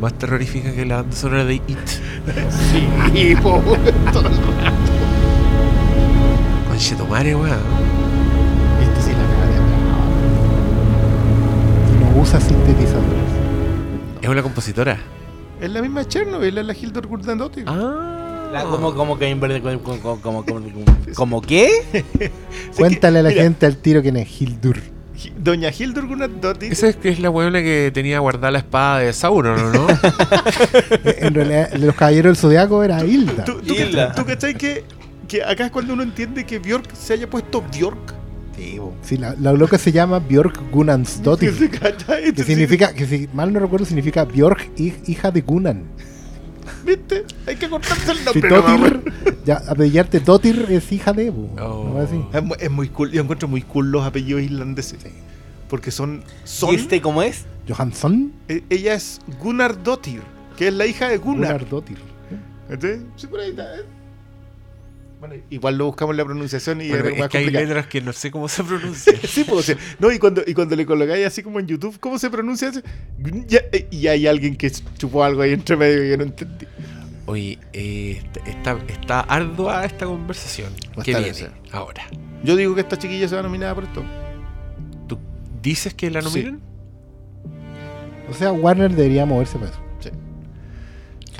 más terrorífica que la banda sonora de It. Sí, po, weón, todo el rato. Conchetumare, weón. Viste, la cagaría. Y no usa sintetizadores. Es una compositora. Es la misma Chernobyl, es la Hildur Gudnadottir. Ah. La- como, como que en verde, como, como, como, como, como qué? Cuéntale a la mira. gente al tiro quién es Hildur. Doña Hildur Gudnadottir. Esa es que es la weona que tenía guardada la espada de Sauron, ¿o no? En realidad, los caballeros del zodiaco era Hilda. ¿Tú, tú, Hilda. ¿Tú cachai que, que acá es cuando uno entiende que Bjork se haya puesto Bjork? Sí, la, la loca se llama Björk Gunansdottir. ¿Cachai? Que significa, que si mal no recuerdo, significa Björk, hij- hija de Gunan. ¿Viste? Hay que cortarse el Si nombre. weón. Dottir, ya apellidarte Dottir es hija de. bo. Oh. Así. Es, mu- es muy cool. Yo encuentro muy cool los apellidos islandeses. Porque son. son ¿Y este cómo es? Johansson eh, ella es Gunnar Dottir, que es la hija de Gunnar. Gunnardottir. ¿Cachai? Sí, por ahí está. Bueno, igual lo buscamos en la pronunciación y Bueno, es es más que hay letras que no sé cómo se pronuncian. Sí, pues, o sea, no, y cuando, y cuando le colocáis así como en YouTube, ¿cómo se pronuncia y hay alguien que chupó algo ahí entre medio que yo no entendí. Oye, eh, está, está ardua esta conversación. ¿Qué viene ahora? Yo digo que esta chiquilla se va nominada por esto. ¿Tú dices que la Sí. nominan? O sea, Warner debería moverse para eso.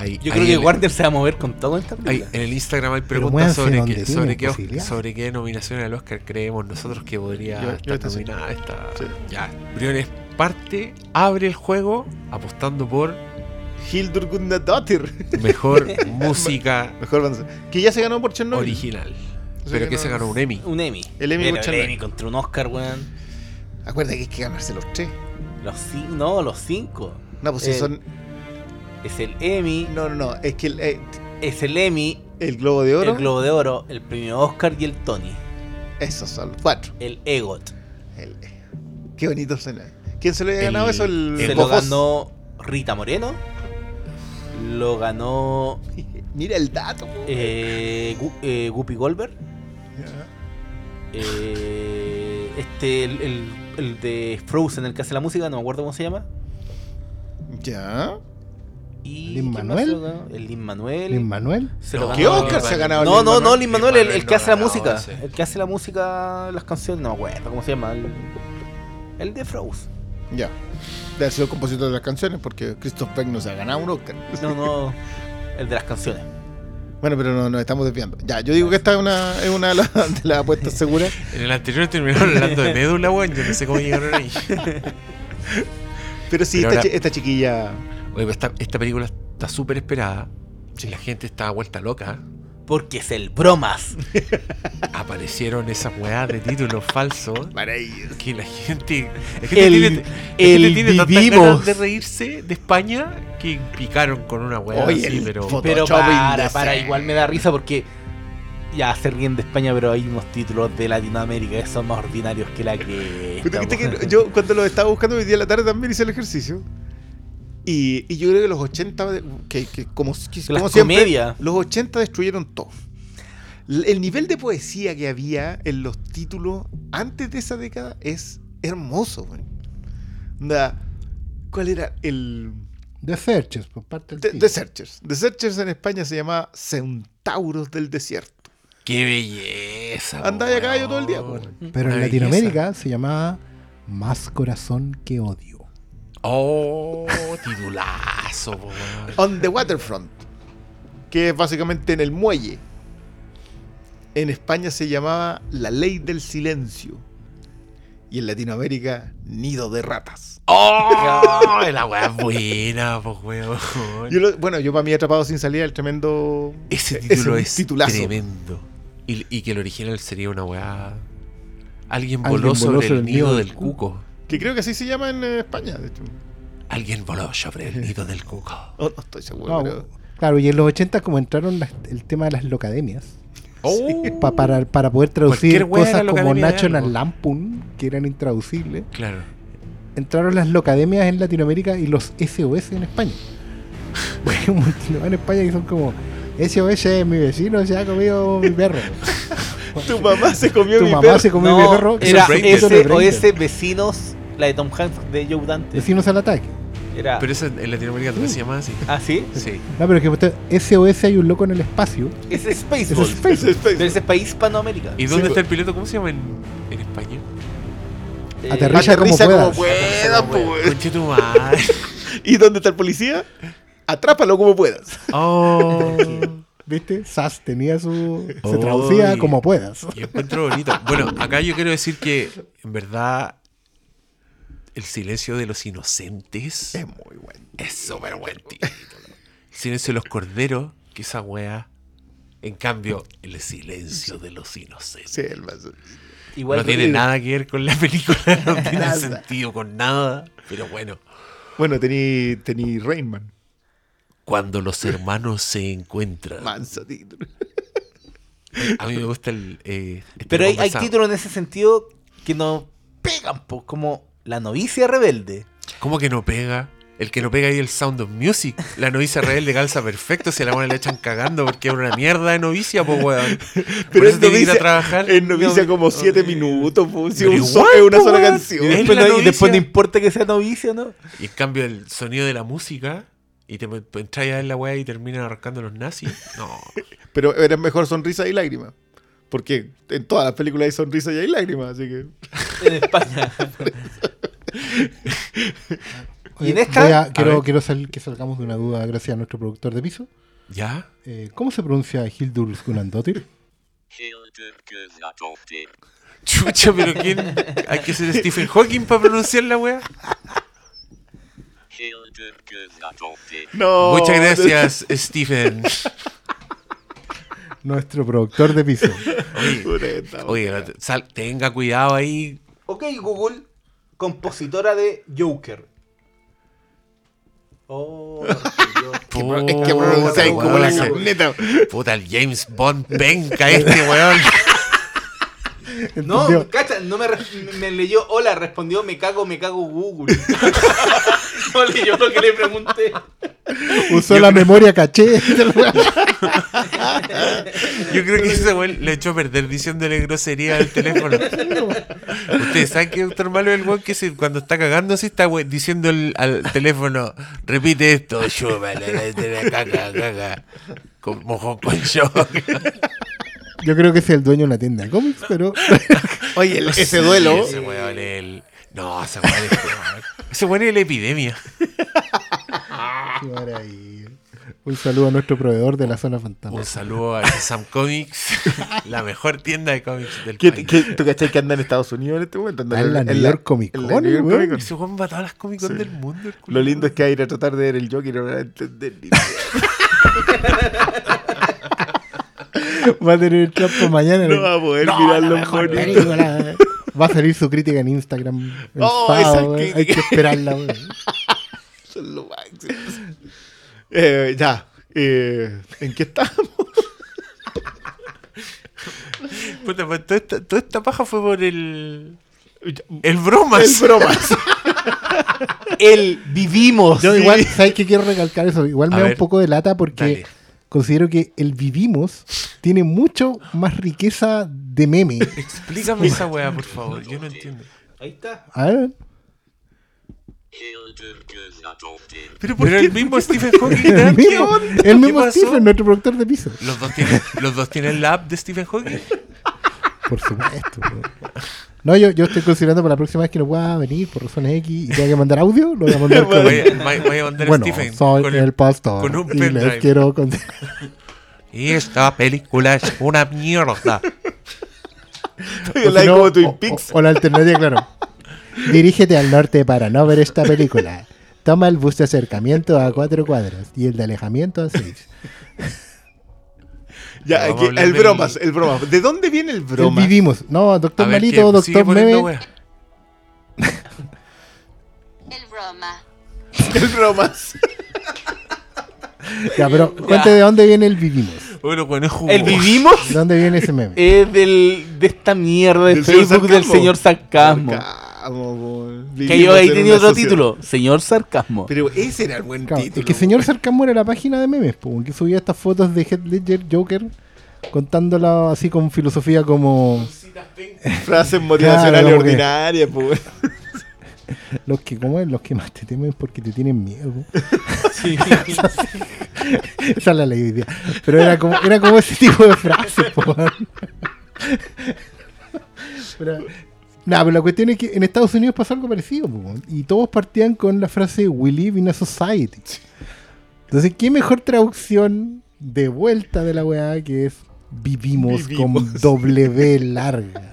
Ahí- Yo ahí creo que en- Warner se va a mover con todo en esta ahí película. en el Instagram hay preguntas sobre qué, sobre, qué, sobre qué nominación al Oscar creemos nosotros que podría Yo- yo estar esta sí. nominada. Esta, Sí. Ya, Briones parte, abre el juego apostando por Hildur Gudnadottir. mejor música Mejor banda. Que ya se ganó por Chernobyl. original. Pero que se ganó un Emmy. Un Emmy. El Emmy Pero el. Emmy contra un Oscar, weón. Acuérdate que hay que ganarse los tres. Los ci- no, los cinco. No, pues si son. Es el Emmy, No, no, no. Es que el, eh, es el Emmy, el Globo de Oro. el Globo de Oro, el premio Oscar y el Tony. Esos son los cuatro. El EGOT. El- qué bonito suena. ¿Quién se lo había El- ganado eso? El, Se el lo ganó Rita Moreno. Lo ganó Mira el dato. eh, Gu- eh, Guppy Goldberg. Ya. Eh, este, el, el- el de Frozen, el que hace la música, no me acuerdo cómo se llama. Ya. Y ¿Lin ¿quién Manuel? El Lin Manuel. Lin Manuel. Se lo No, ¿Qué ganó- Oscar se ha ganado? No, Lin no, no, Manuel? Lin Manuel, el, que hace la no música. ese. El que hace la música, las canciones, no me acuerdo cómo se llama. El, el de Frozen. Ya. Debe sido el compositor de las canciones porque Christoph Beck no se ha ganado un Oscar. No, no, el de las canciones. Bueno, pero no, nos estamos desviando. Ya, yo digo que esta es una, es una de las, apuestas seguras. En el anterior terminaron hablando de médula, weón. Yo no sé cómo llegaron ahí. Pero sí, Pero esta, ahora- chi- esta chiquilla. Oye, pero esta, esta película está súper esperada. La gente está vuelta loca. Porque es el bromas. Aparecieron esas weas de títulos falsos. Maravilloso. Que la gente. La gente El- tiene, la el gente tiene tantas ganas de reírse de España que picaron con una wea Oye, así, pero. para, para, igual me da risa porque ya se ríen de España, pero hay unos títulos de Latinoamérica que son más ordinarios que la que. Pero yo cuando lo estaba buscando hoy día en la tarde también hice el ejercicio. Y, y yo creo que los 80, de- que, que como, que- Las como siempre, comedias. los 80 destruyeron todo. El nivel de poesía que había en los títulos antes de esa década es hermoso. Onda, ¿Cuál era el...? The Searchers, por parte del The. The Searchers. The Searchers en España se llamaba Centauros del Desierto. ¡Qué belleza! Anda y a caballo todo el día. Pero en Latinoamérica se llamaba Más Corazón que Odio. Oh, titulazo, po, weón. On the Waterfront, que es básicamente en el muelle. En España se llamaba La Ley del Silencio. Y en Latinoamérica, Nido de Ratas. ¡Oh! La wea es buena, po, weón. Yo lo- bueno, yo para mí atrapado sin salida el tremendo. Ese ese título es titulazo. tremendo. Y, y que el original sería una weá. Alguien voló sobre el nido del cuco. Que creo que así se llama en eh, España, de hecho. Alguien voló sobre el nido del cuco. Oh, no estoy seguro. No, pero- Claro, y en los 80 como entraron las- el tema de las locademias. Oh, pa- para, para poder traducir cosas como de National. Lampoon, que eran intraducibles, claro. entraron las locademias en Latinoamérica y los SOS en España. Montón en España que son como SOS mi vecino, se ha comido mi perro. Tu mamá se comió tu mi mamá perro. se comió mi perro. era ese vecinos, la de Tom Hanks de Joe Dante. Vecinos al ataque. Era... Pero eso en Latinoamérica también se llama así. ¿Ah, sí? Sí. No, pero es que usted, SOS hay un loco en el espacio. Es Space Es. Space. Es Space. Pero ese es país hispanoamérica. ¿Y dónde Sí, está el piloto? ¿Cómo se llama en, en España? Eh, Aterriza como Aterriza puedas. como puedas, tu madre. ¿Y dónde está el policía? Atrápalo como puedas. Oh. ¿Viste? SAS tenía su. Se Oy. traducía como puedas. Y encuentro bonito. Bueno, acá yo quiero decir que, en verdad, el silencio de los inocentes Es muy bueno. es súper buen título. El silencio de los corderos, que esa wea. En cambio, el silencio de los inocentes. Sí, el más. Igual no tiene nada que ver con la película, no tiene sentido con nada. Pero bueno, Bueno, tení, tení Rainman. cuando los hermanos se encuentran. Manso título. A mí me gusta el. eh, este Pero hay, hay títulos en ese sentido que no pegan, pues, como La novicia rebelde. ¿Cómo que no pega? El que no pega ahí el Sound of Music. La novicia rebelde calza perfecto. Si a la buena le echan cagando porque es una mierda de novicia, pues weón. Por eso es ir a novicia- trabajar. Es novicia No, como no, 7 eh, minutos, pues, si pero un so- igual, es una sola weón. canción. Es después, no, y novicia. después no importa que sea novicia, ¿no? Y en cambio el sonido de la música. Y te entras ya en la weá y terminan arrancando los nazis. No. Pero era mejor sonrisa y lágrima. Porque en todas las películas hay sonrisa y hay lágrimas, así que. En España. y en esta. a- quiero ver. quiero sal- que salgamos de una duda gracias a nuestro productor de piso. ¿Ya? Eh, ¿Cómo se pronuncia Hildur Gunandóttir? Chucha, pero ¿quién? Hay que ser Stephen Hawking para pronunciar la weá. No. Muchas gracias, Stephen. Nuestro productor de piso. Oye, sal- tenga cuidado ahí. Ok, Google, compositora de Joker. Oh, Pero es que pronunciáis Puta, como la corneta. Puta, el James Bond penca este weón. No, cacha, no me, me leyó hola, respondió me cago, me cago Google. No leyó lo que le pregunté. Usó la memoria caché. Yo creo que ese weón le echó a perder diciéndole grosería al teléfono. Ustedes saben que Doctor Malo es el weón que se- cuando está cagando así está diciendo el- al teléfono, repite esto, yo, vale, caga, caga. Con mojón con shock. Yo creo que es el dueño de una tienda de cómics, pero Oye, el- ese duelo. Ese weón el. No, ese weón es weón es la epidemia. Qué maravilla. Un saludo a nuestro proveedor de la zona fantasma. Un saludo a Sam Comics, la mejor tienda de cómics del ¿Qué, país. qué, ¿Tú cachai que anda en Estados Unidos en este momento? Anda en la New York Comic Con. Ese weón va a todas las Comic Con del mundo. Lo lindo es que va a ir a tratar de ver el Joker y no va a entender ni Va a tener el trampo mañana. No va a poder No, mirarlo en. Va a salir su crítica en Instagram. el Oh, sábado, esa. Hay que esperarla. weón. Son lo máximo. Eh, ya. eh, ¿En qué estamos? Puta, pues, toda, esta, toda esta paja fue por el. El bromas. El bromas. El vivimos. Yo igual, ¿sabes qué quiero recalcar eso? Igual me A da ver, un poco de lata porque dale. Considero que el vivimos tiene mucho más riqueza de meme. Explícame esa weá, por favor. Yo no entiendo. Ahí está. A ver, Pero ¿por Pero qué? el mismo Stephen Hawking. el ¿qué mismo, onda? el mismo. Stephen, nuestro productor de piso. ¿Los dos, tienen, ¿Los dos tienen la app de Stephen Hawking? Por supuesto. No, yo, yo estoy considerando para la próxima vez que no pueda venir por razones X y tenga que mandar audio, lo voy a mandar con... Voy a, voy- voy a mandar a Bueno, Stephen. soy con el, pastor con un y les quiero con- Y esta película es una mierda. O la si no, como Twin o- Peaks. o- o la alternativa, claro. Dirígete al norte para no ver esta película. Toma el bus de acercamiento a cuatro cuadros y el de alejamiento a seis. Ya, aquí, el del- bromas, el bromas. ¿De dónde viene el El bromas? vivimos. No, doctor A ver, Malito, ¿qué? Sigue doctor Meme. El broma. El bromas. Ya, pero cuente de dónde viene el vivimos. Bueno, bueno, es jugo. El vivimos ¿De dónde viene ese meme? es del, de esta mierda de Del señor Facebook del señor Sarcasmo. Sarcasmo, Que yo ahí en tenía otro sociedad. título, señor Sarcasmo. Pero ese era el buen Claro, título. es que señor Sarcasmo era la página de memes, po, que subía estas fotos de Heath Ledger Joker contándola así con filosofía como Frases motivacionales que- ordinarias, pues. los que, ¿cómo es? Los que más te temen porque te tienen miedo. Sí. Esa es la ley hoy día. Pero era como, era como ese tipo de frase, po. Pero, nada, pero la cuestión es que en Estados Unidos pasó algo parecido, po, y todos partían con la frase We live in a society. Entonces, ¿qué mejor traducción de vuelta de la weá que es vivimos, con Vivimos. W larga?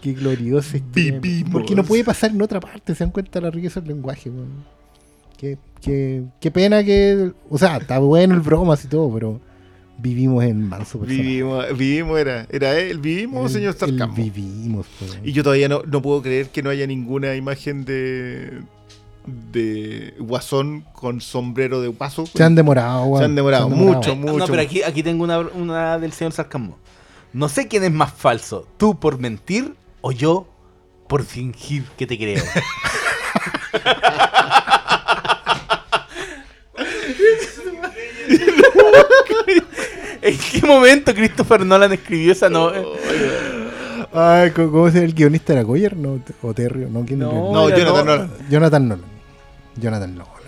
Qué glorioso es que- Vivimos. Porque no puede pasar en otra parte, se dan cuenta de la riqueza del lenguaje, weón. Qué, qué, qué pena que. O sea, está bueno el bromas y todo, pero vivimos en manso personaje. Vivimos, vivimos era, era él, vivimos, El- señor el Sarcasmo. Vivimos, po. Y yo todavía no, no puedo creer que no haya ninguna imagen de de Guasón con sombrero de paso. Se han demorado, weón. Se han demorado mucho, mucho. No, pero aquí, aquí tengo una, una del señor Sarcasmo. No sé quién es más falso, tú por mentir o yo por fingir que te creo. ¿En qué momento Christopher Nolan escribió esa novela? Ay, ¿cómo cómo es el guionista? ¿Era Goyer? No, ¿O Terrio? ¿No? ¿Quién No, No, Jonathan no- Nolan. Jonathan Nolan. Jonathan Nolan.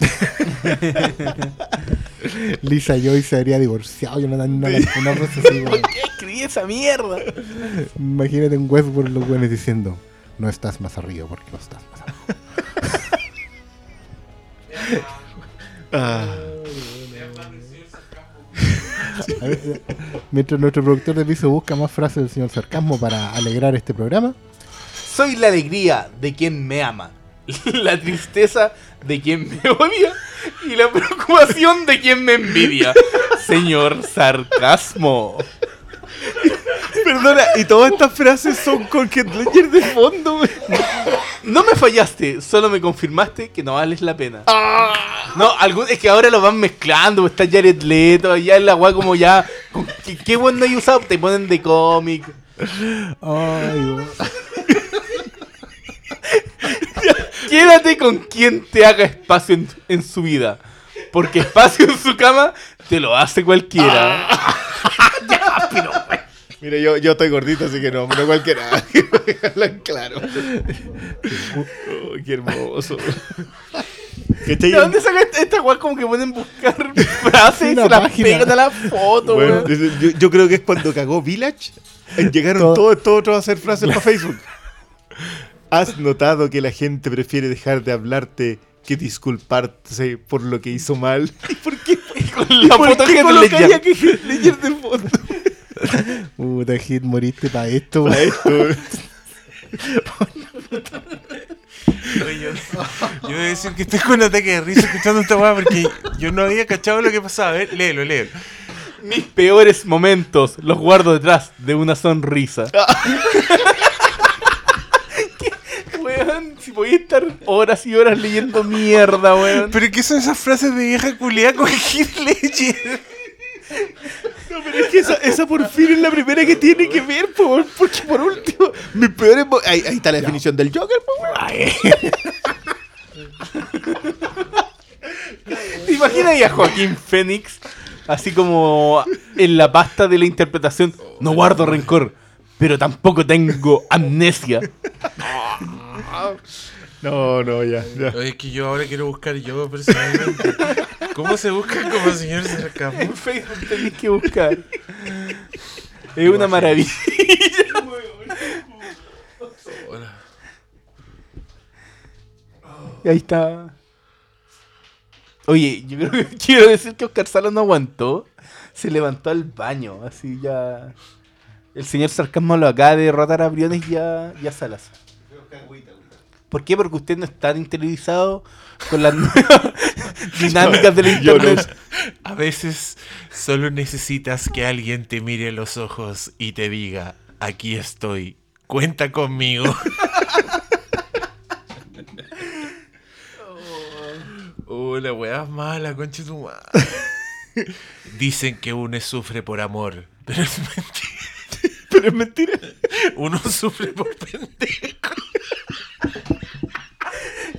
Lisa Joy se habría divorciado. Jonathan Nolan. Una cosa así, ¿Por qué escribí esa mierda? Imagínate en Westworld los buenos diciendo: No estás más arriba porque no estás más abajo. Ah, A ver, Mientras nuestro productor de piso busca más frases del señor sarcasmo para alegrar este programa. Soy la alegría de quien me ama, la tristeza de quien me odia y la preocupación de quien me envidia. Señor Sarcasmo. Perdona, y todas estas frases son con Ledger de fondo, güey. No me fallaste, solo me confirmaste que no vales la pena. No, algún, es que ahora lo van mezclando, está Jared Leto, ya la weá como ya. con- ¿Qué, qué weón no hay usado? Te ponen de cómic. Ay. Quédate con quien te haga espacio en, en su vida. Porque espacio en su cama te lo hace cualquiera. Mira, yo, yo estoy gordito, así que no, no cualquiera. Claro. Oh, qué hermoso. ¿De dónde sacan esta, esta weá como que pueden buscar frases y se las pegan a la foto, Bueno, yo, yo creo que es cuando cagó Village. Llegaron Todo- todos estos otros a hacer frases para Facebook. ¿Has notado que la gente prefiere dejar de hablarte que disculparse por lo que hizo mal? ¿Y por qué? Con la ¿Por foto qué que le que Ledger de fondo? Puta, Hit, moriste para esto. Para weón. esto. Oye, yo, yo voy a decir que estoy con un ataque de risa escuchando esta weá porque yo no había cachado lo que pasaba. A ver, léelo, léelo. Mis peores momentos los guardo detrás de una sonrisa. ¿Qué? Weón, si podía estar horas y horas leyendo mierda, weón. Pero ¿qué son esas frases de vieja culiada con Heath Ledger? No, pero es que esa, esa por fin es la primera que tiene que ver, por, porque por último, mi peor emo- ahí, ahí está la definición del Joker, weón. ¿Te imaginas ahí a Joaquín Fénix? Así como en la pasta de la interpretación. No guardo rencor, pero tampoco tengo amnesia. No, no, ya, ya. Oye, es que yo ahora quiero buscar yo personalmente. ¿Cómo se busca como señor sarcasmo? En Facebook tenés que buscar. Es una maravilla. Y ahí está. Oye, yo creo que quiero decir que Oscar Sala no aguantó. Se levantó al baño, así ya. El señor Sarcasmo lo acaba de derrotar a Briones y a, y a Salas. ¿Por qué? Porque usted no está interiorizado con las nuevas dinámicas de la Yo no internet. A veces solo necesitas que alguien te mire a los ojos y te diga, aquí estoy, cuenta conmigo. Oh, la weá es mala, concha tu madre. Dicen que uno sufre por amor, pero es mentira. Pero es mentira. Uno sufre por pendejo.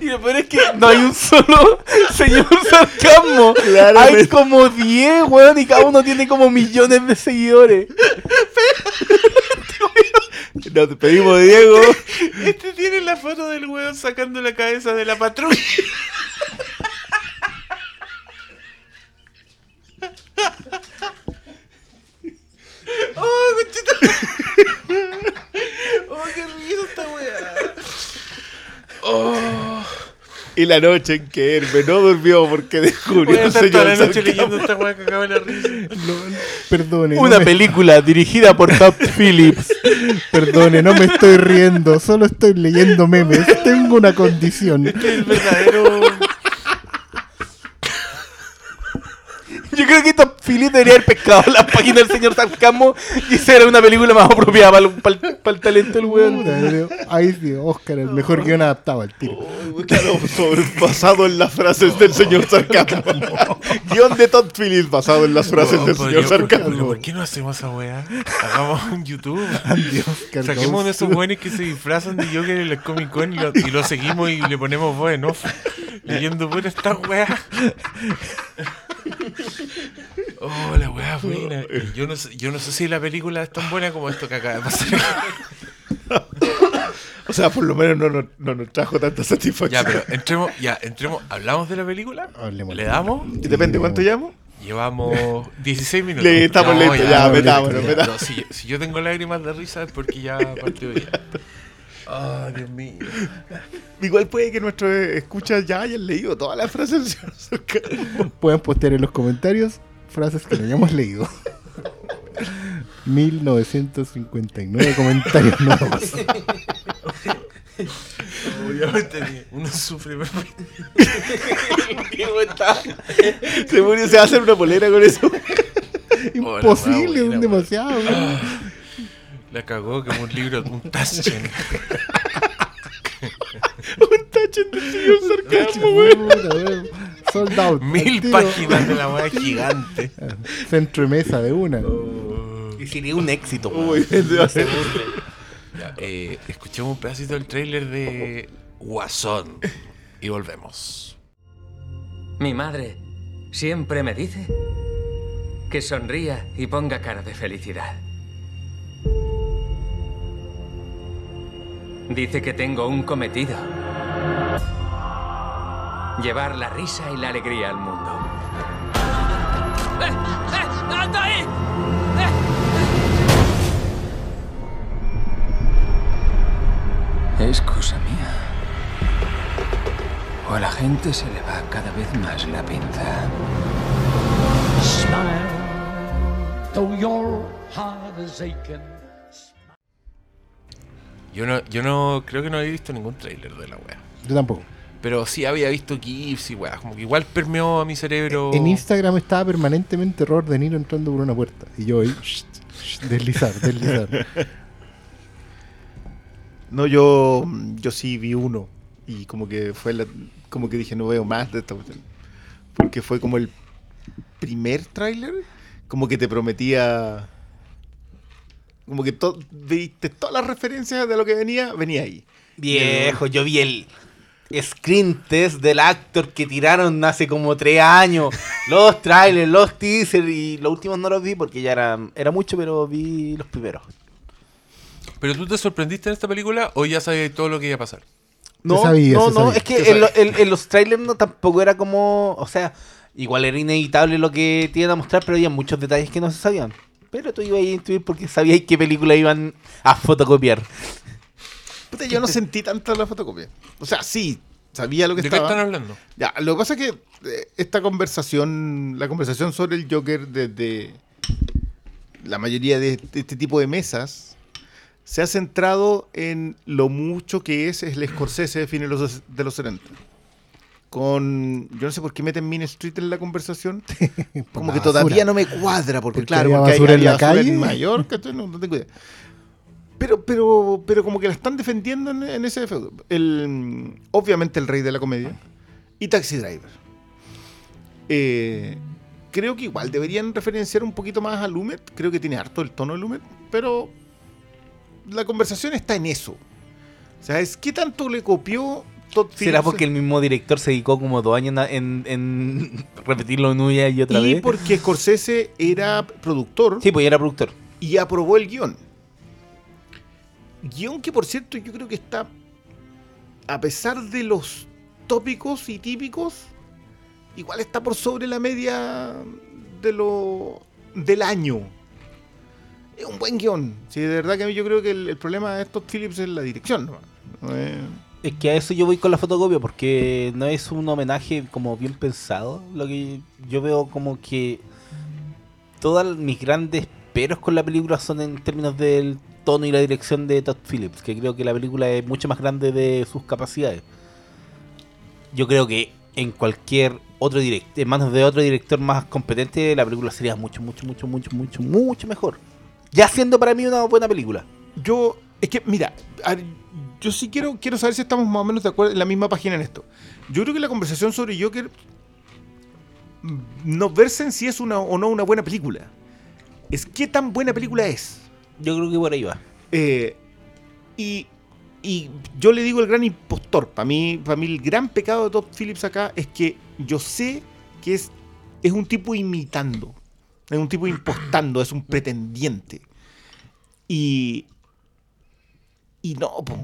Y lo peor es que no hay un solo señor sarcasmo. Claramente. Hay como 10, weón, y cada uno tiene como millones de seguidores. Nos despedimos de Diego. Este tiene la foto del weón sacando la cabeza de la patrulla. Oh, conchita. Oh, qué risa esta weá. Oh. Y la noche en que Hermes no durmió porque Voy descubrió a al estar toda la noche leyendo esta weá que acaba de la risa. No, perdone, Una no me, película dirigida por Todd Phillips. perdone, no me estoy riendo, solo estoy leyendo memes. Tengo una condición. El verdadero. Yo creo que Todd Phillips debería haber pescado la página del señor Sarcasmo y esa era una película más apropiada para el, para el- para el talento del weón. Ahí sí, Oscar, el mejor guion adaptado al tiro. Claro, sobre- basado en las frases del señor Sarcasmo. Guión de Todd Phillips basado en las frases No, del señor ¿por qué- Sarcasmo. ¿Por qué no hacemos esa weá? Hagamos un YouTube. Oscar Saquemos de esos buenos que se disfrazan de Joker en la Comic Con y lo, y lo seguimos y le ponemos voz en off. Leyendo pura esta weá. Oh, la weá buena. Yo no, sé, yo no sé si la película es tan buena como esto que acaba de pasar. O sea, por lo menos no, nos- no nos trajo tanta satisfacción. Ya, pero entremos, ya, entremos. ¿Hablamos de la película? Hablemos. ¿Le damos? Y Depende cuánto llamo. Llevamos 16 minutos. Le- estamos no, metámonos, ya. metámonos. No, si, yo- si yo tengo lágrimas de risa es porque ya partió bien. Oh, Dios mío. Igual puede que nuestros escuchas ya hayan leído todas las frases del señor Sarcasmo. Pueden postear en los comentarios frases que no hayamos leído. 1959 comentarios nuevos. Obviamente, uno sufre. Se murió, se va a hacer una polera con eso. Imposible, un demasiado. La cagó como un libro, un Taschen. Un tachen del señor Sarcasmo, weón. Sold out. Mil páginas de la weá gigante. Centro de mesa de una. Y sería un éxito. weón. Uy, eh, escuchemos un pedacito del tráiler de Guasón y volvemos. Mi madre siempre me dice que sonría y ponga cara de felicidad. Dice que tengo un cometido. Llevar la risa y la alegría al mundo. ¡Eh! ¡Eh! ¡Alto ahí! ¡Eh! Es cosa mía. O a la gente se le va cada vez más la pinza. Smile, though your heart is aching. Yo no, yo no creo que no había visto ningún tráiler de la weá. Yo tampoco. Pero sí había visto GIFs y weá. Como que igual permeó a mi cerebro. En Instagram estaba permanentemente Robert De Niro entrando por una puerta. Y yo ahí, shh, shh, deslizar, deslizar. No, yo, yo sí vi uno. Y como que fue la- como que dije, no veo más de esta cuestión. Porque fue como el primer tráiler. Como que te prometía. Como que to- viste todas las referencias de lo que venía, venía ahí. Viejo, yo vi el screen test del actor que tiraron hace como tres años. Los trailers, los teasers y los últimos no los vi porque ya era, era mucho, pero vi los primeros. ¿Pero tú te sorprendiste en esta película o ya sabías todo lo que iba a pasar? No, sabía, no, no, es que en, lo- en- en los trailers no tampoco era como, o sea, igual era inevitable lo que te iban a mostrar, pero había muchos detalles que no se sabían. Pero tú ibas a intuir porque sabías qué película iban a fotocopiar. Puta, yo no sentí tanto la fotocopia. O sea, sí, sabía lo que ¿De qué estaba. están hablando? Ya, lo que pasa es que eh, esta conversación, la conversación sobre el Joker desde la mayoría de, de este tipo de mesas se ha centrado en lo mucho que es el Scorsese de fines de los, de los 70. Con, yo no sé por qué meten Main Street en la conversación, como que todavía no me cuadra, porque, Porque claro, porque hay- basura en había la basura calle. en Mallorca, no, no tengo idea. Pero, pero, pero como que la están defendiendo en, en ese feudo. El, obviamente el rey de la comedia y Taxi Driver. Eh, creo que igual deberían referenciar un poquito más a Lumet. Creo que tiene harto el tono de Lumet, pero la conversación está en eso. O sea, es qué tanto le copió Todd ¿Será porque el mismo director se dedicó como dos años en, en repetirlo una y otra y vez? porque Scorsese era productor Sí, pues era productor. y aprobó el guion. guion que por cierto yo creo que está, a pesar de los tópicos y típicos, igual está por sobre la media de lo del año. Es un buen guion. Sí, de verdad que a mí yo creo que el, el problema de estos Phillips es la dirección. ¿no? No es- que a eso yo voy con la fotocopia porque no es un homenaje como bien pensado. Lo que yo veo como que todas mis grandes peros con la película son en términos del tono y la dirección de Todd Phillips, que creo que la película es mucho más grande de sus capacidades. Yo creo que en cualquier otro director, en manos de otro director más competente, la película sería mucho, mucho, mucho, mucho, mucho, mucho mejor. Ya siendo para mí una buena película. Yo, es que, mira, yo sí quiero, quiero saber si estamos más o menos de acuerdo en la misma página en esto. Yo creo que la conversación sobre Joker mm, no verse en si es una o no una buena película. Es qué tan buena película es. Yo creo que por ahí va. Eh, y, y yo le digo el gran impostor. Para mí, para mí el gran pecado de Todd Phillips acá es que yo sé que es, es un tipo imitando. Es un tipo impostando, es un pretendiente. Y. Y no, po.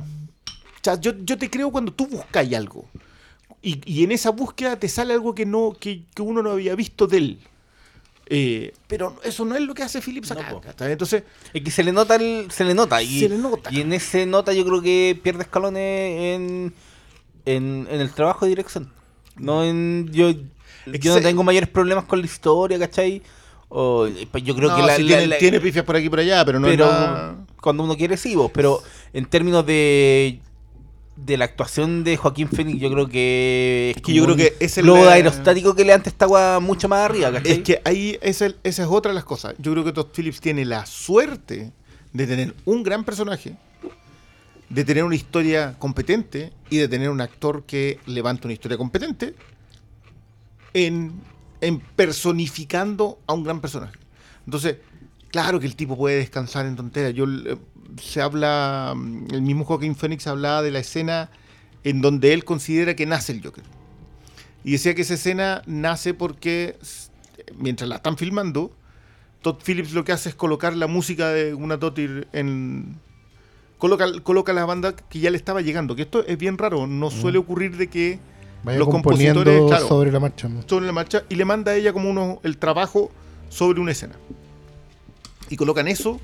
O sea, yo, yo te creo cuando tú buscas algo. Y, y en esa búsqueda te sale algo que no que, que uno no había visto de él. Eh, pero eso no es lo que hace Phillips acá. Entonces, Es que se le nota, el- se le nota. Y, Se le nota. Y en ese nota yo creo que pierde escalones en, en, en el trabajo de dirección. No en... Yo, yo no tengo mayores problemas con la historia, ¿cachai? O, pues yo creo no, que la, sí la- tiene, la- tiene pifias por aquí y por allá, pero no pero es nada- cuando uno quiere sí, vos, pero en términos de de la actuación de Joaquín Phoenix yo creo que Es que yo creo que es el- globo aerostático que levanta esta agua mucho más arriba, ¿cachai? Es que ahí es el- esa es otra de las cosas. Yo creo que Todd Phillips tiene la suerte de tener un gran personaje, de tener una historia competente y de tener un actor que levanta una historia competente en, en personificando a un gran personaje. Entonces, claro que el tipo puede descansar en tonteras. Yo eh, se habla, mm, el mismo Joaquín Phoenix hablaba de la escena en donde él considera que nace el Joker. Y decía que esa escena nace porque mientras la están filmando, Todd Phillips lo que hace es colocar la música de una Totir en. Coloca, coloca la banda que ya le estaba llegando. Que esto es bien raro. No suele ocurrir de que Vaya los componiendo compositores, claro, sobre la marcha. ¿no? sobre la marcha y le manda a ella como uno el trabajo sobre una escena. Y colocan eso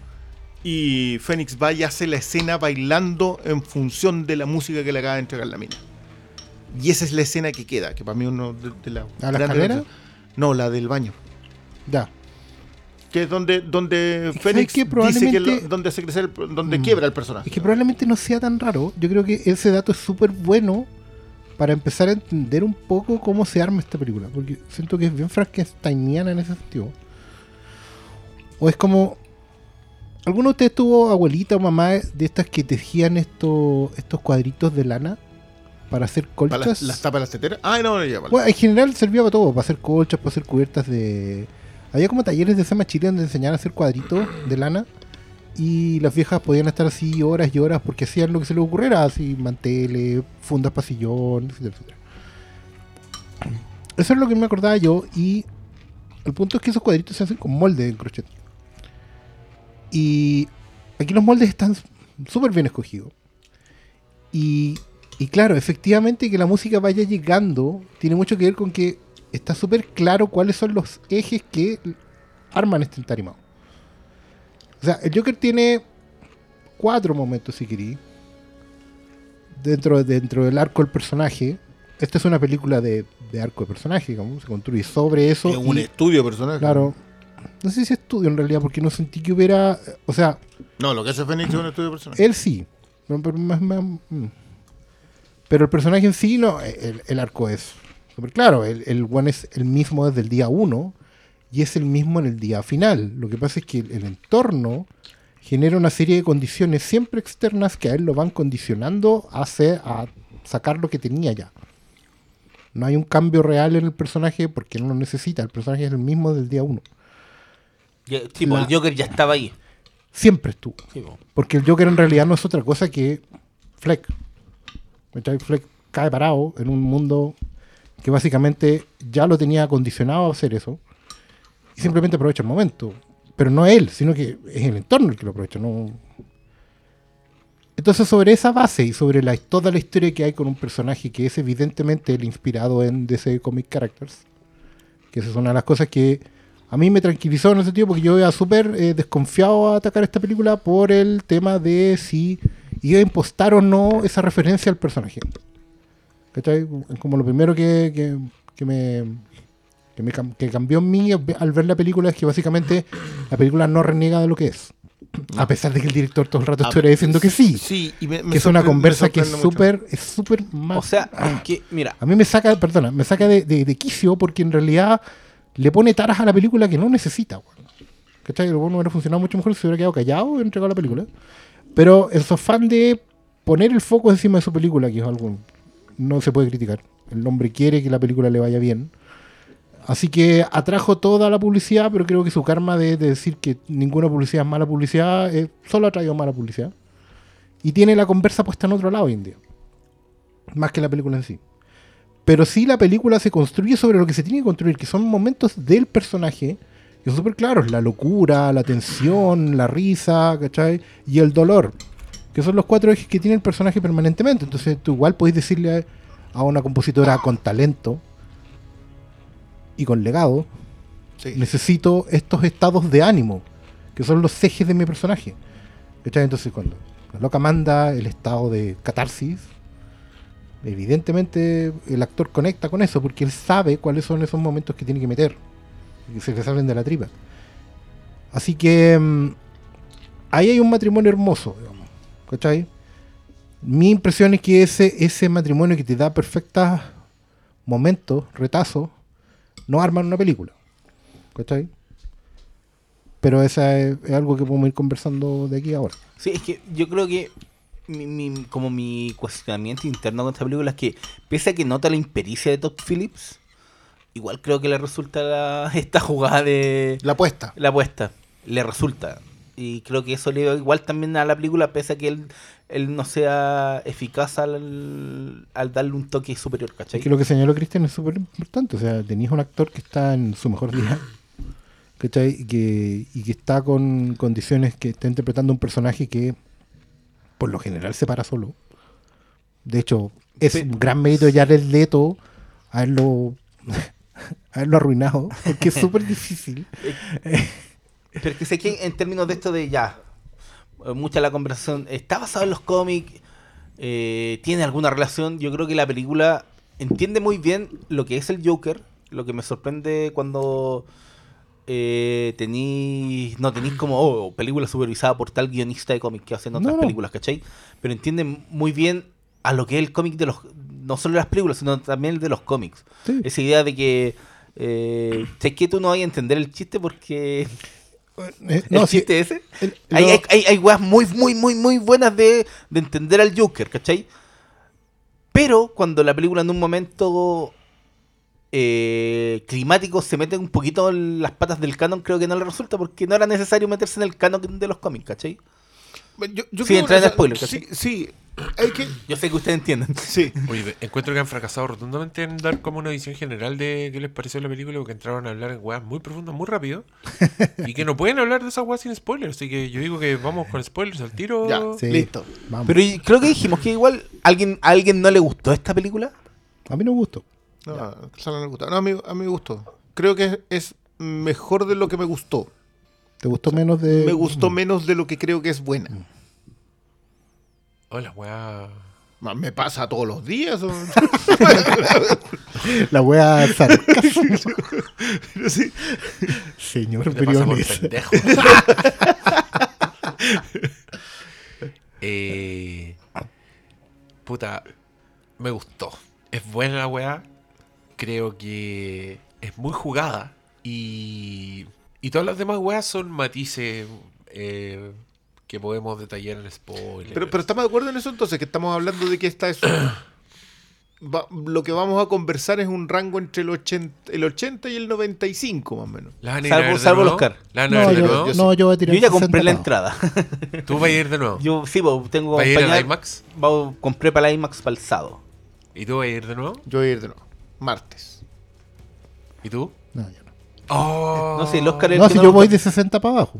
y Fénix va y hace la escena bailando en función de la música que le acaba de entregar la mina. Y esa es la escena que queda, que para mí uno de, de las ¿A la escalera? No, la del baño. Ya. Que es donde, donde Fénix dice que lo- donde hace crecer el- donde Mm. quiebra el personaje. Es que probablemente no sea tan raro. Yo creo que ese dato es súper bueno para empezar a entender un poco cómo se arma esta película. Porque siento que es bien frankensteiniana en ese sentido. O es como... ¿Alguno de ustedes tuvo abuelita o mamá de estas que tejían estos, estos cuadritos de lana para hacer Para colchas? las, las tapas de las teteras. Ah, no, no, ya, vale. Bueno, en general servía para todo, para hacer colchas, para hacer cubiertas de... Había como talleres de Sema Chile donde enseñaban a hacer cuadritos de lana y las viejas podían estar así horas y horas porque hacían lo que se les ocurriera, así manteles, fundas para sillón, etcétera, etcétera. Eso es lo que me acordaba yo y el punto es que esos cuadritos se hacen con molde en crochet. Y aquí los moldes están súper bien escogidos. Y, y claro, efectivamente que la música vaya llegando tiene mucho que ver con que está súper claro cuáles son los ejes que arman este entarimado. O sea, el Joker tiene cuatro momentos, si querí, dentro, dentro del arco del personaje. Esta es una película de, de arco de personaje, digamos, se construye sobre eso. es un y- estudio personal. Claro. No sé si es estudio en realidad, porque no sentí que hubiera. O sea, No, lo que hace Fénix es un estudio personal. él sí. Pero, mm. Pero el personaje en sí, no. El, el arco es súper claro. El, el one es el mismo desde el día 1 y es el mismo en el día final. Lo que pasa es que el, el entorno genera una serie de condiciones siempre externas que a él lo van condicionando a, hacer- a sacar lo que tenía ya. No hay un cambio real en el personaje porque no lo necesita. El personaje es el mismo del día 1. Ya- pues, la- el Joker ya estaba ahí. Siempre estuvo. Sí, pues. Porque el Joker en realidad no es otra cosa que Fleck. Fleck cae parado en un mundo que básicamente ya lo tenía acondicionado a hacer eso. Y simplemente aprovecha el momento. Pero no él, sino que es el entorno el que lo aprovecha. No... Entonces, sobre esa base y sobre la, toda la historia que hay con un personaje que es evidentemente el inspirado en DC Comic Characters, que esa es una de las cosas que a mí me tranquilizó en ese sentido, porque yo iba súper eh, desconfiado a atacar esta película por el tema de si iba a impostar o no esa referencia al personaje. ¿Cachai? Como lo primero que, que- que me, que me que cambió en mí al ver la película es que básicamente la película no reniega de lo que es. A pesar de que el director todo el rato Ah, estuviera diciendo que sí. Sí, y me, me que es una conversa que es súper es súper mal- O sea, que, mira, a mí me saca, perdona, me saca de, de- de quicio porque en realidad le pone taras a la película que no necesita. weón. ¿Cachai? El hubiera funcionado mucho mejor si hubiera quedado callado y entregado la película. Pero en su afán de poner el foco encima de su película, que es algo no se puede criticar. El hombre quiere que la película le vaya bien. Así que atrajo toda la publicidad, pero creo que su karma de, de decir que ninguna publicidad es mala publicidad, eh, solo ha traído mala publicidad. Y tiene la conversa puesta en otro lado hoy en día. Más que la película en sí. Pero sí la película se construye sobre lo que se tiene que construir, que son momentos del personaje, que son súper claros, la locura, la tensión, la risa, ¿cachai? Y el dolor, que son los cuatro ejes que tiene el personaje permanentemente. Entonces tú igual podéis decirle a una compositora con talento y con legado, Sí. necesito estos estados de ánimo, que son los ejes de mi personaje. ¿Cachai? Entonces cuando la loca manda el estado de catarsis, evidentemente el actor conecta con eso, porque él sabe cuáles son esos momentos que tiene que meter, que se le salen de la tripa. Así que mm, ahí hay un matrimonio hermoso, digamos, ¿cachai? Mi impresión es que ese, ese matrimonio que te da perfectos momentos, retazos, no arman una película. ¿Cachai? Pero esa es, es algo que podemos ir conversando de aquí a ahora. Sí, es que yo creo que mi, mi- como mi cuestionamiento interno con esta película es que, pese a que nota la impericia de Todd Phillips, igual creo que le resulta la- esta jugada de La apuesta. la apuesta. Le resulta. Y creo que eso le da igual también a la película, pese a que él, él no sea eficaz al, al darle un toque superior, ¿cachai? Es que lo que señaló Cristian es súper importante. O sea, tenéis un actor que está en su mejor día. ¿Cachai? Y que, y que está con condiciones que está interpretando un personaje que por lo general se para solo. De hecho, es un gran mérito de Jared Leto haberlo, haberlo arruinado. Porque es súper difícil. Pero es que sé que en términos de esto de ya, eh, mucha la conversación está basado en los cómics, eh, tiene alguna relación. Yo creo que la película entiende muy bien lo que es el Joker. Lo que me sorprende cuando eh, tenéis, no tenéis como oh, película supervisada por tal guionista de cómics que hacen otras No, no. películas, ¿cachai? Pero entiende muy bien a lo que es el cómic de los, no solo las películas, sino también el de los cómics. Sí. Esa idea de que, eh, sé que tú no vas a entender el chiste porque Eh, ¿El no, sí, chiste ese? el- Hay, lo- hay, hay, hay weas muy, muy, muy, muy buenas de, de entender al Joker, ¿cachai? Pero cuando la película en un momento eh, climático se mete un poquito en las patas del canon, creo que no le resulta porque no era necesario meterse en el canon de los cómics, ¿cachai? Yo, yo Sí, creo- entra en o sea, spoiler, Sí. Hay que. Yo sé que ustedes entienden. Sí. Oye, encuentro que han fracasado rotundamente en dar como una visión general de qué les pareció la película, porque entraron a hablar en weas muy profundas, muy rápido, y que no pueden hablar de esas weas sin spoilers. Así que yo digo que vamos con spoilers al tiro. Ya, Sí. listo. Vamos. Pero creo que dijimos que igual alguien, a alguien no le gustó esta película. a mí no me gustó. No, no gusta. No, a mí, a mí me gustó. Creo que es, es mejor de lo que me gustó. ¿Te gustó menos de.? Me gustó menos de lo que creo que es buena. Oh, la wea. Ma- Me pasa todos los días. o- La wea sarcasmo. Sí. Señor Briones. pendejo. eh, puta, me gustó. Es buena la weá. Creo que es muy jugada. Y, y todas las demás weas son matices eh, que podemos detallar en spoiler. Pero, pero estamos de acuerdo en eso entonces, que estamos hablando de que esta es... va- lo que vamos a conversar es un rango entre el 80, el 80 y el 95 más o menos. ¿La van a ir a Salvo- ver de salvo el nuevo? Oscar. ¿La van a No, yo, nuevo? yo no, yo voy a tirar Yo ya 60 compré la entrada. ¿Tú vas a ir de nuevo? Yo sí, tengo ¿Va a ir al IMAX? va- compré para la IMAX para el sábado. ¿Y tú vas a ir de nuevo? Yo voy a ir de nuevo. Martes. ¿Y tú? No, yo no. Oh. No sé, el Oscar es el No, que si no yo me voy de 60 para abajo.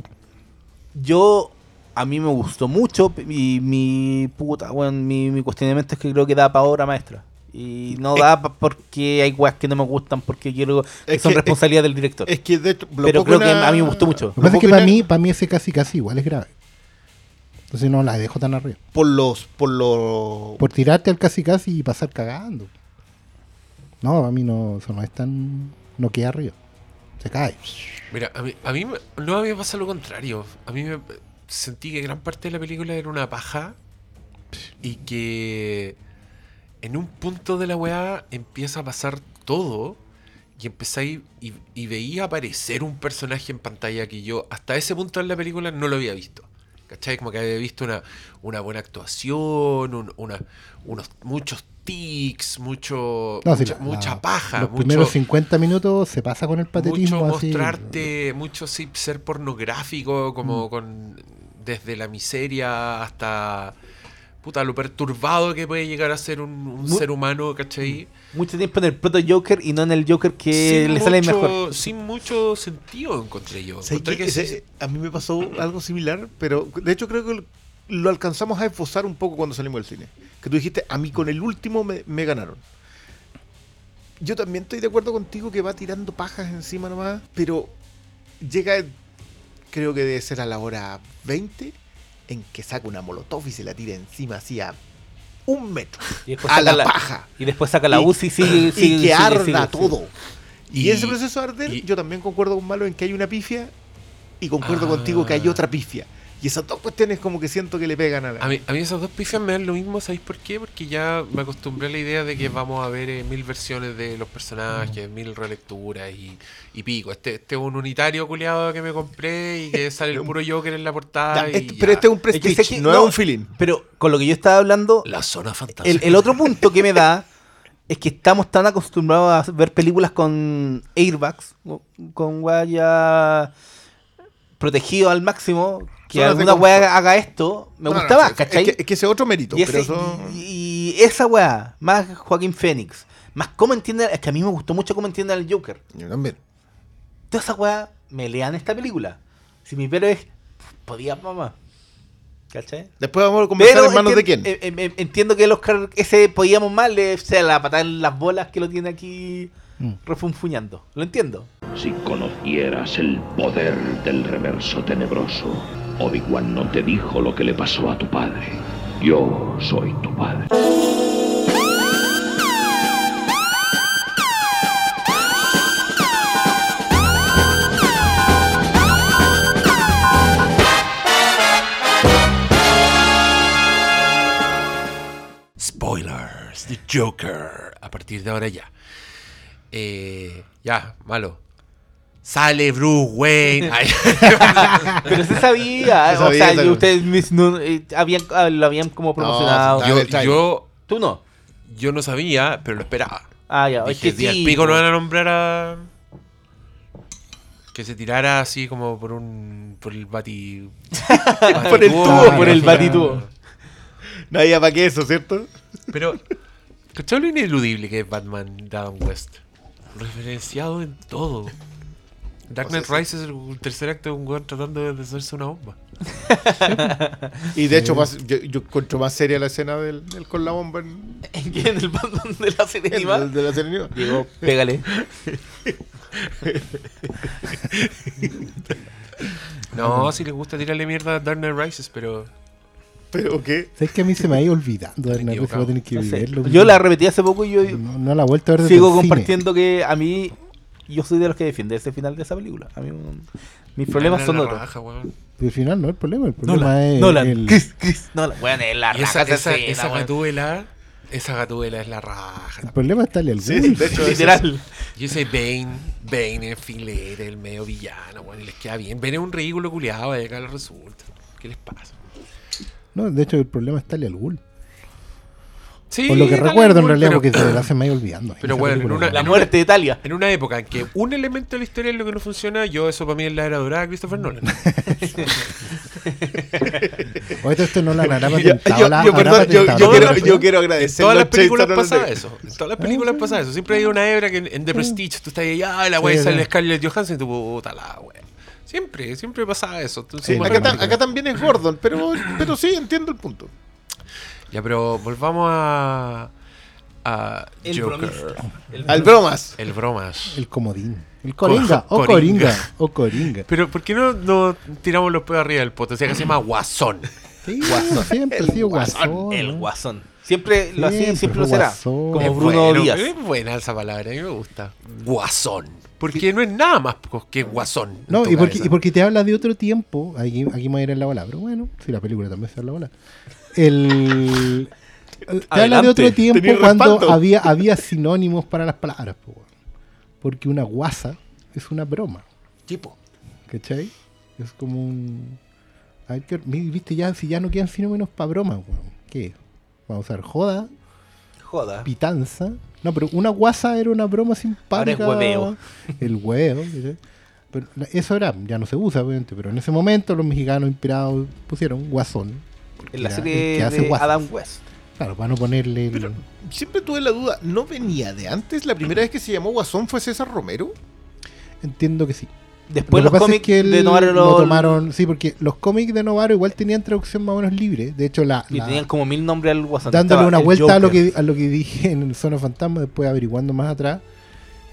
Yo a mí me gustó mucho y mi puta, weón, mi, mi cuestionamiento es que creo que da para obra maestra. Y no da porque hay weas que no me gustan porque quiero que Es son que- responsabilidad del director. Es que de hecho, lo Pero creo que a mí me gustó mucho. Lo que pasa es que para mí, para mí ese casi casi igual es grave. Entonces no la dejo tan arriba. Por los. Por los. Por tirarte al casi casi y pasar cagando. No, para mí no, eso no es tan. No queda arriba. Se cae. Mira, a mí, a mí no a mí me pasa lo contrario. A mí me sentí que gran parte de la película era una paja y que en un punto de la weá empieza a pasar todo y empezáis y, y veía aparecer un personaje en pantalla que yo hasta ese punto en la película no lo había visto. ¿Cachai? Como que había visto una, una buena actuación, un- una, unos, muchos tics, mucho, No, sí, mucha, la- mucha la- paja. Los mucho- primeros 50 minutos se pasa con el patetismo mucho así. mostrarte, mucho sí, ser pornográfico, Mm. como con desde la miseria hasta puta lo perturbado que puede llegar a ser un, ser humano, ¿cachai? Mucho tiempo en el proto Joker y no en el Joker que Sin le sale mucho- mejor. Sin mucho sentido encontré yo. ¿Sabes Encontré que Ese- sí- a mí me pasó algo similar, pero de hecho creo que lo, alcanzamos a esbozar un poco cuando salimos del cine. Que tú dijiste, a mí con el último me, me ganaron. Yo también estoy de acuerdo contigo que va tirando pajas encima nomás, pero llega, creo que debe ser a la hora 20, en que saca una molotov y se la tira encima así a un metro. Y A la paja. Y después saca la UCI y sigue, y que sigue- arda todo. Y, Y- ese proceso de arder, yo también concuerdo con Malo en que hay una pifia y concuerdo Ah. contigo que hay otra pifia. Y esas dos cuestiones como que siento que le pegan a la... A mí, a mí esas dos pifias me dan lo mismo, ¿sabéis por qué? Porque ya me acostumbré a la idea de que vamos a ver eh, mil versiones de los personajes, mil relecturas y, y pico. Este, este es un unitario culiado que me compré y que sale el puro Joker en la portada. Ya, y este- pero este es un Es que no, no, es un feeling. Pero con lo que yo estaba hablando, La zona fantástica. el, el otro punto que me da es que estamos tan acostumbrados a ver películas con airbags, con weá ya protegido al máximo, que Zonas alguna weá haga esto, me No, gusta no, más, es- ¿cachai? Es que, es que ese es otro mérito. Y, pero ese- eso- y- y esa weá, más Joaquín Phoenix, más cómo entiende, es que a mí me gustó mucho cómo entiende al Joker. Yo también. Toda esa weá me lean esta película. Si mi pero es, podía mamá. ¿Cachai? Después vamos a conversar en manos de quién. eh, eh, eh, entiendo que el Oscar ese podíamos más le sea la patada en las bolas que lo tiene aquí Mm. refunfuñando. Lo entiendo. Si conocieras el poder del reverso tenebroso, Obi-Wan no te dijo lo que le pasó a tu padre. Yo soy tu padre. Spoilers, The Joker. A partir de ahora ya. Eh, ya, malo. Sale Bruce Wayne. Ay. Pero se sabía. Se o sea, ustedes mis- no, eh, habían, ah, lo habían como promocionado. yo, Tú no. yo no sabía, pero lo esperaba. Ah, ya. Es Dije, que "Di al sí. pico no van a nombrar a. Que se tirara así como por un. por el bati. Por el tubo, por el batitubo. había para qué eso, ¿cierto? Pero. ¿Cachai lo ineludible que es Batman Adam West? Referenciado en todo. Dark Knight Rises es el tercer acto de un weón tratando de hacerse una bomba. Y de hecho, más- yo, yo encuentro más seria la escena del, del con la bomba en, ¿En quién? ¿En el Batman de la serie en- animada? de la serie animada. Diego, pégale. No, si les gusta tirarle mierda a Dark Knight Rises, pero. ¿Pero qué? ¿Sabes que a mí se me ha ido olvidando? Dark Knight Rises, equivocado. voy a tener que No sé. viverlo. Yo la repetí hace poco y yo No, no la he vuelto a ver desde sigo el cine. compartiendo que a mí yo soy de los que defiende ese final de esa película. A mí mm, mis problemas son otros. al final no es el problema. El problema Nolan, es Nolan, el- Chris, Chris, Nolan. Weón, es la esa, raja esa, escena, esa gatúbela. Esa gatúbela es la raja. el problema está en el Sí, Wolf. de hecho, eso- Literal. Y ese Bane, Bane en filete, el medio villano, y les queda bien. Bane es un ridículo culiado, y acá lo resulta. ¿Qué les pasa? No, de hecho, el problema está en el Ghul. Sí, Por lo que recuerdo, en realidad, pero- porque se hace medio olvidando. Pero bueno, en una- La muerte de Talia. En una época en que un elemento de la historia es lo que no funciona, yo eso para mí es la era dorada de Christopher Nolan. Oye, esto no la hará Yo, quiero, quiero En agradecer todas las películas pasa eso. En todas las películas pasa eso. Siempre hay una hebra que en, en The Prestige tú estás ahí, ah, la sí. sale Scarlett Johansson y tú, puta la wea. Siempre, siempre pasaba eso. Acá también es Gordon, pero, pero sí, entiendo el punto. Ya, pero volvamos a. a El Joker. bromista. El Al bromas. El bromas. El comodín. El coringa. Co- O coringa. coringa. O coringa. Pero, ¿por qué no, no tiramos los pedos arriba del poto? O sea, que se llama Guasón. Sí, siempre ha sido guasón. El guasón. Siempre lo hacía y Siempre siempre lo será. guasón. Como Es Bruno bueno, Díaz. Es buena esa palabra, a mí me gusta. Guasón. Porque no es nada más que guasón. No, y porque, cabeza. y porque te habla de otro tiempo. Aquí, aquí me voy a ir en la bola, pero bueno, si la película también se da en la bola. El. Te habla de otro tiempo cuando respaldo. había, había sinónimos para las palabras. po. Porque una guasa es una broma. Tipo. ¿Cachai? Es como un. Viste, ya, si ya no quedan sinónimos para bromas, weón. ¿Qué? Vamos a usar joda, Joda. pitanza. No, pero una guasa era una broma simpática. Ahora es hueveo. El huevo. ¿cachai? Pero la- eso era, ya no se usa, obviamente, pero en ese momento los mexicanos inspirados pusieron guasón. En la serie el que hace de. Adam West. Claro, para no ponerle. el- Pero siempre tuve la duda, ¿no venía de antes? ¿La primera vez que se llamó Guasón fue César Romero? Entiendo que sí. Después Lo los es cómics que de Novaro lo lo tomaron. Sí, porque los cómics de Novaro igual tenían traducción más o menos libre. De hecho, la, Y la- tenían como mil nombres al guasón. dándole una el vuelta a lo, que, a lo que dije en el Zona Fantasma, después averiguando más atrás.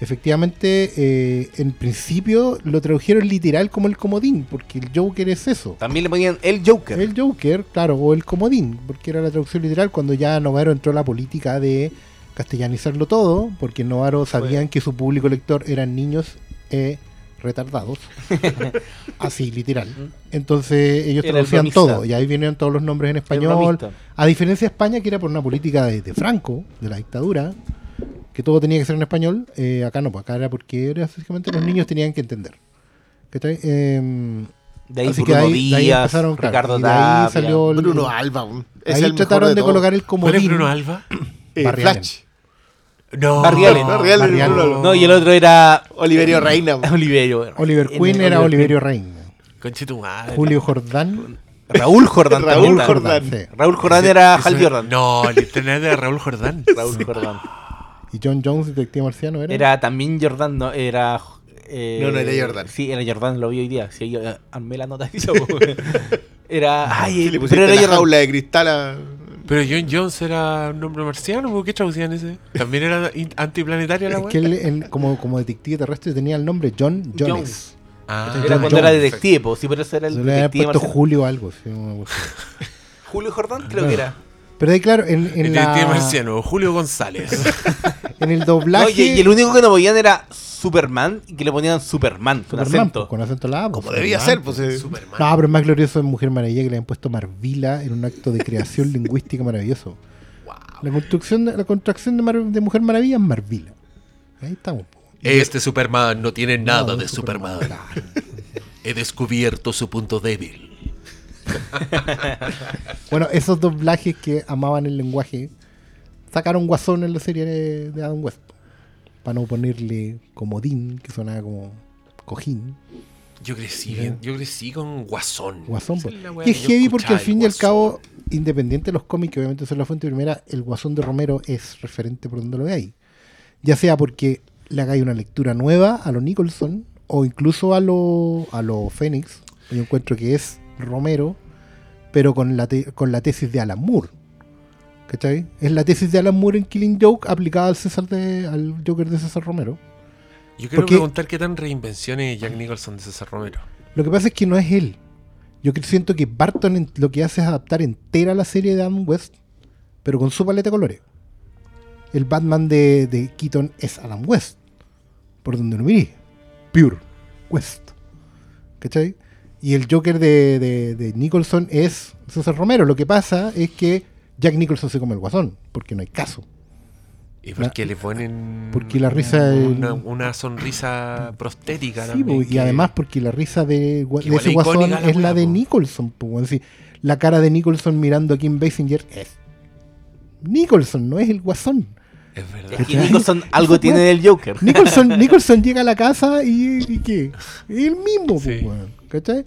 Efectivamente, eh, en principio lo tradujeron literal como el comodín, porque el Joker es eso. También le ponían el Joker. El Joker, claro, o el comodín, porque era la traducción literal cuando ya Novaro entró la política de castellanizarlo todo, porque Novaro sabían que su público lector eran niños eh, retardados. Así, literal. Entonces ellos Era traducían todo, y ahí vinieron todos los nombres en español. A diferencia de España, que era por una política de, de Franco, de la dictadura, que todo tenía que ser en español, eh, acá no, pues acá era porque era básicamente los niños tenían que entender. ¿Cachai? Em, De ahí Así que Bruno ahí- de ahí Díaz, empezaron, claro, Ricardo y de ahí salió el- Bruno Alba. es ahí el mejor trataron de, todo. colocar el ¿Cuál es comodín. Bruno Alba? Eh, Barry Flash. No. Barry Allen. Barry Allen, Barry Allen. Bruno Alba. No, y el otro era Oliverio Reina. Oliverio. Oliver En Queen era Oliver Oliverio Reina. Conche tu madre. Julio Jordán. Raúl Jordán Raúl. Jordán. Raúl Jordán era Hal Jordan. No, el internet de Raúl Jordán. Raúl Jordán. Y John Jones, detective marciano, era. Era también Jordan, no, era. eh, No, no era Jordan. Sí, era Jordan, lo vi hoy día. Sí, yo eh, armé la nota. era. Ay, Sí, le pero era la Jordan. jaula de cristal a... Pero John Jones era un nombre marciano, ¿por qué traducían ese? También era antiplanetaria la Es que él, como, como detective terrestre, tenía el nombre John Jones. Jones. Ah, Era John cuando era Jones. detective, pues, sí, pero eso era el Se le había detective puesto. Julio o algo. sí. Julio Jordán, creo que era. Pero ahí, claro, en, en, el la- detective marciano, Julio González. en el No, doblaje. y, y el único que no ponían era Superman y que le ponían Superman con Superman, acento. pues, con acento la pues, Como debía ser, pues. eh. Superman. No, pero es más glorioso en Mujer Maravilla que le habían puesto Marvila en un acto de creación lingüística maravilloso. La construcción de, la contracción de, Mar- de Mujer Maravilla es Marvila. Ahí estamos. po. Este Superman no tiene nada No, de Superman. He descubierto su punto débil. Bueno, esos doblajes que amaban el lenguaje sacaron guasón en la serie de, Adam West. Para no ponerle comodín, que sonaba como cojín. Yo crecí bien, yo crecí con Guasón. Guasón. Es Y es heavy porque al fin y al cabo, independiente de los cómics, que obviamente son la fuente primera, el guasón de Romero es referente por donde lo veáis. Ya sea porque le hagáis una lectura nueva a lo Nicholson o incluso a lo, a lo Fénix. Yo encuentro que es Romero, pero con la, te- con la tesis de Alan Moore. ¿Cachai? Es la tesis de Alan Moore en Killing Joke aplicada al, César de, al Joker de César Romero. Yo quiero porque- preguntar qué tan reinvención es Jack Nicholson de César Romero. Lo que pasa es que no es él. Yo que- siento que Barton lo que hace es adaptar entera la serie de Adam West, pero con su paleta de colores. El Batman de, de Keaton es Adam West, por donde lo miré. Pure West. ¿Cachai? Y el Joker de, de- de Nicholson es César Romero. Lo que pasa es que Jack Nicholson se come el guasón, porque no hay caso. ¿Y por qué le ponen Porque la risa una, una sonrisa prostética Sí, también, po, y que- además porque la risa de, de ese es guasón la es la de po. Nicholson. po, weón. Sí, la cara de Nicholson mirando a Kim Basinger es Nicholson, no es el guasón. Es verdad. Es que Nicholson algo tiene del Joker. Nicholson, Nicholson llega a la casa y, y ¿qué? Es el mismo, Sí. weón, ¿cachai?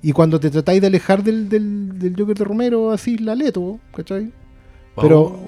Y cuando te tratáis de alejar del, del, del Joker de Romero, así la leto, ¿cachai? Pero.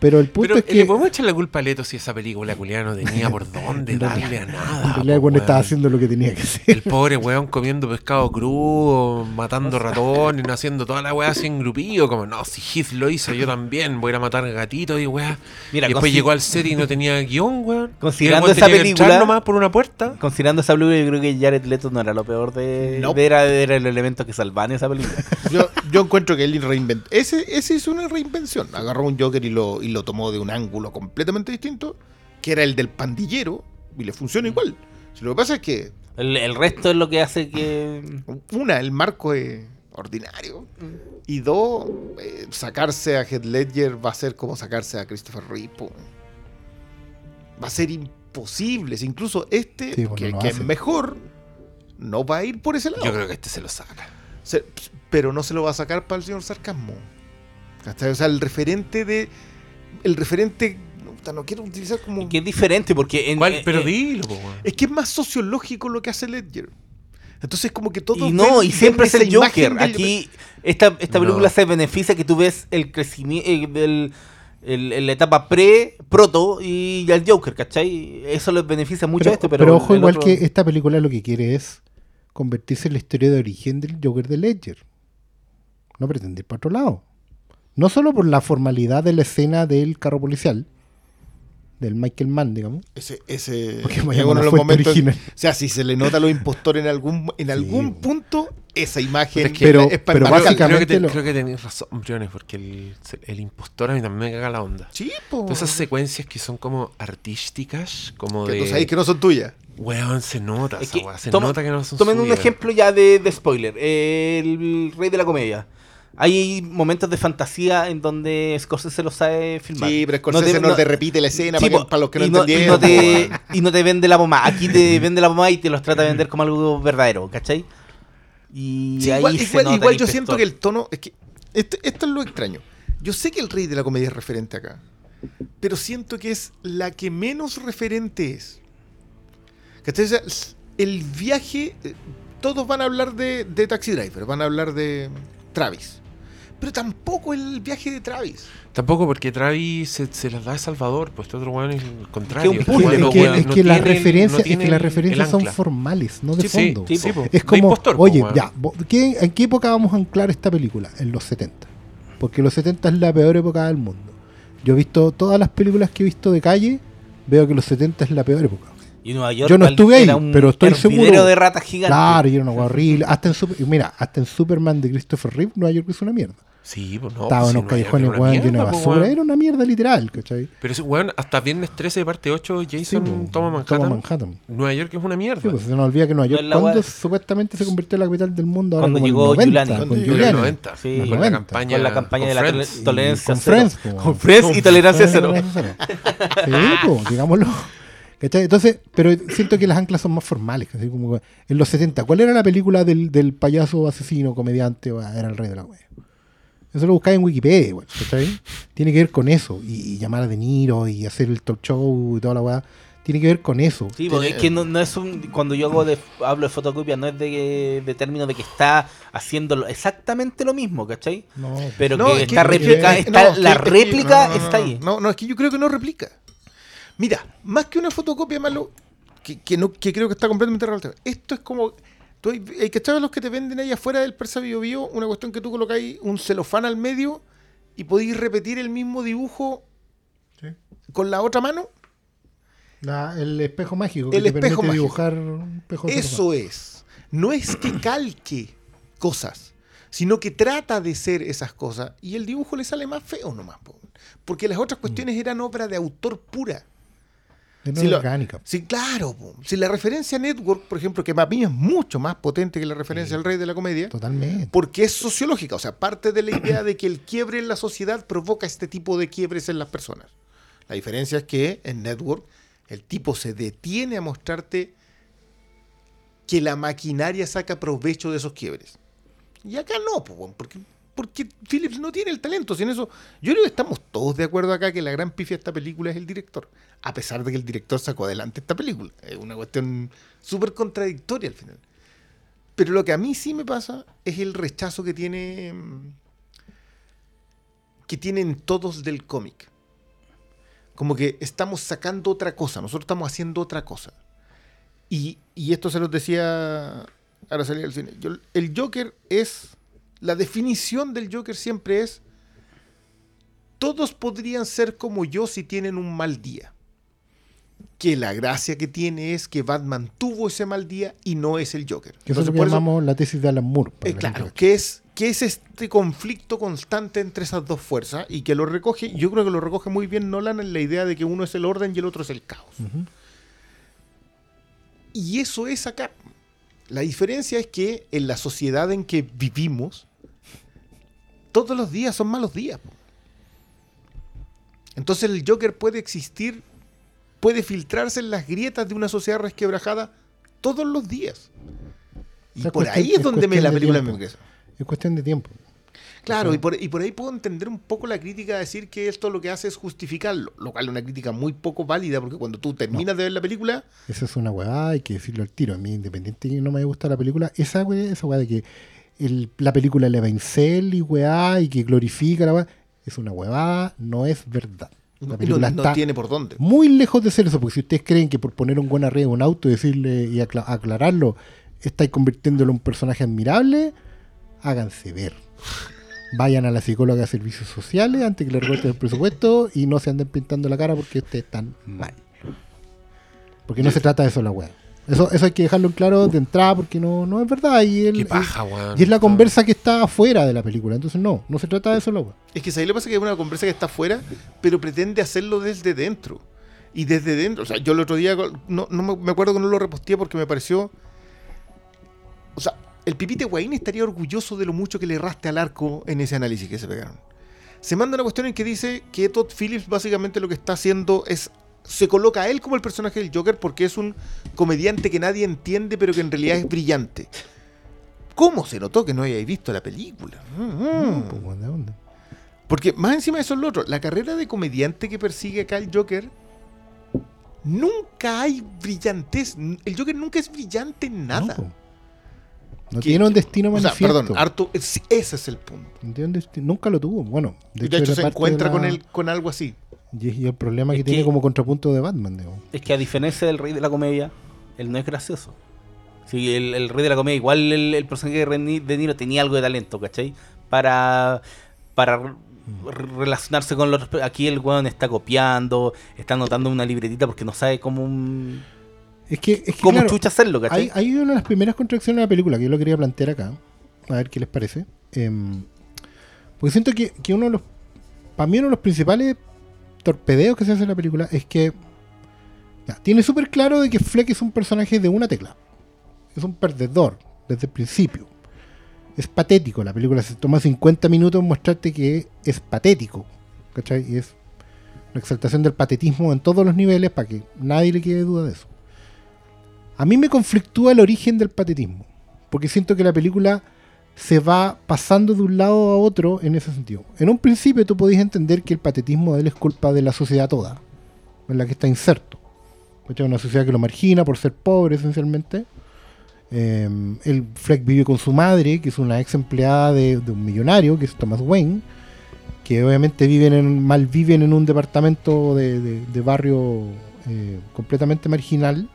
Pero el punto Pero es que le podemos echar la culpa a Leto si esa película culiada no tenía por dónde darle a nada. en realidad weón estaba haciendo lo que tenía que hacer. El pobre weón comiendo pescado crudo, matando ratones, haciendo toda la weá así en grupillo, como no, si Heath lo hizo, yo también, voy a ir a matar gatitos y weá. Mira, y después llegó al set y no tenía guion, weón. Considerando weón esa película- nomás por una puerta. Considerando esa película, yo creo que Jared Leto no era lo peor de. No. de- era, era el elemento que salvan esa película. Yo, yo encuentro que él reinventó. Ese, ese es una reinvención. Agarró un Joker y lo, y lo tomó de un ángulo completamente distinto, que era el del pandillero, y le funciona igual. Si lo que pasa es que, El, el resto es lo que hace que. una, el marco es ordinario, y dos, eh, sacarse a Heath Ledger va a ser como sacarse a Christopher Reeve. Va a ser imposible. Si Incluso este, Sí, bueno, que, es mejor, no va a ir por ese lado. Yo creo que este se lo saca. Se- pero no se lo va a sacar para el señor sarcasmo. O sea, el referente de. El referente. No quiero utilizar como. que es diferente porque. En, ¿Cuál? eh, Pero eh, dilo, po, weón. Es que es más sociológico lo que hace Ledger. Entonces, como que todo. Y no, y siempre es el Joker. Aquí, esta, esta No. película se beneficia que tú ves el crecimiento del. el- en la etapa pre, proto y ya el Joker, ¿cachai? Eso les beneficia mucho pero, a este, pero. pero ojo, el igual otro- que esta película lo que quiere es convertirse en la historia de origen del Joker de Ledger. No pretende ir para otro lado. No solo por la formalidad de la escena del carro policial, del Michael Mann, digamos. Ese, ese Porque es uno a de los momentos. original. O sea, si se le nota lo impostor en algún, en algún punto, esa imagen Es que- pero- es para pero básicamente- creo que, te- lo- creo que tenéis razón, Briones, porque el, el impostor a mí también me caga la onda. Sí, po. Todas esas secuencias que son como artísticas, como Que de. tú sabes que no son tuyas. Weón, se nota Es esa que se toma- nota que no son Tomen un ejemplo ya de, de spoiler. El rey de la comedia. Hay momentos de fantasía en donde Scorsese lo sabe filmar. Sí, pero Scorsese te- no, te repite la escena Sí, para, que- po, para los que no y, no, y, entendieron. no te, y no te vende la pomada. Aquí te vende la pomada y te los trata de vender como algo verdadero, ¿cachai? Y Sí, ahí igual se igual- nota igual yo siento que el tono. Es que esto, esto es lo extraño. Yo sé que el rey de la comedia es referente acá. Pero siento que es la que menos referente es. ¿Cachai? O sea, el viaje. eh, Todos van a hablar de, de Taxi Driver, van a hablar de Travis. Pero tampoco el viaje de Travis. Tampoco porque Travis se, se las da a Salvador, pues este otro weón es el contrario. Es Este que, es no- que- weón es no que las referencias, no las referencias son formales, no de Sí, fondo. sí, Sí. Es como, impostor, oye, ya, ¿qué- ¿en qué época vamos a anclar esta película? En los 70. Porque los 70 es la peor época del mundo. Yo he visto todas las películas que he visto de calle, veo que los 70 es la peor época. Y Nueva York Yo no estuve ahí, pero estoy seguro. de ratas gigantes. Claro, y era una horrible. Hasta en, Super- mira, hasta en Superman de Christopher Reeve, Nueva York es una mierda. Sí, pues no. Estaba pues en York callejones, weón, lleno de basura. weón. Era una mierda literal, ¿cachai? Pero ese weón, hasta viernes 13 parte 8, Jason Sí, toma Manhattan. toma Manhattan. Nueva York es una mierda. Sí, pues se nos olvida que Nueva York, cuando supuestamente se convirtió en la capital del mundo, ahora Cuando llegó el 90, Giuliani. con Cuando En los Giuliani. 90. Sí. con 90. la campaña, Con la campaña de la Friends. tole- tolerancia con cero. Friends, po. Con Friends y tolerancia cero. Sí, po, digámoslo. ¿Cachai? Entonces, pero siento que las anclas son más formales. ¿cachai? Como que en los 70, ¿cuál era la película del, del payaso asesino, comediante? Era el rey de la comedia. Eso lo buscáis en Wikipedia, igual, ¿cachai? Tiene que ver con eso. Y, y llamar a De Niro y hacer el talk show y toda la weá. Tiene que ver con eso. Sí, porque es que no, no es un. Cuando yo hago de, hablo de fotocopia, no es de, de términos de que está haciendo exactamente lo mismo, ¿cachai? No, Pero No, que es está que- réplica, está, no, la que- réplica no, no, no, está ahí. No, no, es que yo creo que no replica. Mira, más que una fotocopia, malo, que, que no, que creo que está completamente relativa. Esto es como. Tú hay, hay que los que te venden ahí afuera del Persa Bio Bio, una cuestión que tú colocáis un celofán al medio y podéis repetir el mismo dibujo Sí. con la otra mano. La- el espejo mágico que El te espejo permite mágico. dibujar un espejo de Eso es. No es que calque cosas, sino que trata de ser esas cosas y el dibujo le sale más feo nomás. po. Porque las otras cuestiones eran obra de autor pura. Es no Sí, lo- orgánica. Sí, claro. Si la referencia a Network, por ejemplo, que para mí es mucho más potente que la referencia al rey de la comedia, Totalmente. porque es sociológica, o sea, parte de la idea de que el quiebre en la sociedad provoca este tipo de quiebres en las personas. La diferencia es que en Network el tipo se detiene a mostrarte que la maquinaria saca provecho de esos quiebres. Y acá no, porque, porque Phillips no tiene el talento. Sin eso, yo creo que estamos todos de acuerdo acá que la gran pifia de esta película es el director. A pesar de que el director sacó adelante esta película. Es una cuestión súper contradictoria al final. Pero lo que a mí sí me pasa es el rechazo que tiene. mm, que tienen todos del cómic. como que estamos sacando otra cosa, nosotros estamos haciendo otra cosa. Y, esto se los decía salía del cine. El Joker es, la definición del Joker siempre es, todos podrían ser como yo si tienen un mal día. Que la gracia que tiene es que Batman tuvo ese mal día y no es el Joker. Que eso es Entonces, lo que por eso- llamamos la tesis de Alan Moore. eh, la claro, que es, que es este conflicto constante entre esas dos fuerzas y que lo recoge, yo creo que lo recoge muy bien Nolan en la idea de que uno es el orden y el otro es el caos. Y eso es acá. La diferencia es que en la sociedad en que vivimos, todos los días son malos días. Entonces el Joker puede existir, puede filtrarse en las grietas de una sociedad resquebrajada todos los días. Y O sea, por cuestión- ahí es es donde me la película me ingresa. Es cuestión de tiempo. Claro, y por, y por ahí puedo entender un poco la crítica de decir que esto lo que hace es justificarlo, lo cual es una crítica muy poco válida, porque cuando tú terminas de ver la película, Esa es una weá, hay que decirlo al tiro. A mí, independiente de que no me haya gustado la película, esa weá, esa weá de que el- la película le incel y weá y que glorifica la weá, es una huevada, no es verdad. La no, película no está tiene por dónde. muy lejos de ser eso, porque si ustedes creen que por poner un buen arriba a un auto y decirle y acla- aclararlo, estáis convirtiéndolo en un personaje admirable, háganse ver. Vayan a la psicóloga de servicios sociales antes que le recorten el presupuesto y no se anden pintando la cara porque ustedes están mal. Porque no se trata de eso la weá. Eso, eso hay que dejarlo en claro de entrada porque no, no es verdad. Y, el- Qué paja, weón. y es la conversa que está afuera de la película. Entonces no, no se trata de eso weá. Es que ahí le pasa que es una conversa que está afuera, pero pretende hacerlo desde dentro. Y desde dentro, o sea, yo el otro día, no, no me, me acuerdo que no lo reposteé porque me pareció... O sea, el Pipite Guaín estaría orgulloso de lo mucho que le erraste al arco en ese análisis que se pegaron. Se manda una cuestión en que dice que Todd Phillips básicamente lo que está haciendo es... Se coloca a él como el personaje del Joker porque es un comediante que nadie entiende, pero que en realidad es brillante. ¿Cómo se notó que no hayáis visto la película? Mm. Pues. Porque más encima de eso es lo otro. La carrera de comediante que persigue acá el Joker. Nunca hay brillantez. El Joker nunca es brillante en nada. No, tiene un destino o sea, manifiesto. perdón, harto, es- ese es el punto. No tiene un destino- Nunca lo tuvo. Bueno, De hecho, se encuentra la- con él con algo así. Y el problema que, Es tiene que- como contrapunto de Batman, digo. Es que a diferencia del rey de la comedia, él no es gracioso. Sí, el, el rey de la comedia, igual el, el personaje de De Niro tenía algo de talento, ¿cachai? Para, para re- relacionarse con los... Aquí el weón está copiando, está anotando una libretita porque no sabe cómo, un- Es que, es que cómo claro, chucha hacerlo, ¿cachai? hay, hay una de las primeras contracciones de la película que yo lo quería plantear acá. A ver qué les parece. Em, porque siento que, que uno de los. Para mí, uno de los principales torpedeos que se hace en la película es que. tiene súper claro de que Fleck es un personaje de una tecla. Es un perdedor desde el principio. Es patético. La película se toma 50 minutos en mostrarte que es patético. ¿Cachai? Y es la exaltación del patetismo en todos los niveles para que nadie le quede duda de eso. A mí me conflictúa el origen del patetismo, porque siento que la película se va pasando de un lado a otro en ese sentido. En un principio tú podías entender que el patetismo es culpa de la sociedad toda, en la que está inserto. Una sociedad que lo margina por ser pobre esencialmente. Eh, el Fleck vive con su madre, que es una ex empleada de, de un millonario, que es Thomas Wayne, que obviamente viven en, mal viven en un departamento de, de- de barrio eh, completamente marginal,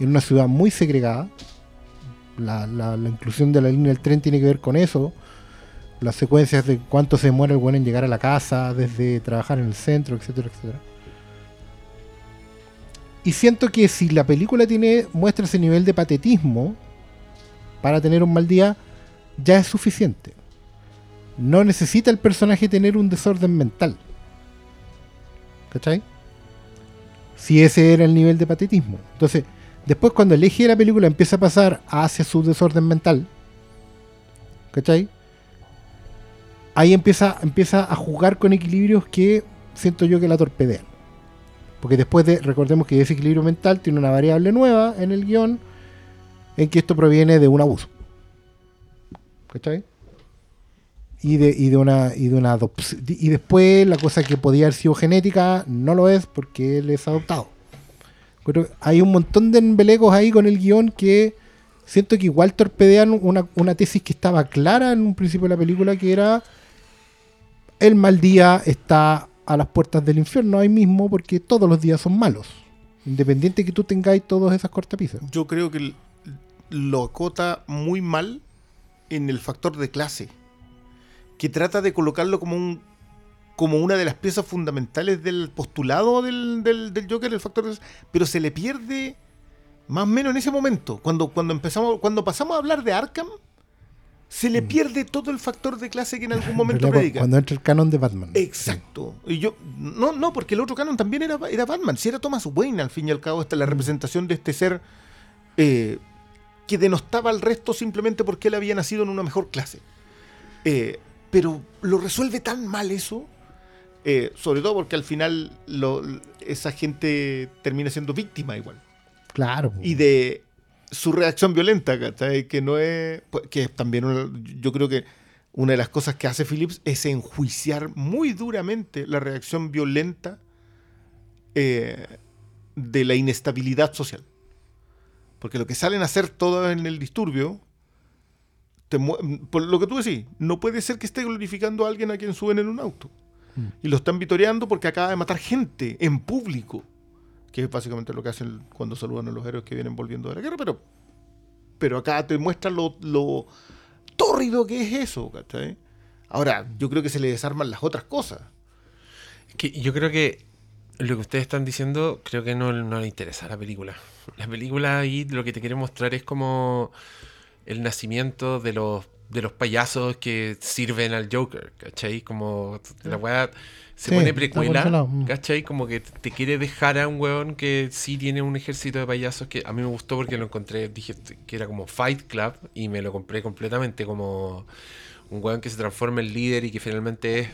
en una ciudad muy segregada. La, inclusión de la línea del tren tiene que ver con eso. Las secuencias de cuánto se demora el bueno en llegar a la casa, desde trabajar en el centro, etcétera, etcétera. Y siento que si la película tiene muestra ese nivel de patetismo para tener un mal día, ya es suficiente. No necesita el personaje tener un desorden mental. ¿Cachai? Si ese era el nivel de patetismo. Entonces, después cuando el eje de la película empieza a pasar hacia su desorden mental, ¿cachai? Ahí empieza, empieza a jugar con equilibrios que siento yo que la torpedean. Porque después de, recordemos que ese equilibrio mental tiene una variable nueva en el guion, en que esto proviene de un abuso. ¿Cachai? Y de, y de una y de una adopción. Y después la cosa que podía haber sido genética no lo es porque él es adoptado. Hay un montón de embelecos ahí con el guion que siento que igual torpedean una, una tesis que estaba clara en un principio de la película, que era el mal día está a las puertas del infierno ahí mismo porque todos los días son malos. Independiente que tú tengáis todas esas cortapisas. Yo creo que lo acota muy mal en el factor de clase. Que trata de colocarlo como un como una de las piezas fundamentales del postulado del, del, del Joker, el factor de clase, pero se le pierde más o menos en ese momento. Cuando, cuando empezamos, cuando pasamos a hablar de Arkham, se le pierde todo el factor de clase que en algún En momento predica. Cuando entra el canon de Batman. Exacto. Y yo, no, no, porque el otro canon también era, era Batman. Si era Thomas Wayne, al fin y al cabo, esta es la representación de este ser eh, que denostaba al resto simplemente porque él había nacido en una mejor clase. Eh, pero lo resuelve tan mal eso, eh, sobre todo porque al final lo- esa gente termina siendo víctima igual. Claro. Y de su reacción violenta, ¿cachai? Que no es. pues, Que también una- yo creo que una de las cosas que hace Phillips es enjuiciar muy duramente la reacción violenta eh, de la inestabilidad social. Porque lo que salen a hacer todos en el disturbio, te por lo que tú decís, no puede ser que esté glorificando a alguien a quien suben en un auto. Y lo están vitoreando porque acaba de matar gente en público que es básicamente lo que hacen cuando saludan a los héroes que vienen volviendo de la guerra, pero, pero acá te muestra lo, lo tórrido que es eso, ¿cachai? Ahora, yo creo que se le desarman las otras cosas. Que yo creo que lo que ustedes están diciendo, creo que no, no le interesa a la película. La película ahí lo que te quiere mostrar es como el nacimiento de los, de los payasos que sirven al Joker, ¿cachai? Como la weá se Sí, pone precuela, mm. ¿cachai? Como que te quiere dejar a un weón que sí tiene un ejército de payasos que a mí me gustó porque lo encontré, dije que era como Fight Club y me lo compré completamente como un weón que se transforma en líder y que finalmente es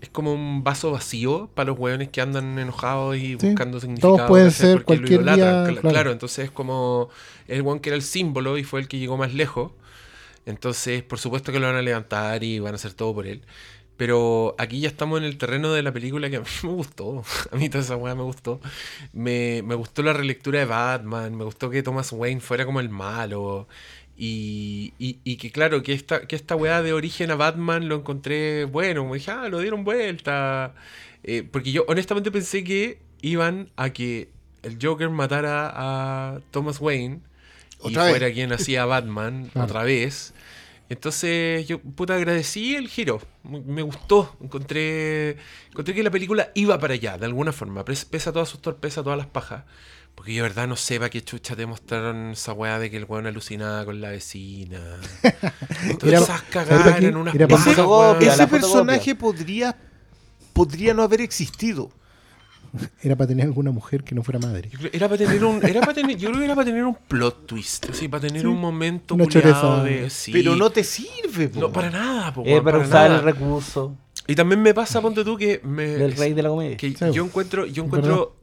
es como un vaso vacío para los hueones que andan enojados y Sí, buscando significado. todos pueden ser cualquier día, Cla- claro. claro. entonces es como el hueón que era el símbolo y fue el que llegó más lejos. Entonces, por supuesto que lo van a levantar y van a hacer todo por él. Pero aquí ya estamos en el terreno de la película que a mí me gustó. A mí toda esa weá me gustó. Me, me gustó la relectura de Batman. Me gustó que Thomas Wayne fuera como el malo. Y, y, y que claro, que esta, que esta weá de origen a Batman lo encontré bueno. Como dije, ah, lo dieron vuelta. Eh, porque yo honestamente pensé que iban a que el Joker matara a Thomas Wayne y vez. fuera quien hacía Batman Claro. otra vez. Entonces yo puta agradecí el giro. Me gustó. Encontré, encontré que la película iba para allá, de alguna forma. pes- Pese a todas sus torpezas, todas las pajas. Porque yo de verdad no sé para qué chucha te mostraron esa weá de que el weón alucinaba con la vecina. Todas esas ¿sabes cagadas eran unas pajas, Ese fotocopia. personaje podría, podría no haber existido. Era para tener alguna mujer que no fuera madre. Yo creo- Era para tener un, era para tener, yo creo que era para tener un plot twist, así, para tener Sí, un momento de sí. Pero no te sirve, po. No, para nada, po, Eh, para para usar nada. el recurso Y también me pasa, ponte tú, que me del rey de la comedia. que Sí, yo encuentro, yo encuentro,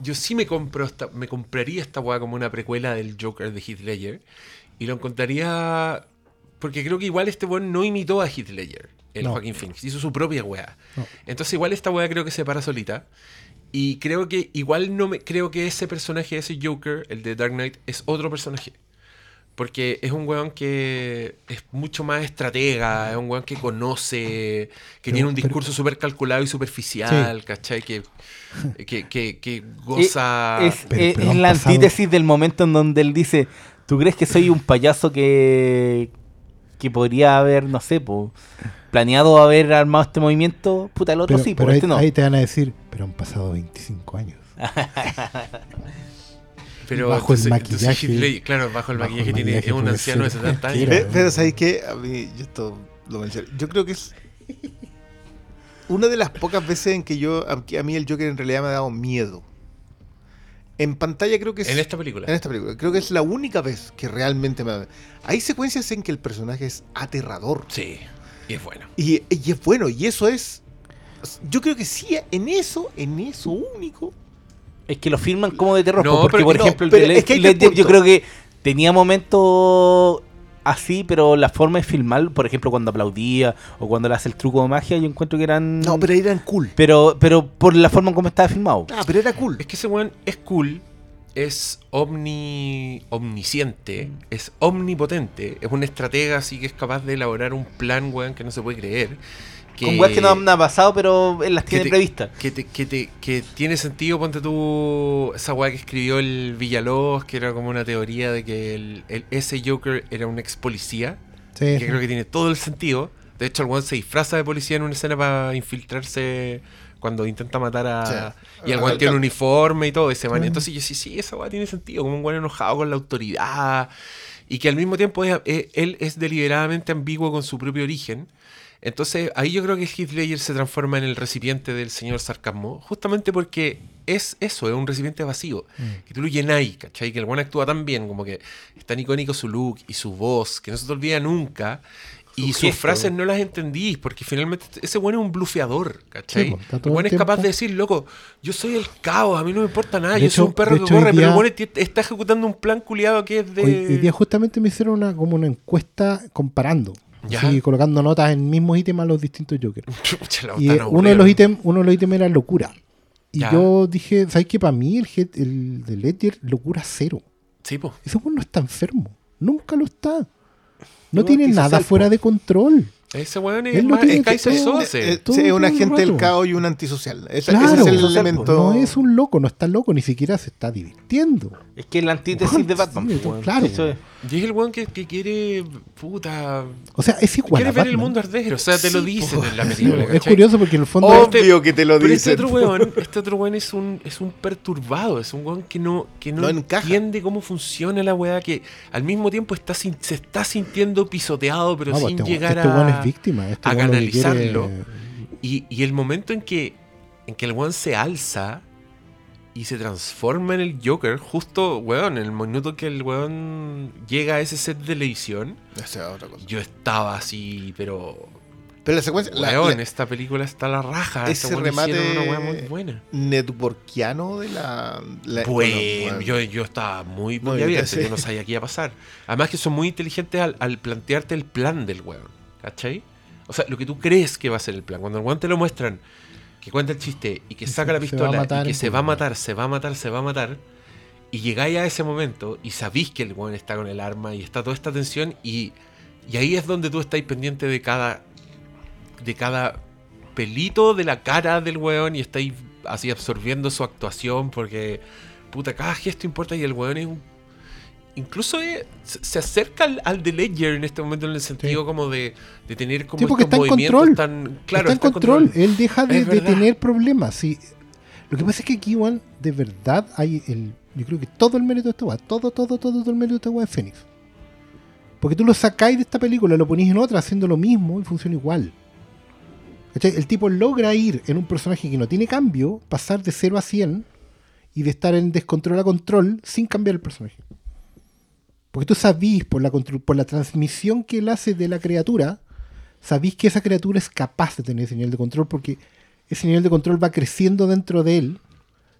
yo sí me compro esta, me compraría esta weá como una precuela del Joker de Heath Ledger y lo encontraría porque creo que igual este weón no imitó a Heath Ledger, el No. Joaquin Phoenix, hizo su propia weá. No. Entonces igual esta weá creo que se para solita. Y creo que igual no me creo que ese personaje, ese Joker, el de Dark Knight, es otro personaje. Porque es un weón que es mucho más estratega, es un weón que conoce, que Pero- tiene un discurso súper calculado y superficial, ¿cachai? Que, que, que, que goza... Eh, es, Pero- es- pero es han la pasado- antítesis del momento en donde él dice, ¿tú crees que soy un payaso que, que podría haber, no sé, po, planeado haber armado este movimiento? Puta, el otro Pero, sí, pero pero ahí, este no. ahí te van a decir, pero han pasado 25 años. Pero bajo el entonces- maquillaje. Ledger, claro, bajo el Bajo maquillaje el tiene, maquillaje es un anciano de ser 70 años. Ve- Pero ¿sabéis qué? A mí, yo esto lo mencioné. Yo creo que es una de las pocas veces en que yo, a mí el Joker en realidad me ha dado miedo. En pantalla creo que es... En esta película. en esta película. Creo que es la única vez que realmente me Hay secuencias en que el personaje es aterrador. Sí, y es bueno. Y, y es bueno, y eso es... Yo creo que sí, en eso, en eso único, Es que lo filman como de terror, No, po, porque pero- por no, ejemplo el pero de es que yo creo que tenía momentos así, pero la forma de filmar, por ejemplo cuando aplaudía o cuando le hace el truco de magia, yo encuentro que eran... No, pero eran cool. pero, pero por la forma en cómo estaba filmado. Ah, pero era cool. Es que ese weón es cool, es omni, omnisciente, es omnipotente, es un estratega así que es capaz de elaborar un plan, weón, que no se puede creer. Con weas que no han pasado, pero él las que tiene te- previstas. Que, te- que, te- que tiene sentido, ponte tú, esa weá que escribió el Villalobos, que era como una teoría de que el, el- ese Joker era un ex policía, Sí, que creo que tiene todo el sentido. De hecho, el weón se disfraza de policía en una escena para infiltrarse cuando intenta matar a... Sí. Y el weón tiene un uniforme y todo ese man. Sí. Entonces yo sí, sí, esa weá tiene sentido, como un weón enojado con la autoridad y que al mismo tiempo es- es- él es deliberadamente ambiguo con su propio origen. Entonces ahí yo creo que Heath Ledger se transforma en el recipiente del señor sarcasmo, justamente porque es eso, es un recipiente vacío, que tú lo llenáis, ¿cachai? Que el weón actúa tan bien, como que es tan icónico su look y su voz, que no se te olvida nunca. Y sus frases no las entendís, porque finalmente ese weón es un blufeador, ¿cachai? Sí, el el es capaz de decir, loco, yo soy el caos, a mí no me importa nada, De yo hecho- soy un perro que hecho, corre, pero el est- está ejecutando un plan culiado que es de... Hoy, hoy día justamente me hicieron una, como una encuesta comparando. Ya. así, colocando notas en mismos ítems a los distintos Jokers. Y eh, uno de los ítems, uno de los ítems era locura. Y Ya. yo dije, ¿sabes qué? Para mí el, head- el de Ledger, locura cero. Sí, po. Ese weón no está enfermo. Nunca lo está. No tiene nada fuera po. de control. Ese weón es, es Kaiser. Eh, es un agente del caos y un antisocial. Ese, Claro. ese es el elemento. No es un loco, no está loco, ni siquiera se está divirtiendo. Es que es la antítesis de Batman. Sí, claro. Eso es. Y es el weón que, que quiere, puta... O sea, es igual. quiere a ver el mundo arder, o sea, te lo dicen po. en la película, es curioso porque en el fondo. Obvio que te lo Pero este dicen. otro weón, este otro weón es un, es un perturbado, es un weón que no, que no, entiende cómo funciona la weá, que al mismo tiempo está sin- se está sintiendo pisoteado, pero No, pues sin este, llegar este weón a, es víctima. Este a canalizarlo. quiere- Y, y el momento en que, en que el weón se alza y se transforma en el Joker, justo, weón, en el minuto que el weón llega a ese set de es otra cosa. yo estaba así, pero... Pero la secuencia. la- Weón, la- esta película está a la raja. ese este remate una weá muy buena. networkiano de la. la- Bueno, bueno, yo, yo estaba muy, muy Muy abierto, yo no sabía qué iba a pasar. Además que son muy inteligentes al, al plantearte el plan del weón, ¿cachai? O sea, lo que tú crees que va a ser el plan. Cuando el weón te lo muestran, que cuenta el chiste y que saca la pistola matar y que se va a público. matar, se va a matar, se va a matar, y llegáis a ese momento y sabéis que el weón está con el arma y está toda esta tensión y, y ahí es donde tú estás pendiente de cada de cada pelito de la cara del weón y estáis así absorbiendo su actuación porque puta, cada gesto importa y el weón es un incluso es- se acerca al, al de Ledger en este momento en el sentido Sí. como de, de tener como Sí, porque estos está en control. tan claro está en control. Él deja de, tener problemas. Sí. Lo que pasa es que aquí, weón, de verdad, hay el. Yo creo que todo el mérito de esta weá, todo, todo, todo, todo el mérito de esta weá es Fénix. Porque tú lo sacáis de esta película, lo ponís en otra haciendo lo mismo y funciona igual. ¿Cachai? El tipo logra ir en un personaje que no tiene cambio, pasar de 0 a 100 y de estar en descontrol a control sin cambiar el personaje. Porque tú sabís por la, por la transmisión que él hace de la criatura, sabís que esa criatura es capaz de tener ese nivel de control porque ese nivel de control va creciendo dentro de él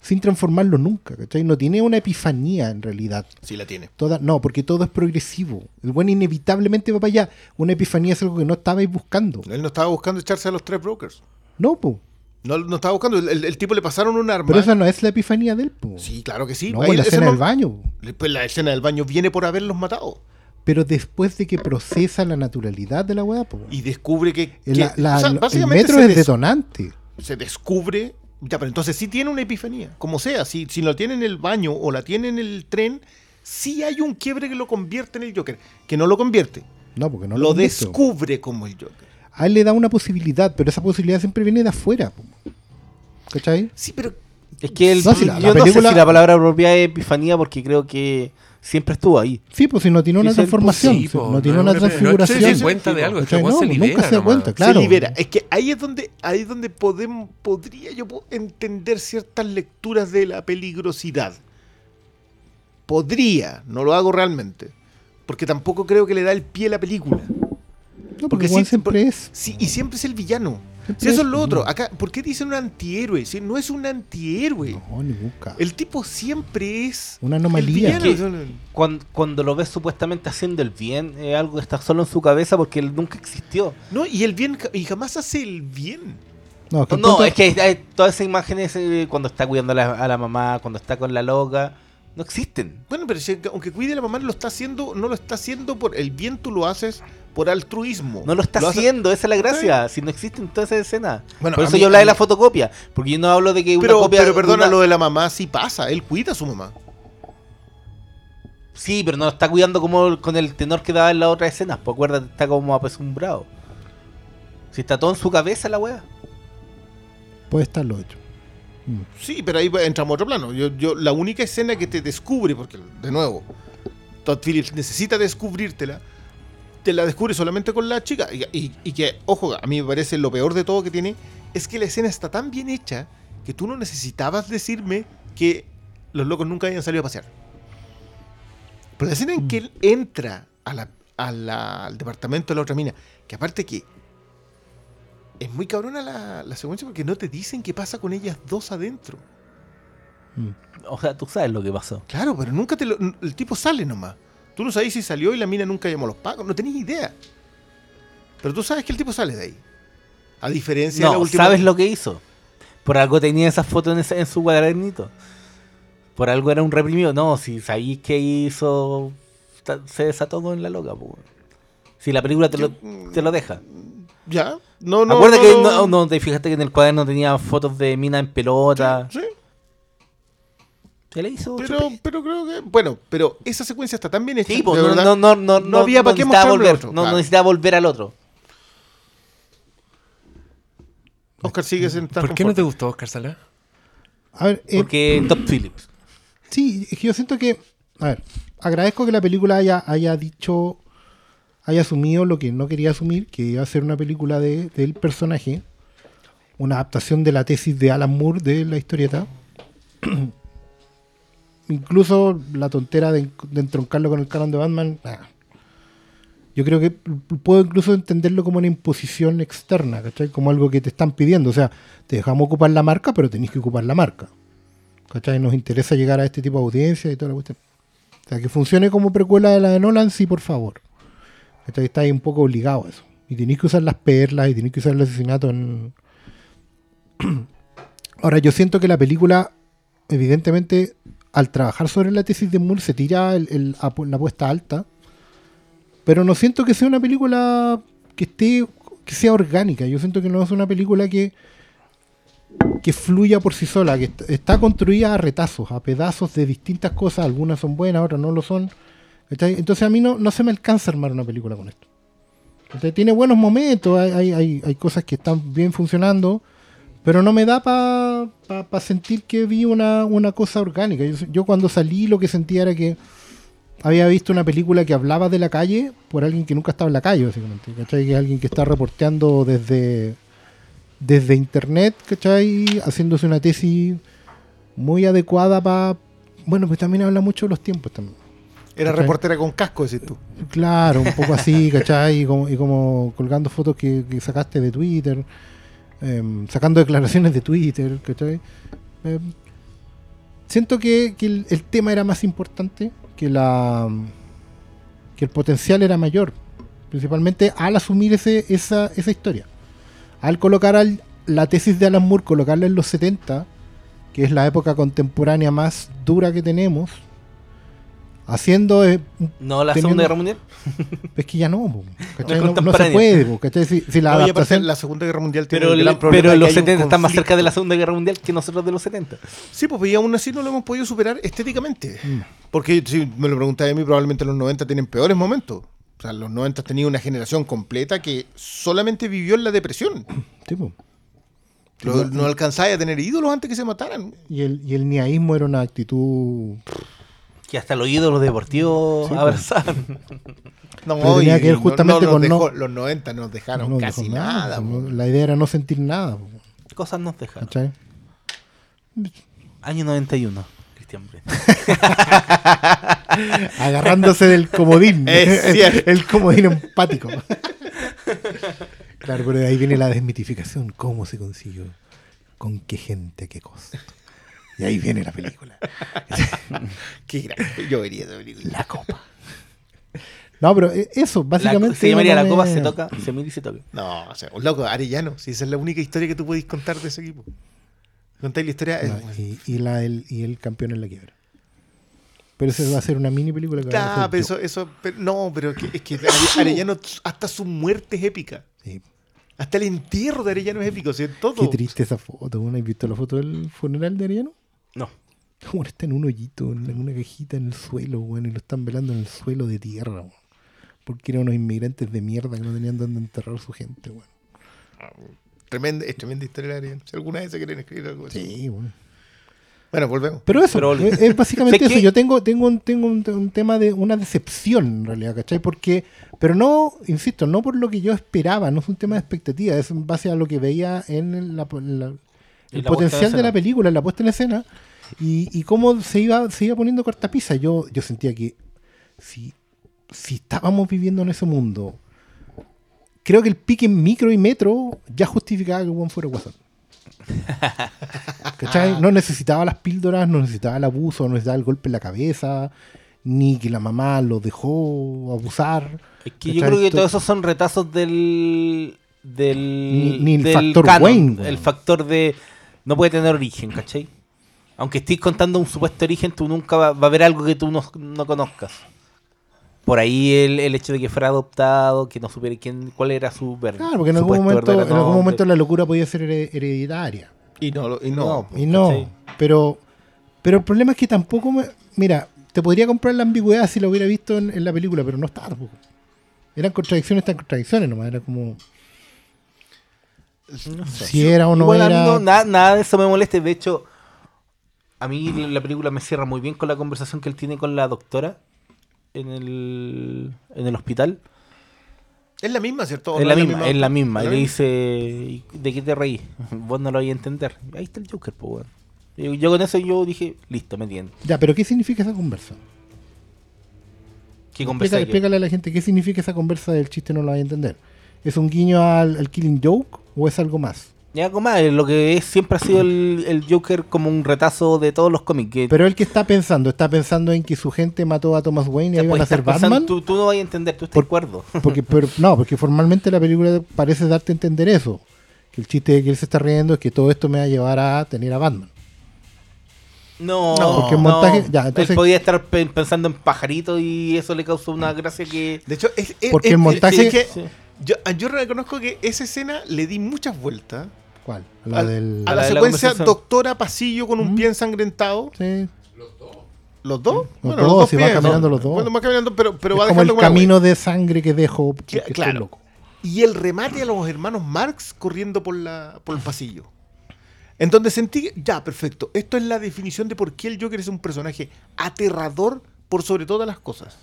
sin transformarlo nunca, ¿cachai? No tiene una epifanía en realidad. Sí, la tiene. Toda, no, porque todo es progresivo. El buen inevitablemente va para allá. Una epifanía es algo que no estabais buscando. Él no estaba buscando echarse a los tres brokers. No, po. No, no estaba buscando. El, el- tipo le pasaron un arma. Pero esa no es la epifanía del po. Sí, claro que sí. no, Ahí la escena del baño. Pues la escena del baño viene por haberlos matado. Pero después de que procesa la naturalidad de la weá, po. Y descubre que. El, que- la- la- o sea, el básicamente metro es des- detonante. se descubre. Ya, pero entonces sí tiene una epifanía. Como sea, si, si lo tiene en el baño o la tiene en el tren, sí hay un quiebre que lo convierte en el Joker. Que no lo convierte. No, porque no lo visto. descubre como el Joker. A él le da una posibilidad, pero esa posibilidad siempre viene de afuera. ¿Cachai? Sí, pero. Es que el, No, si la- yo la no sé si la palabra propia es epifanía porque creo que siempre estuvo ahí. Sí, pues si no tiene una transformación, sí, si po, no tiene no, una transfiguración. no, sí, sí, cuenta de algo, No, se nunca libera se da cuenta, claro. Se libera. Es que ahí es donde, ahí es donde podemos, podría yo entender ciertas lecturas de la peligrosidad. Podría, no lo hago realmente. Porque tampoco creo que le da el pie a la película. No, porque porque igual sí, siempre por- es. Sí, y siempre es el villano. Si eso es lo otro. Acá, ¿por qué dicen un antihéroe? Si no es un antihéroe. No, ni nunca. El tipo siempre es. Una el anomalía. villano. Cuando, cuando lo ves supuestamente haciendo el bien, es algo que está solo en su cabeza porque él nunca existió. No, y el bien y jamás hace el bien. No, que No, es que hay- hay todas esas imágenes eh, cuando está cuidando a la, a la mamá, cuando está con la loca, no existen. Bueno, pero si- aunque cuide a la mamá, lo está haciendo, no lo está haciendo por el bien, tú lo haces por altruismo. No lo está haciendo, esa es la gracia. Si no existen todas esas escenas. Bueno, Por eso mí- yo hablaba de la fotocopia. Porque yo no hablo de que una Pero, copia. pero perdona, una- lo de la mamá sí pasa. Él cuida a su mamá. Sí, pero no lo está cuidando como con el tenor que daba en la otra escena. Pues acuérdate, está como apesumbrado. Si está todo en su cabeza la wea. Puede estar lo hecho. Mm. Sí, pero ahí entramos a otro plano. Yo, yo, la única escena que te descubre, porque de nuevo, Todd Phillips necesita descubrírtela, te la descubre solamente con la chica. Y, y- y que, ojo, a mí me parece lo peor de todo que tiene, es que la escena está tan bien hecha que tú no necesitabas decirme que los locos nunca habían salido a pasear. Pero la escena en que él entra a la- a la- al departamento de la otra mina, que aparte que es muy cabrona la, la secuencia porque no te dicen qué pasa con ellas dos adentro. O sea, tú sabes lo que pasó. Claro, pero nunca te lo. El tipo sale nomás. Tú no sabes si salió y la mina nunca llamó a los pagos. No tenías idea. Pero tú sabes que el tipo sale de ahí. A diferencia de la No, última. sabes lo que hizo. Por algo tenía esas fotos en, ese- en su cuadernito. Por algo era un reprimido. No, si sabéis que hizo. Se desató con la loca, po. Si la película te lo, te lo deja. Ya. No, no. Acuérdate no, que no. no, no, te fijaste que en el cuaderno tenía fotos de mina en pelota. Sí, Se le hizo. pero, pero creo que. Bueno, pero esa secuencia está tan bien hecha. Sí, de no, no, no, no, no había para qué mostrarme volver. otro, No, claro. no necesitaba volver al otro. Oscar sigue sentado. ¿Por qué no te gustó Oscar Sala? A ver, eh, Porque Top Phillips. Sí, es que yo siento que. A ver, agradezco que la película haya, haya dicho. haya asumido lo que no quería asumir, que iba a ser una película de, del personaje. Una adaptación de la tesis de Alan Moore de la historieta. Incluso la tontera de, de entroncarlo con el canon de Batman. Yo creo que puedo incluso entenderlo como una imposición externa, ¿cachai? Como algo que te están pidiendo. O sea, te dejamos ocupar la marca, pero tenéis que ocupar la marca. ¿Cachai? Nos interesa llegar a este tipo de audiencia y toda la cuestión. O sea, que funcione como precuela de la de Nolan, sí, por favor. ¿Cachai? Está ahí un poco obligado a eso. Y tenéis que usar las perlas y tenéis que usar el asesinato en... Ahora, yo siento que la película, evidentemente, al trabajar sobre la tesis de Moore, se tira el- el- la apuesta alta. Pero no siento que sea una película que esté que sea orgánica. Yo siento que no es una película que que fluya por sí sola, que est- está construida a retazos, a pedazos de distintas cosas, algunas son buenas, otras no lo son. Entonces a mí no, no se me alcanza a armar una película con esto. ¿cachai? Tiene buenos momentos, hay, hay, hay cosas que están bien funcionando, pero no me da para sentir que vi una, una cosa orgánica. Yo, yo cuando salí lo que sentía era que había visto una película que hablaba de la calle por alguien que nunca estaba en la calle, básicamente. ¿cachai? Que es alguien que está reporteando desde, desde internet, ¿cachai? Haciéndose una tesis muy adecuada para... Bueno, pues también habla mucho de los tiempos también. Era ¿Cachai? reportera con casco, decís tú. Claro, un poco así, ¿cachai? Y como, y como colgando fotos que, que sacaste de Twitter, em, sacando declaraciones de Twitter. Em, siento que, que el, el tema era más importante, que la que el potencial era mayor, principalmente al asumir ese, esa, esa historia. Al colocar al- la tesis de Alan Moore, colocarla en los 70, que es la época contemporánea más dura que tenemos, haciendo eh, No la Teniendo- Segunda Guerra Mundial. es que ya no. No No, se puede, po, ¿cachai? Si, si la No, adaptación... la Segunda Guerra Mundial tiene Pero, gran problema pero los hay un 70 están más cerca de la. Segunda Guerra Mundial que nosotros de los 70. Sí, pues y aún así no lo hemos podido superar estéticamente. Mm. Porque si me lo preguntáis a mí, probablemente los 90 tienen peores momentos. O sea, los 90 tenían una generación completa que solamente vivió en la depresión. Sí, po. Lo- no alcanzáis a tener ídolos antes que se mataran. y, el, y el niaísmo era una actitud... Que hasta los ídolos deportivos Sí, pues. abrazaban. No, Pero tenía y que ver justamente no nos con no- dejó- Los 90 nos dejaron no casi dejó nada. no- La idea era no sentir nada, po, Cosas nos dejan. ¿cachai? Año 91, Cristian. Agarrándose del comodín. El comodín empático. claro, pero de ahí viene la desmitificación. ¿Cómo se consiguió? ¿Con qué gente? ¿Qué costo? Y ahí viene la película. Qué grande. Yo vería esa película. La copa. No, pero eh, eso, básicamente... se llamaría La Copa se toca, se mira y se toca. No, o sea, un loco, Arellano. Si esa es la única historia que tú podéis contar de ese equipo. Contáis la historia. No, eh, y, y la, el, y el campeón en la quiebra. Pero eso va a ser una mini película que hacer pero eso, eso, pero- no, pero que- es que Are- Arellano, hasta su muerte es épica. Sí. Hasta el entierro de Arellano es épico, o sea, todo. Qué triste esa foto. ¿no? ¿Has visto la foto del funeral de Ariano? No. Como está en un hoyito, en una cajita en el suelo, weón, y lo están velando en el suelo de tierra, weón. Porque eran unos inmigrantes de mierda que no tenían dónde enterrar su gente, weón. Tremenda, es tremenda historia de. Si alguna vez se quieren escribir algo así. Sí, weón. Bueno, volvemos. Pero eso, Pero- es, es básicamente eso. que- Yo tengo, tengo, un, tengo un, un tema de una decepción, en realidad, ¿cachai? Porque, pero no, insisto, no por lo que yo esperaba, no es un tema de expectativa, es en base a lo que veía la, En la en potencial de la película, en la puesta en escena, y, y cómo se iba, se iba poniendo cortapisa. Yo, yo sentía que si, si estábamos viviendo en ese mundo, creo que el pique en micro y metro ya justificaba que el Juan fuera Guasón. ¿Cachai? No necesitaba las píldoras, no necesitaba el abuso, no necesitaba el golpe en la cabeza, ni que la mamá lo dejó abusar. Es que yo creo que To- todos esos son retazos del. del. Ni- ni el del factor canon, Wayne. El factor de. No puede tener origen, ¿cachai? Aunque estés contando un supuesto origen, tú nunca va, va a haber algo que tú no, no conozcas. Por ahí el, el hecho de que fuera adoptado, que no supiera quién, cuál era su ver, Claro, porque en algún, momento, en algún momento la locura podía ser hered- hereditaria. Y no, y no. Y no, ¿cachai? pero, pero el problema es que tampoco me. Mira, te podría comprar la ambigüedad si lo hubiera visto en, en la película, pero no estaba tampoco. Eran contradicciones, tan contradicciones nomás. Era como. Si era o no Igual era. no, nada, nada de eso me molesta. De hecho, a mí la película me cierra muy bien con la conversación que él tiene con la doctora en el, en el hospital. Es la misma, ¿cierto? ¿O Es no la misma, es la misma. ¿Es le dice, "¿Y ¿de qué te reí? Vos no lo vais a entender. Ahí está el Joker, pues, weón. Y Yo con eso yo dije, listo, me entiendo. Ya, pero ¿qué significa esa conversa? ¿Qué conversa Explícale, que- a la gente qué significa esa conversa del chiste, no lo va a entender. ¿Es un guiño al, al Killing Joke o es algo más? Ya, algo más, lo que es, siempre ha sido el, el Joker como un retazo de todos los cómics. Que Pero el que está pensando, está pensando en que su gente mató a Thomas Wayne y van puedes a ser pensando- Batman. Tú, tú no vas a entender, tú estás Por- de acuerdo. Porque, pero, no, porque formalmente la película parece darte a entender eso. Que el chiste de que él se está riendo es que todo esto me va a llevar a tener a Batman. No, No, porque el montaje- ya, entonces- él podía estar pe- pensando en pajaritos y eso le causó una gracia que... De hecho, es, es- Porque es- el montaje- es que Sí. Yo, yo reconozco que esa escena le di muchas vueltas. ¿Cuál? La a, del. a A la, la de la secuencia doctora pasillo con un Mm. pie ensangrentado. Sí. ¿Los dos? Los dos, si van caminando los dos. Bueno, van caminando, pero, pero es va como el camino de sangre que dejo. estoy claro. loco. Y el remate a los hermanos Marx corriendo por, la, por el pasillo. En donde sentí, ya, perfecto. Esto es la definición de por qué el Joker es un personaje aterrador por sobre todas las cosas.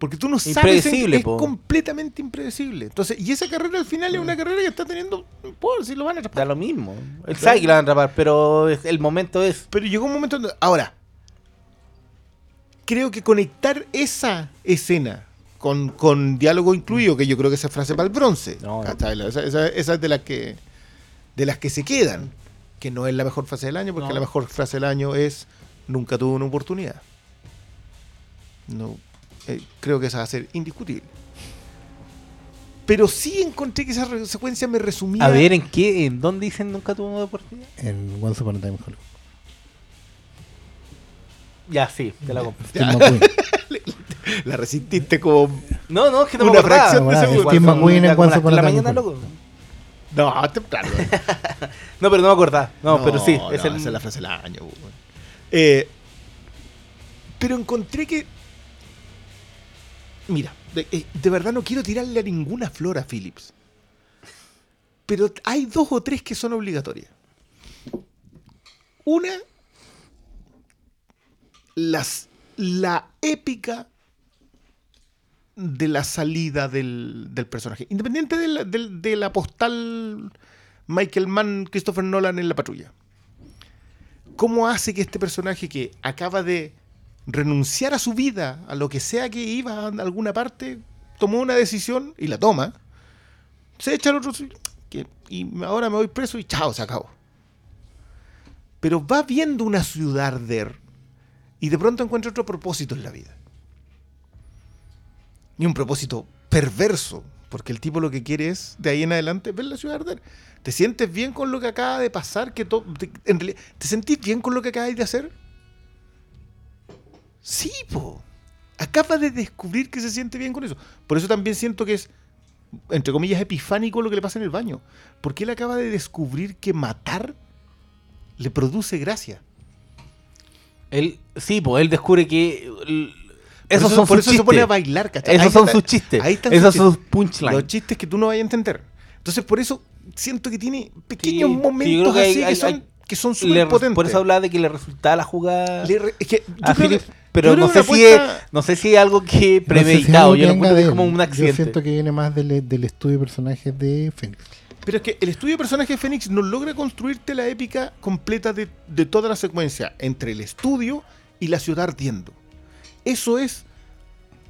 Porque tú no sabes, en- es po. completamente impredecible. Entonces, y esa carrera al final es una carrera que está teniendo, puedo si lo van a Da atrapar. lo mismo. Él sabe que la van a atrapar, pero el momento es... Pero llegó un momento donde, ahora, creo que conectar esa escena con, con diálogo incluido, que yo creo que esa frase para el bronce, No, no. Esa, esa- esa es de las que de las que se quedan, que no es la mejor frase del año, porque No. la mejor frase del año es nunca tuve una oportunidad. No, eh, creo que esa va a ser indiscutible. Pero sí encontré que esa secuencia me resumía. A ver, ¿en qué? ¿En dónde dicen nunca tuvo una oportunidad? En Once Upon a Time Hollywood. Ya, sí, te la compro. La resististe como. No, no, es que no me Una acordaba. fracción de segundo. Steve McQueen en Once Upon a Time mañana, loco. No, temprano. No, pero no me acordaba. No, pero sí, no, es el... esa es la frase del año. Eh, pero encontré que. Mira, de, eh, de verdad no quiero tirarle a ninguna flor a Phillips. Pero hay dos o tres que son obligatorias. Una, las, la épica de la salida del, del personaje. Independiente de la, de la postal Michael Mann, Christopher Nolan en la patrulla. ¿Cómo hace que este personaje que acaba de renunciar a su vida, a lo que sea que iba a alguna parte, tomó una decisión y la toma, se echa al otro y ahora me voy preso y chao, se acabó. Pero va viendo una ciudad arder y de pronto encuentra otro propósito en la vida. Y un propósito perverso, porque el tipo lo que quiere es, de ahí en adelante, ver la ciudad arder. ¿Te sientes bien con lo que acaba de pasar? Que te, ¿Te sentís bien con lo que acabáis de hacer? Sí, po. Acaba de descubrir que se siente bien con eso. Por eso también siento que es, entre comillas, epifánico lo que le pasa en el baño. Porque él acaba de descubrir que matar le produce gracia. Él, sí, pues él descubre que. Esos eso- son por sus eso se pone a bailar, ¿cachai? Esos Ahí son está- sus chistes. ahí están Esos sus son sus Los punchlines. chistes que tú no vayas a entender. Entonces, por eso siento que tiene pequeños Sí, momentos que así hay- que son, hay- que son súper potentes. por eso hablaba de que le resultaba la jugada Le re- es que yo a creo que- Phillips, pero yo creo no sé, si es, no sé si es algo que No sé si es premeditado. algo que yo lo de como un Yo accidente. siento que viene más del, del estudio de personajes de Fénix. Pero es que el estudio de personaje de Fénix no logra construirte la épica completa de, de toda la secuencia entre el estudio y la ciudad ardiendo. Eso es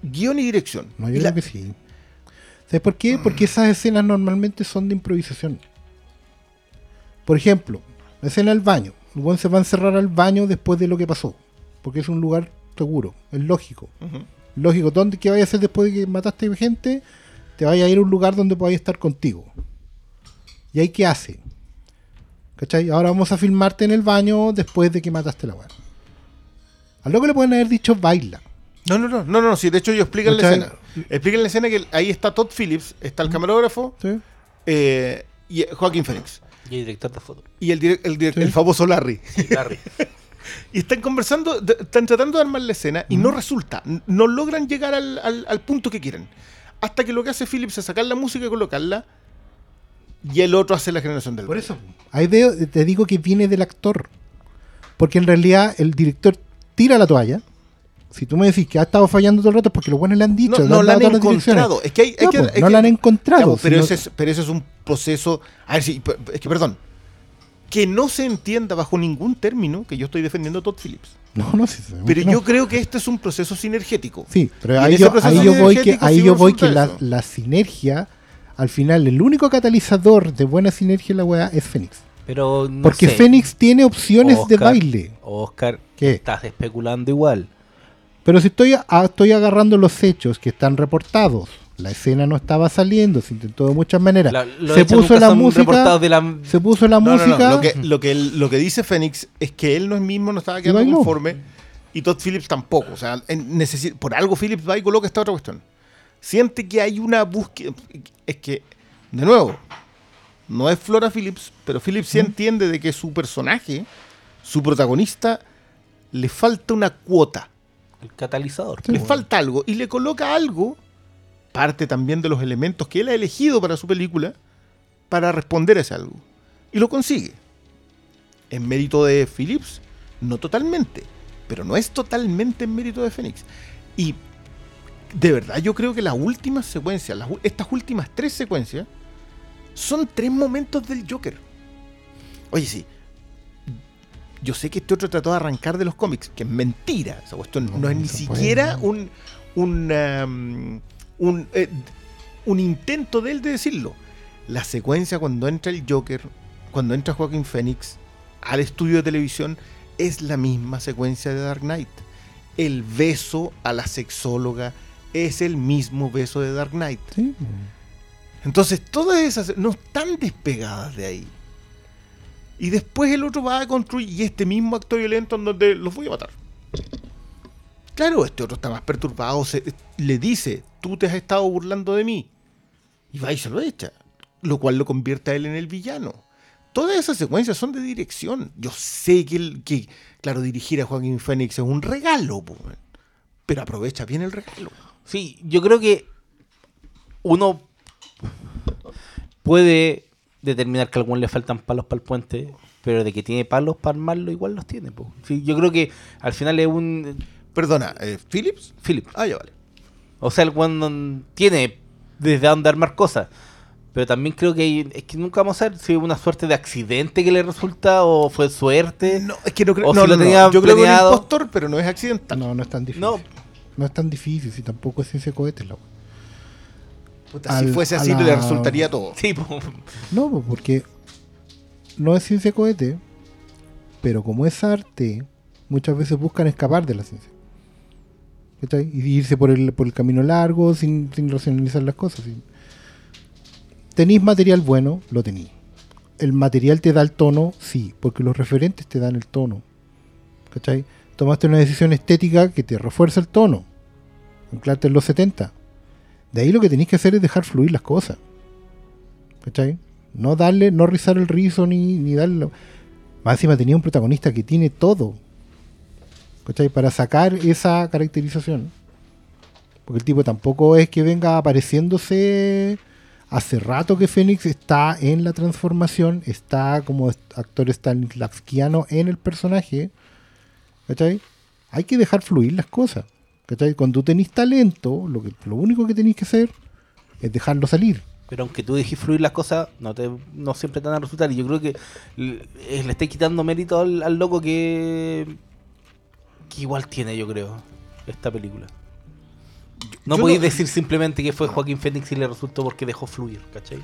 guion y dirección. No, Y yo la- creo que sí. ¿Sabes por qué? Porque esas escenas normalmente son de improvisación. Por ejemplo, la escena del baño. El buen se va a encerrar al baño después de lo que pasó. Porque es un lugar seguro. Es lógico. Lógico. ¿Dónde, ¿Qué vaya a hacer después de que mataste gente? Te vaya a ir a un lugar donde podáis estar contigo. ¿Y ahí qué hace? ¿Cachai? Ahora vamos a filmarte en el baño después de que mataste la weá. A lo que le pueden haber dicho baila. No, no, no, no, no, sí, de hecho ellos explican la escena. Explican la escena que ahí está Todd Phillips, está el camarógrafo ¿sí? eh, y Joaquín Phoenix. Y el director de foto. Y el, el, Sí. el famoso Larry. Larry. Y están conversando, están tratando de armar la escena y no resulta. No logran llegar al, al- al punto que quieren. Hasta que lo que hace Phillips es sacar la música y colocarla. Y el otro hace la generación del Por eso, ahí veo, te digo que viene del actor. Porque en realidad el director tira la toalla. Si tú me decís que ha estado fallando todo el rato es porque los buenos le han dicho. No, no han la han encontrado. Es que hay, hay Ya, que- pues, es no que- la han encontrado. Pues, pero, sino- ese es, pero ese es un proceso. A ver, sí, es que perdón. Que no se entienda bajo ningún término que yo estoy defendiendo a Todd Phillips. No, no, sí, Pero no. yo creo que este es un proceso sinergético. Sí, pero ahí yo, ahí yo voy que, ahí sí yo voy que la, la sinergia, al final, el único catalizador de buena sinergia en la weá es Fénix. Pero no Porque sé. Fénix tiene opciones de baile. Oscar, ¿Qué? estás especulando igual. Pero si estoy, a- estoy agarrando los hechos que están reportados, la escena no estaba saliendo, se intentó de muchas maneras. La- se puso la música, reportados de la- se puso la No, no, no, música. Lo, que, lo, que, él- lo que dice Fénix es que él no es mismo, no estaba quedando conforme. Y Todd Phillips tampoco. O sea, en- por algo Phillips va y coloca esta otra cuestión. Siente que hay una búsqueda. Es que, de nuevo, no es Flora Phillips, pero Phillips sí entiende de que su personaje, su protagonista, le falta una cuota. El catalizador. Le falta algo. Y le coloca algo, parte también de los elementos que él ha elegido para su película, para responder a ese algo. Y lo consigue. En mérito de Phillips, no totalmente. Pero no es totalmente en mérito de Phoenix. Y de verdad, yo creo que las últimas secuencias, las estas últimas tres secuencias, son tres momentos del Joker. Oye, sí. Yo sé que este otro trató de arrancar de los cómics, que es mentira. Esa cuestión no, No, es ni siquiera puede. un, un, um, un, eh, un intento de él de decirlo. La secuencia cuando entra el Joker, cuando entra Joaquín Phoenix al estudio de televisión, es la misma secuencia de Dark Knight. El beso a la sexóloga es el mismo beso de Dark Knight. Sí. Entonces, todas esas no están despegadas de ahí. Y después el otro va a construir y este mismo acto violento en donde los voy a matar. Claro, este otro está más perturbado, se- le dice, tú te has estado burlando de mí. Y va y se lo echa. Lo cual lo convierte a él en el villano. Todas esas secuencias son de dirección. Yo sé que, el, que claro, dirigir a Joaquín Phoenix es un regalo, pero aprovecha bien el regalo. Sí, yo creo que uno puede determinar que a algún le faltan palos para el puente, pero de que tiene palos para armarlo, igual los tiene. po. Sí, yo creo que al final es un Perdona, eh, ¿Phillips? Philip. Ah, ya vale. O sea, el one tiene desde dónde armar cosas. Pero también creo que hay- es que nunca vamos a ver si es una suerte de accidente que le resulta o fue suerte. No, es que no creo O no, si lo no, no. tenía Yo creo que es un impostor, pero no es accidental. No, no es tan difícil. No. No, es tan difícil, si tampoco es ciencia cohete la weá. Puta, si fuese así, la- le resultaría todo. Sí, po. No, porque no es ciencia cohete, pero como es arte, muchas veces buscan escapar de la ciencia. ¿Cachai? Y irse por el, por el camino largo sin, sin racionalizar las cosas. sin- ¿Tenéis material bueno? Lo tenéis. ¿El material te da el tono? Sí, porque los referentes te dan el tono. ¿Cachai? tomaste una decisión estética que te refuerza el tono. Anclarte en los 70. De ahí lo que tenéis que hacer es dejar fluir las cosas. ¿Cachai? No darle, no rizar el rizo ni, ni darle. Más tenía un protagonista que tiene todo. ¿Cachai? Para sacar esa caracterización. Porque el tipo tampoco es que venga apareciéndose. Hace rato que Fénix está en la transformación, está como actor stanislavskiano en el personaje. ¿Cachai? Hay que dejar fluir las cosas. ¿Cachai? Cuando tú tenés talento, lo, que, lo único que tenéis que hacer es dejarlo salir. Pero aunque tú dejes fluir las cosas, no te no siempre te van a resultar. Y yo creo que le, eh, le estáis quitando mérito al, al loco que, que igual tiene, yo creo, esta película. No yo podéis no- decir simplemente que fue Joaquín Phoenix y le resultó porque dejó fluir, ¿cachai?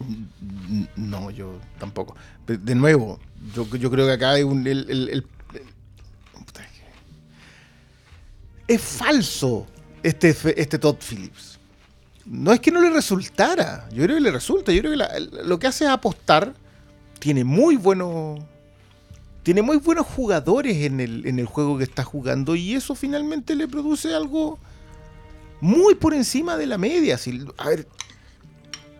N- No, yo tampoco. De, de nuevo, yo, yo creo que acá hay un. el- el- el- es falso este, este Todd Phillips. No es que no le resultara. Yo creo que le resulta. Yo creo que lo que hace es apostar. Tiene muy buenos. Tiene muy buenos jugadores en el, en el juego que está jugando. Y eso finalmente le produce algo muy por encima de la media. Si- a ver,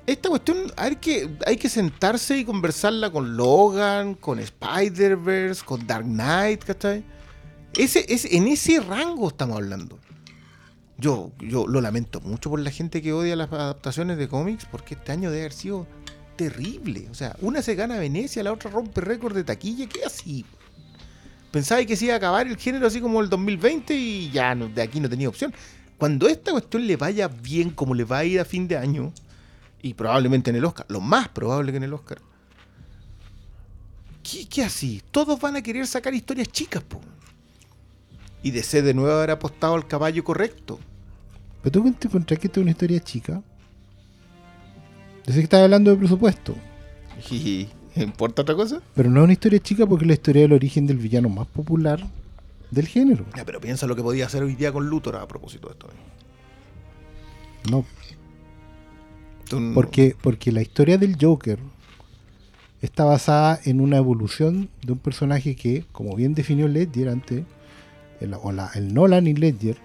esta cuestión hay que, hay que sentarse y conversarla con Logan, con Spider-Verse, con Dark Knight, ¿cachai? Ese, es, en ese rango estamos hablando. Yo, lo lamento mucho por la gente que odia las adaptaciones de cómics, porque este año debe haber sido terrible. O sea, una se gana Venecia, la otra rompe récord de taquilla, ¿qué así? Pensaba que se iba a acabar el género así como el 2020 y ya no, de aquí no tenía opción. Cuando esta cuestión le vaya bien como le va a ir a fin de año, y probablemente en el Oscar, lo más probable que en el Oscar. ¿Qué, así? Todos van a querer sacar historias chicas. Y DC de nuevo haber apostado al caballo correcto. Pero tú te encontrás que esto es una historia chica. Yo sé que estás hablando de presupuesto. Y, ¿Importa otra cosa? Pero no es una historia chica porque es la historia del origen del villano más popular del género. Ya, pero piensa lo que podía hacer hoy día con Luthor a propósito de esto. No, Tú- porque, porque la historia del Joker está basada en una evolución de un personaje que, como bien definió Ledger antes, el, o la- el Nolan y Ledger,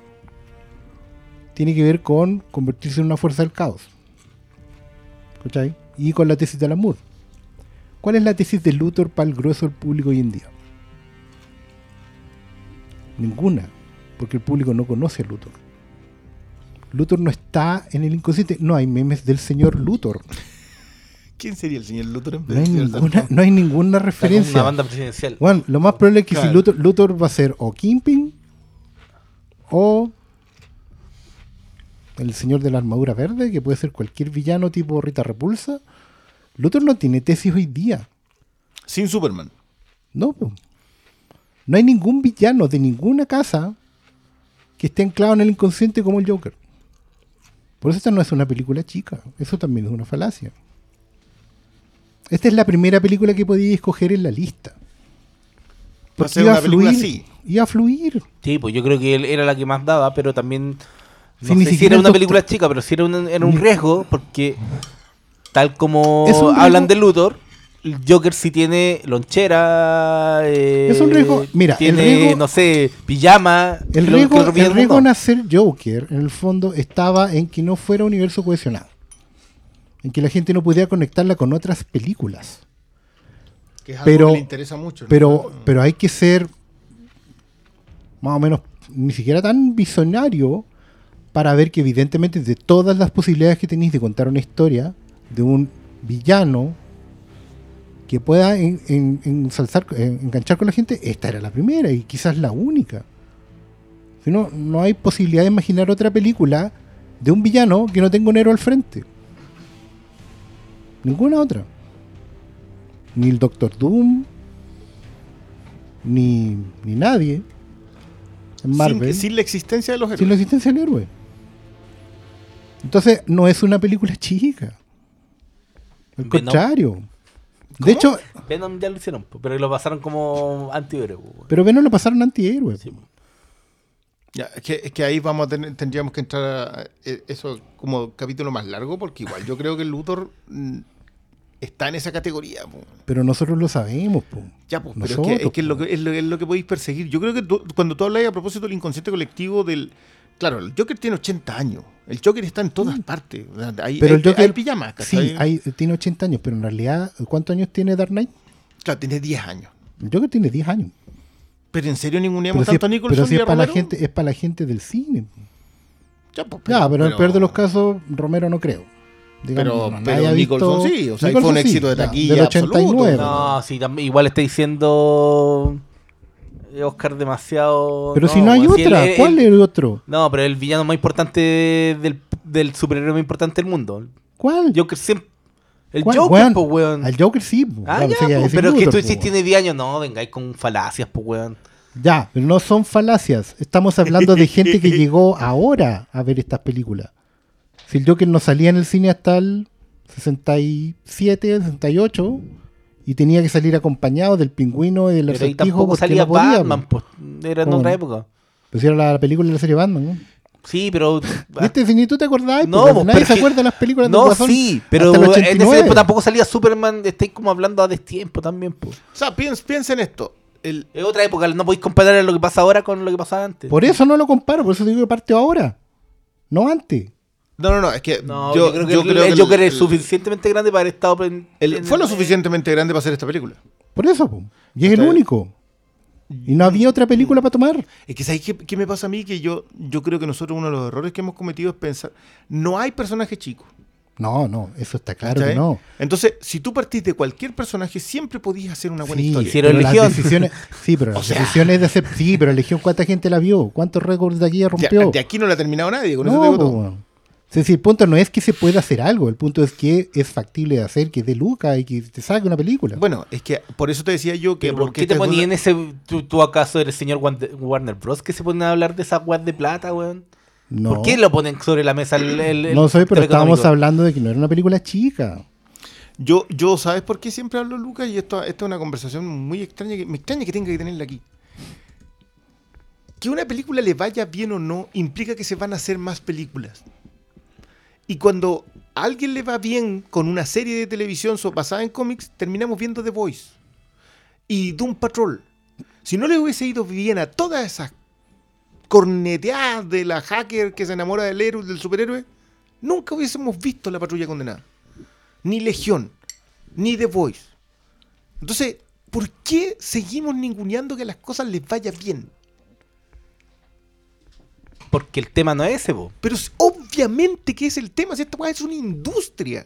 tiene que ver con convertirse en una fuerza del caos. ¿Cachai? Y con la tesis de Alan Moore. ¿Cuál es la tesis de Luthor para el grueso del público hoy en día? Ninguna, porque el público no conoce a Luthor. Luthor no está en el inconsciente. No hay memes del señor Luthor. ¿Quién sería el señor Luthor en vez No hay ninguna, no hay ninguna referencia. Una banda presidencial. Bueno, lo más probable es que si. Luthor, Luthor va a ser o Kingpin o el señor de la armadura verde, que puede ser cualquier villano tipo Rita Repulsa. Luthor no tiene tesis hoy día. Sin Superman. No, no hay ningún villano de ninguna casa que esté anclado en el inconsciente como el Joker. Por eso esta no es una película chica. Eso también es una falacia. Esta es la primera película que podía escoger en la lista. Va a Porque ser iba una a película fluir. así. Iba a fluir. Sí, pues yo creo que él era la que más daba, pero también. No Sí, ni sé si era una doctor- película chica, pero sí era un, era un Ni- riesgo, porque tal como hablan de Luthor, Joker sí tiene lonchera. eh, Es un riesgo- mira, el tiene, riesgo- no sé, pijama. El riesgo, el riesgo en hacer Joker, en el fondo, estaba en que no fuera universo cohesionado. En que la gente no pudiera conectarla con otras películas. Que es algo Pero- que le interesa mucho. ¿no? Pero, pero hay que ser más o menos ni siquiera tan visionario para ver que evidentemente de todas las posibilidades que tenéis de contar una historia de un villano que pueda en- en- ensalzar- en- enganchar con la gente, esta era la primera y quizás la única. Si no, no hay posibilidad de imaginar otra película de un villano que no tenga un héroe al frente. Ninguna otra. Ni el Doctor Doom, ni, ni nadie en Marvel Sin, sin la existencia de los héroes. sin la existencia del héroe. Entonces, no es una película chica. Al contrario. De hecho, Venom ya lo hicieron, pero lo pasaron como antihéroe. pero Venom lo pasaron antihéroe. Sí. Ya, es, que, es que ahí vamos a tener, tendríamos que entrar a eh, eso como capítulo más largo, porque igual yo creo que Luthor mm, está en esa categoría. po. Pero nosotros lo sabemos, po. Ya, pues, pero es que, es, que es lo que, es, lo, es lo que podéis perseguir. Yo creo que tú- cuando tú hablas a propósito del inconsciente colectivo del... Claro, el Joker tiene 80 años. El Joker está en todas partes. O sea, Hay, Mm. Pero hay- el Joker. hay pijamas, ¿cachai? Sí, hay, tiene 80 años, pero en realidad, ¿cuántos años tiene Dark Knight? Claro, tiene 10 años. El Joker tiene 10 años. Pero en serio Pero ninguneamos si, es, tanto a Nicholson pero si y es para la gente, es para la gente del cine. Ya, pues, Ya, pero, en el peor de los casos, Romero no creo. Digamos, Pero- no, pero Nicholson visto- sí, o sea, fue un éxito de taquilla Del 89. absoluto. No, sí, igual está diciendo eh, Oscar demasiado. Pero si no hay si otra, él- ¿cuál es el otro? No, pero el villano más importante del, del superhéroe más importante del mundo. ¿Cuál? Joker siempre. El ¿Cuál? Joker, Weón, pues, weón. Al Joker sí. po. Ah, Ya, po, decir pero es que tú po, dices weón. tiene 10 años. No, vengáis con falacias, pues, weón. Ya, pero no son falacias. Estamos hablando de gente que llegó ahora a ver estas películas. Si el Joker no salía en el cine hasta el 67, 68 y tenía que salir acompañado del pingüino y del Pero ahí tampoco porque salía no podía, Batman, po. pues. Era en ¿Cómo otra no? época. Pues era la película de la serie Batman, ¿no? Sí, pero. ¿Viste? Si ni tú te acordás, No, pues, pues, nadie se acuerda de las películas de No, Guasón sí, pero en ese 89. tiempo tampoco salía Superman. Estáis como hablando a destiempo también, pues. O sea, piensa, piensa en esto. El, Es otra época, no podéis comparar lo que pasa ahora con lo que pasaba antes. Por eso no lo comparo, por eso digo que partió ahora. No antes. No, no, no, es que No, yo, yo, creo que yo el, creo el que Joker el- es suficientemente grande para haber estado. en- el- en- fue lo suficientemente grande para hacer esta película. Por eso, po. y es el único. Y no había otra película para tomar. Es que ¿sabes qué, qué me pasa a mí? Que yo, yo creo que nosotros uno de los errores que hemos cometido es pensar, no hay personajes chicos. No, no, eso está claro que no. Entonces, si tú partís de cualquier personaje, siempre podías hacer una buena Sí, historia. hicieron pero las Legión. decisiones, sí, pero O las sea. decisiones de hacer, sí, pero Legión cuánta gente la vio, cuántos récords de aquí ya rompió. de aquí no la ha terminado nadie, con eso te digo todo. Es decir, el punto no es que se pueda hacer algo, el punto es que es factible de hacer, que dé Luca y que te saque una película. Bueno, es que por eso te decía yo que... ¿Pero ¿Por qué te una- ese. Tú, tú acaso eres señor Warner Bros. que se ponen a hablar de esas weas de plata, weón? no, ¿Por qué lo ponen sobre la mesa el. el- no soy, pero estábamos hablando de que no era una película chica. Yo, yo, ¿sabes por qué siempre hablo Lucas? Y esto, esta es una conversación muy extraña, que me extraña que tenga que tenerla aquí. Que una película le vaya bien o no implica que se van a hacer más películas. Y cuando a alguien le va bien con una serie de televisión basada en cómics, terminamos viendo The Voice y Doom Patrol. Si no le hubiese ido bien a todas esas corneteadas de la hacker que se enamora del héroe, del superhéroe, nunca hubiésemos visto la patrulla condenada ni Legión, ni The Voice. Entonces, ¿por qué seguimos ninguneando que las cosas les vaya bien? Porque el tema no es ese, po. Pero obviamente que es el tema, si esta weá es una industria.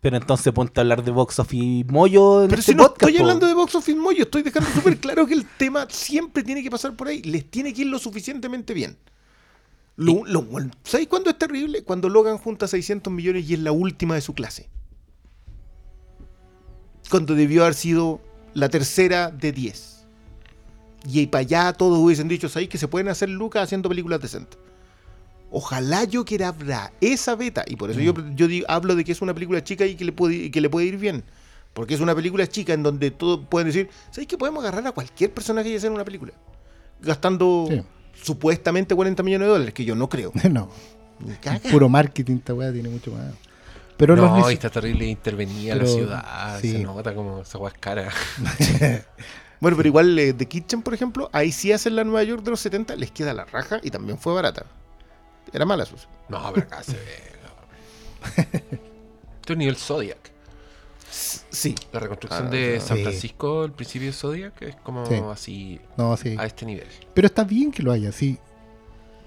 Pero entonces ponte a hablar de Box Office Moyo en Pero este si no podcast, estoy hablando de Box Office Moyo, estoy dejando súper claro que el tema siempre tiene que pasar por ahí, les tiene que ir lo suficientemente bien. Lo, lo- ¿Sabéis cuándo es terrible? Cuando Logan junta 600 millones y es la última de su clase. Cuando debió haber sido la tercera de 10. Y para allá todos hubiesen dicho, ¿sabéis que se pueden hacer lucas haciendo películas decentes? Ojalá yo quiera abra esa beta. Y por eso yo, yo digo- hablo de que es una película chica y que le puede, y que le puede ir bien. Porque es una película chica en donde todos pueden decir, ¿sabéis que podemos agarrar a cualquier personaje y hacer una película? Gastando Sí. supuestamente 40 millones de dólares, que yo no creo. no, puro marketing, esta weá tiene mucho más. Pero los no, y está terrible intervenida la ciudad. sí. Se nota como esa weá es cara. Bueno, pero igual eh, The Kitchen, por ejemplo, ahí sí hacen la Nueva York de los 70, les queda la raja y también fue barata. Era mala Susan. No, pero acá se ve. Esto es nivel Zodiac. Sí. La reconstrucción Ah, de sí. San Francisco, el principio de Zodiac, es como Sí. así No, sí. a este nivel. Pero está bien que lo haya, sí.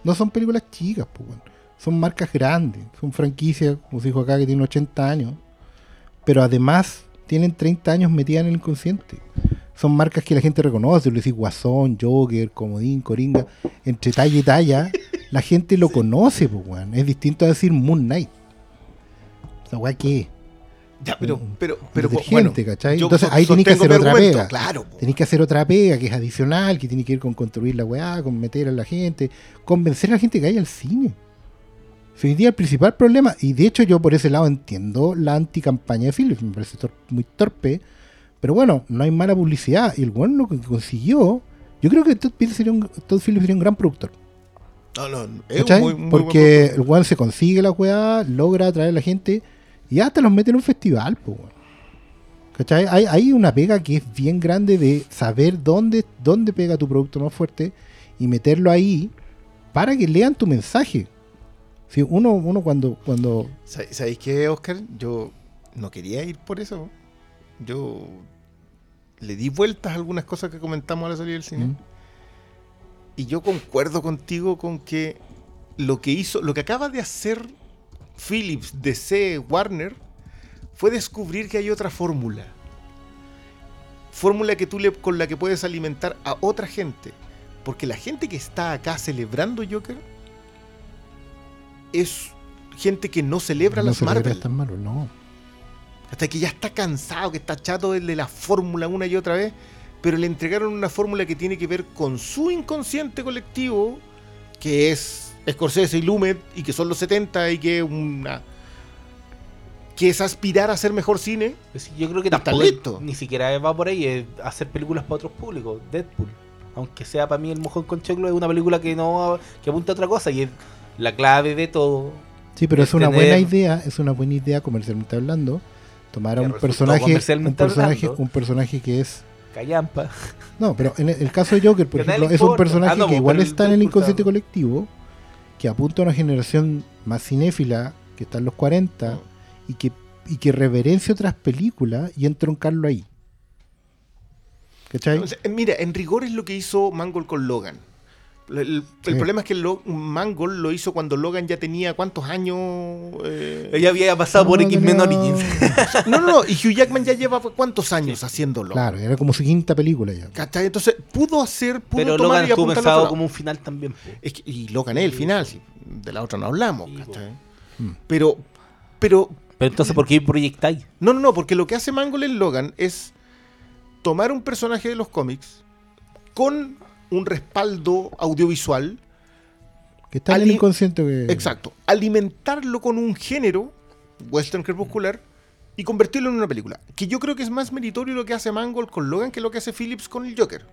No son películas chicas, pues, son marcas grandes, son franquicias, como se dijo acá, que tienen 80 años, pero además tienen 30 años metidas en el inconsciente. Son marcas que la gente reconoce, le decís Guasón, Joker, Comodín, Coringa, entre talla y talla, la gente lo conoce, pues, weón. Es distinto a decir Moon Knight. O sea, weá, ¿qué? Ya, pero, pero, pero bueno, ¿cachai? Entonces ahí tenéis que hacer otra pega. Claro. Tenéis que hacer otra pega que es adicional, que tiene que ver con construir la weá, con meter a la gente, convencer a la gente que vaya al cine. Hoy día el principal problema, y de hecho yo por ese lado entiendo la anticampaña de Philips, me parece tor- muy torpe, pero bueno, no hay mala publicidad, y el bueno lo que consiguió, yo creo que Todd Phillips sería un, Todd Phillips sería un gran productor. No, no, es muy- muy Porque el weón se consigue la weá, logra atraer a la gente, Y hasta los mete en un festival, pues. ¿Cachai? Hay, hay una pega que es bien grande de saber dónde, dónde pega tu producto más fuerte y meterlo ahí para que lean tu mensaje. Si uno, uno cuando, cuando ¿Sab- ¿Sabéis qué, Oscar? Yo no quería ir por eso. Yo le di vueltas a algunas cosas que comentamos a la salida del cine. ¿Mm? Y yo concuerdo contigo con que lo que hizo, lo que acaba de hacer Philips, DC, Warner, fue descubrir que hay otra fórmula. Fórmula que tú le, con la que puedes alimentar a otra gente. Porque la gente que está acá celebrando Joker es gente que no celebra no las se logra Marvel. tan malo, no. Hasta que ya está cansado, que está chato de la fórmula una y otra vez, pero le entregaron una fórmula que tiene que ver con su inconsciente colectivo, que es Scorsese y Lumet, y que son los 70 y que una que es aspirar a hacer mejor cine. Yo creo que tampoco listo. ni siquiera va por ahí es hacer películas para otros públicos. Deadpool. Aunque sea para mí el mojón con choclo es una película que no que apunta a otra cosa y es la clave de todo. Sí, pero es una Tener- buena idea, es una buena idea comercialmente hablando. Tomar a un personaje, un personaje, hablando. un personaje que es Callampa. No, pero en el caso de Joker, por ejemplo, es un personaje Ah, no, que pues, igual está en el inconsciente colectivo, que apunta a una generación más cinéfila, que está en los 40, y que, y que reverencia otras películas y entroncarlo ahí. ¿Cachai? O sea, mira, en rigor es lo que hizo Mangold con Logan. El, el- el Sí. problema es que Lo- Mangold lo hizo cuando Logan ya tenía cuántos años. eh? Ella había pasado por No, X-Men no, Origins. No, no, no. Y Hugh Jackman ya lleva cuántos años haciéndolo. Claro, era como su quinta película ya. ¿Cachai? Entonces, pudo hacer, pudo Pero tomar Logan y estuvo pensado como un final también. po. Es que- y Logan es el final, sí. de la otra no hablamos. Sí, ¿cachai? Mm. Pero, pero, Pero entonces, ¿por qué proyectáis? no, no, no, porque lo que hace Mangold en Logan es tomar un personaje de los cómics con un respaldo audiovisual, Que está en el inconsciente que... exacto, alimentarlo con un género western crepuscular y convertirlo en una película. Que yo creo que es más meritorio lo que hace Mangold con Logan que lo que hace Phillips con el Joker.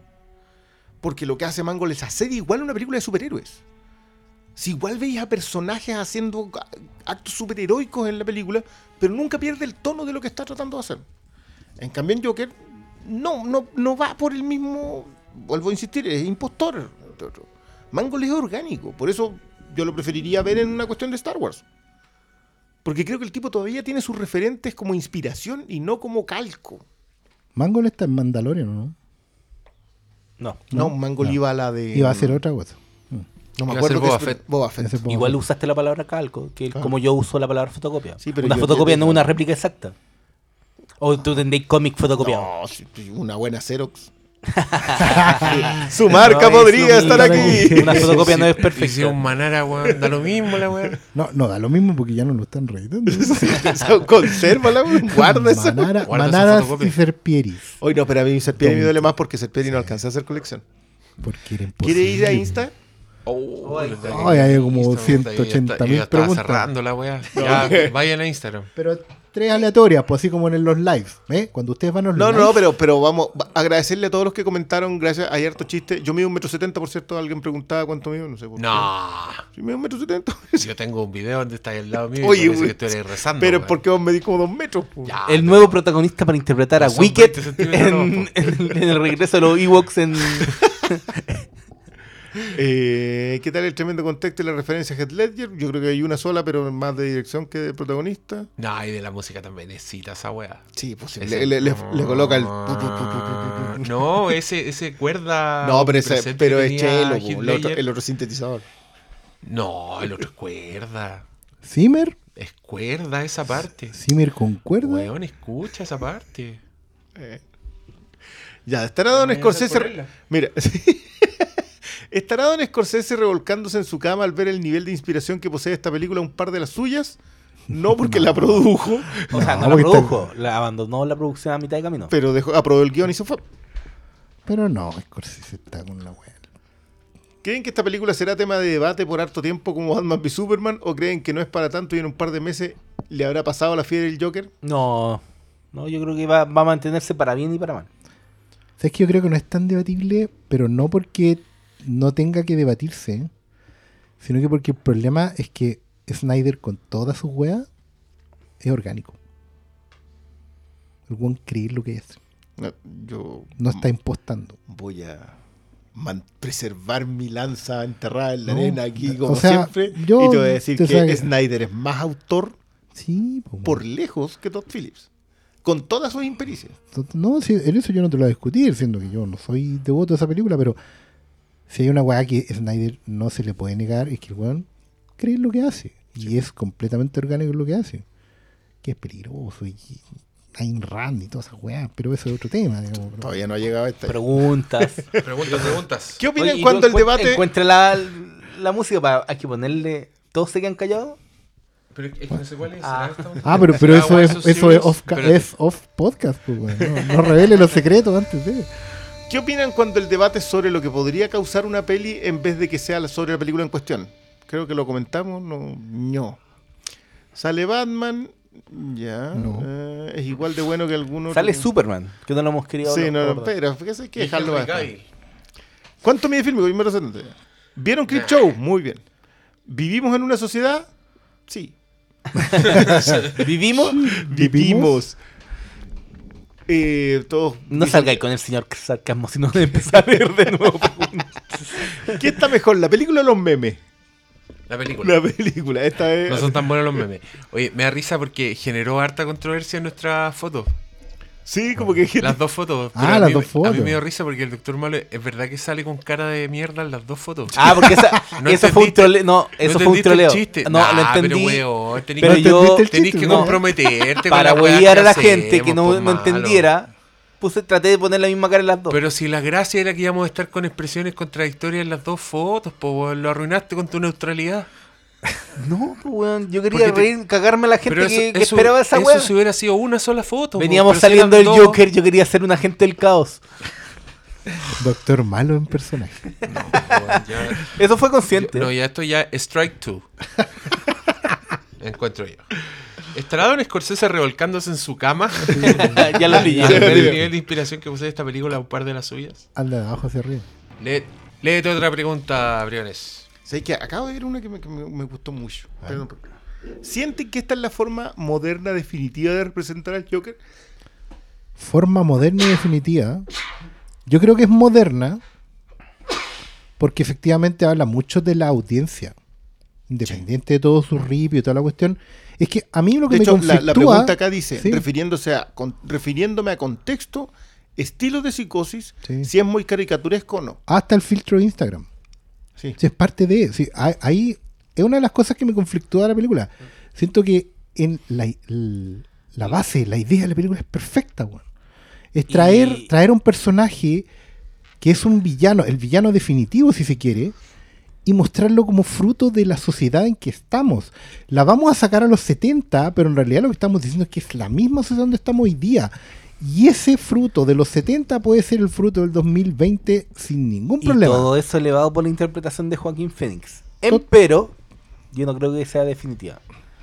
Porque lo que hace Mangold es hacer igual una película de superhéroes. Si igual veis a personajes haciendo actos superheroicos en la película, pero nunca pierde el tono de lo que está tratando de hacer. En cambio, en Joker no, no, no va por el mismo. Vuelvo a insistir, es impostor. Mangold es orgánico. Por eso yo lo preferiría ver en una cuestión de Star Wars. Porque creo que el tipo todavía tiene sus referentes como inspiración y no como calco. Mangold está en Mandalorian, ¿no? No. No, Mangold no. iba a la de. Iba a hacer otra cosa. No me Iba acuerdo. Boba Fett. Boba Fett. Ese Boba Igual Fett. usaste la palabra calco, que Claro. como yo uso la palabra fotocopia. Sí, pero una fotocopia no es una réplica exacta. O tú tendréis cómic fotocopiado. No, una buena Xerox. Su marca No, podría estar aquí. Una fotocopia no es si perfecta. un manara, weón, da lo mismo la weón. No, no, da lo mismo porque ya no lo están reeditando. Consérvala, güey, guarda eso. Manara- Guarda Manaras y Serpieris. Hoy no, pero a mí Serpieri me duele más porque Serpieri no alcanza a hacer colección. Porque era ¿Quiere ir a. Insta? Ay, hay como Instagram, 180 yo ya mil preguntas. cerrando la weá. Ya, vayan a Instagram. Pero tres aleatorias, pues así como en los lives. ¿eh? Cuando ustedes van a los No, lives. no, pero, pero vamos, va- agradecerle a todos los que comentaron. Gracias, hay harto chiste. Yo mido un metro setenta, por cierto. Alguien preguntaba cuánto mido, no sé por qué. No. Mido un metro setenta. Yo tengo un video donde está ahí al lado mío y Oye, parece que estoy rezando. Pero weón. porque vos medís como dos metros. Ya, El nuevo protagonista para interpretar a Wicked 20 centímetros en, nomás, en- en el regreso de los Ewoks en... Eh, ¿Qué tal el tremendo contexto y la referencia a Heath Ledger? Yo creo que hay una sola, pero más de dirección que de protagonista. No, y de la música también necesita esa weá. Sí, pues Ese- le, le- le- le coloca el. No, ese, ese cuerda. No, pero, ese, pero es chelo, el, otro, Ledger. el otro sintetizador. No, el otro es cuerda. Zimmer, Es cuerda esa parte. Zimmer con cuerda. Weón, escucha esa parte. Ya, estará Don Scorsese. Mira, sí. ¿Estará Don Scorsese revolcándose en su cama al ver el nivel de inspiración que posee esta película un par de las suyas? No porque la produjo, O sea, no, No, la produjo, la abandonó la producción a mitad de camino. pero dejó, aprobó el guion y se fue. Pero no, Scorsese está con la wea. ¿Creen que esta película será tema de debate por harto tiempo como Batman v Superman? ¿O creen que no es para tanto y en un par de meses le habrá pasado la fiebre del Joker? No, no, yo creo que va, va a mantenerse para bien y para mal. ¿Sabes que yo creo que no es tan debatible, pero no porque no tenga que debatirse, sino que porque el problema es que Snyder con todas sus weas es orgánico. El buen creer lo que es. No, yo No está impostando. voy a preservar mi lanza enterrada en la No, arena aquí o como sea, siempre. yo- y te voy a decir que sabe- Snyder es más autor Sí, po, por lejos que Todd Phillips. Con todas sus impericias. No, en eso yo no te lo voy a discutir, siendo que yo no soy devoto de esa película, pero si hay una weá que Snyder no se le puede negar, es que el weón cree en lo que hace. Y es completamente orgánico en lo que hace. Que es peligroso y Ayn Rand y todas esas weas, pero eso es otro tema. digamos, Todavía no ha llegado a esta. Preguntas. Preguntas, preguntas. ¿Qué opinan Oye, ¿y cuando el debate... Encuentra la, la música para hay que ponerle. ¿Todos se quedan callados? Pero es que no sé cuál es. Ah. Ah, pero, pero Ah, eso, bueno, es, eso es, off, es podcast, pues, weón. no, no revele los secretos antes de. ¿Qué opinan cuando el debate es sobre lo que podría causar una peli en vez de que sea sobre la película en cuestión? Creo que lo comentamos, no. no. Sale Batman, ya. No. eh, es igual de bueno que algunos. Sale Superman, que no lo hemos querido Sí, no, no, pero fíjese que dejarlo. ¿Cuánto mide filme? ¿Vieron Creep Show? Muy bien. ¿Vivimos en una sociedad? Sí. ¿Vivimos? Vivimos. Eh, todos No salgáis con el señor sarcasmo, sino de empezar a leer de nuevo. ¿Qué está mejor, la película o los memes? La película. La película, esta es. No son tan buenos los memes. Oye, me da risa porque generó harta controversia en nuestra foto. Sí, como que. Las dos fotos. Ah, Pero a las mí- dos A fotos. mí me dio risa porque el doctor Malo es verdad que sale con cara de mierda en las dos fotos. Ah, porque esa, No eso fue un troleo. No, eso fue un troleo. chiste? No, Nah, lo entendí. Pero, weón, tenés pero que, yo tenés chiste, que no. comprometerte con para huear a la gente que no, no entendiera, puse, traté de poner la misma cara en las dos. Pero si la gracia era que íbamos a estar con expresiones contradictorias en las dos fotos, pues lo arruinaste con tu neutralidad. no, pues, weón, yo quería te- reír, cagarme a la gente eso, que, que eso- esperaba esa eso weá. si hubiera sido una sola foto. pues, Veníamos si saliendo del Joker, yo quería ser un agente del caos. Doctor Malo en personaje. weón, ya- Eso fue consciente. No, ya esto ya es Strike 2. Encuentro yo. ¿Estará Don Scorsese revolcándose en su cama? ya lo leí. El nivel de inspiración que posee esta película, un par de las suyas. Anda de abajo hacia arriba. Lé- léete otra pregunta, Briones. ¿Sabes qué? Acabo de ver una que me, que gustó mucho. Perdón. ¿Sienten que esta es la forma moderna definitiva de representar al Joker? Forma moderna y definitiva. Yo creo que es moderna porque efectivamente habla mucho de la audiencia. Independiente de todo su ripio y toda la cuestión. Es que a mí lo que De me hecho, la, pregunta acá dice, Sí. refiriéndose a, con- refiriéndome a contexto, estilo de psicosis, Sí. si es muy caricaturesco o no. Hasta el filtro de Instagram. Sí. Es parte de. sí, ahí- es una de las cosas que me conflictúa de la película. Siento que en la, la base, la idea de la película es perfecta, weón. Es traer, Y- traer un personaje que es un villano, el villano definitivo, si se quiere, y mostrarlo como fruto de la sociedad en que estamos. La vamos a sacar a los 70, pero en realidad lo que estamos diciendo es que es la misma sociedad donde estamos hoy día. Y ese fruto de los 70 puede ser el fruto del 2020 sin ningún Y problema. todo eso elevado por la interpretación de Joaquín Phoenix. Tot- Pero, yo no creo que sea definitiva.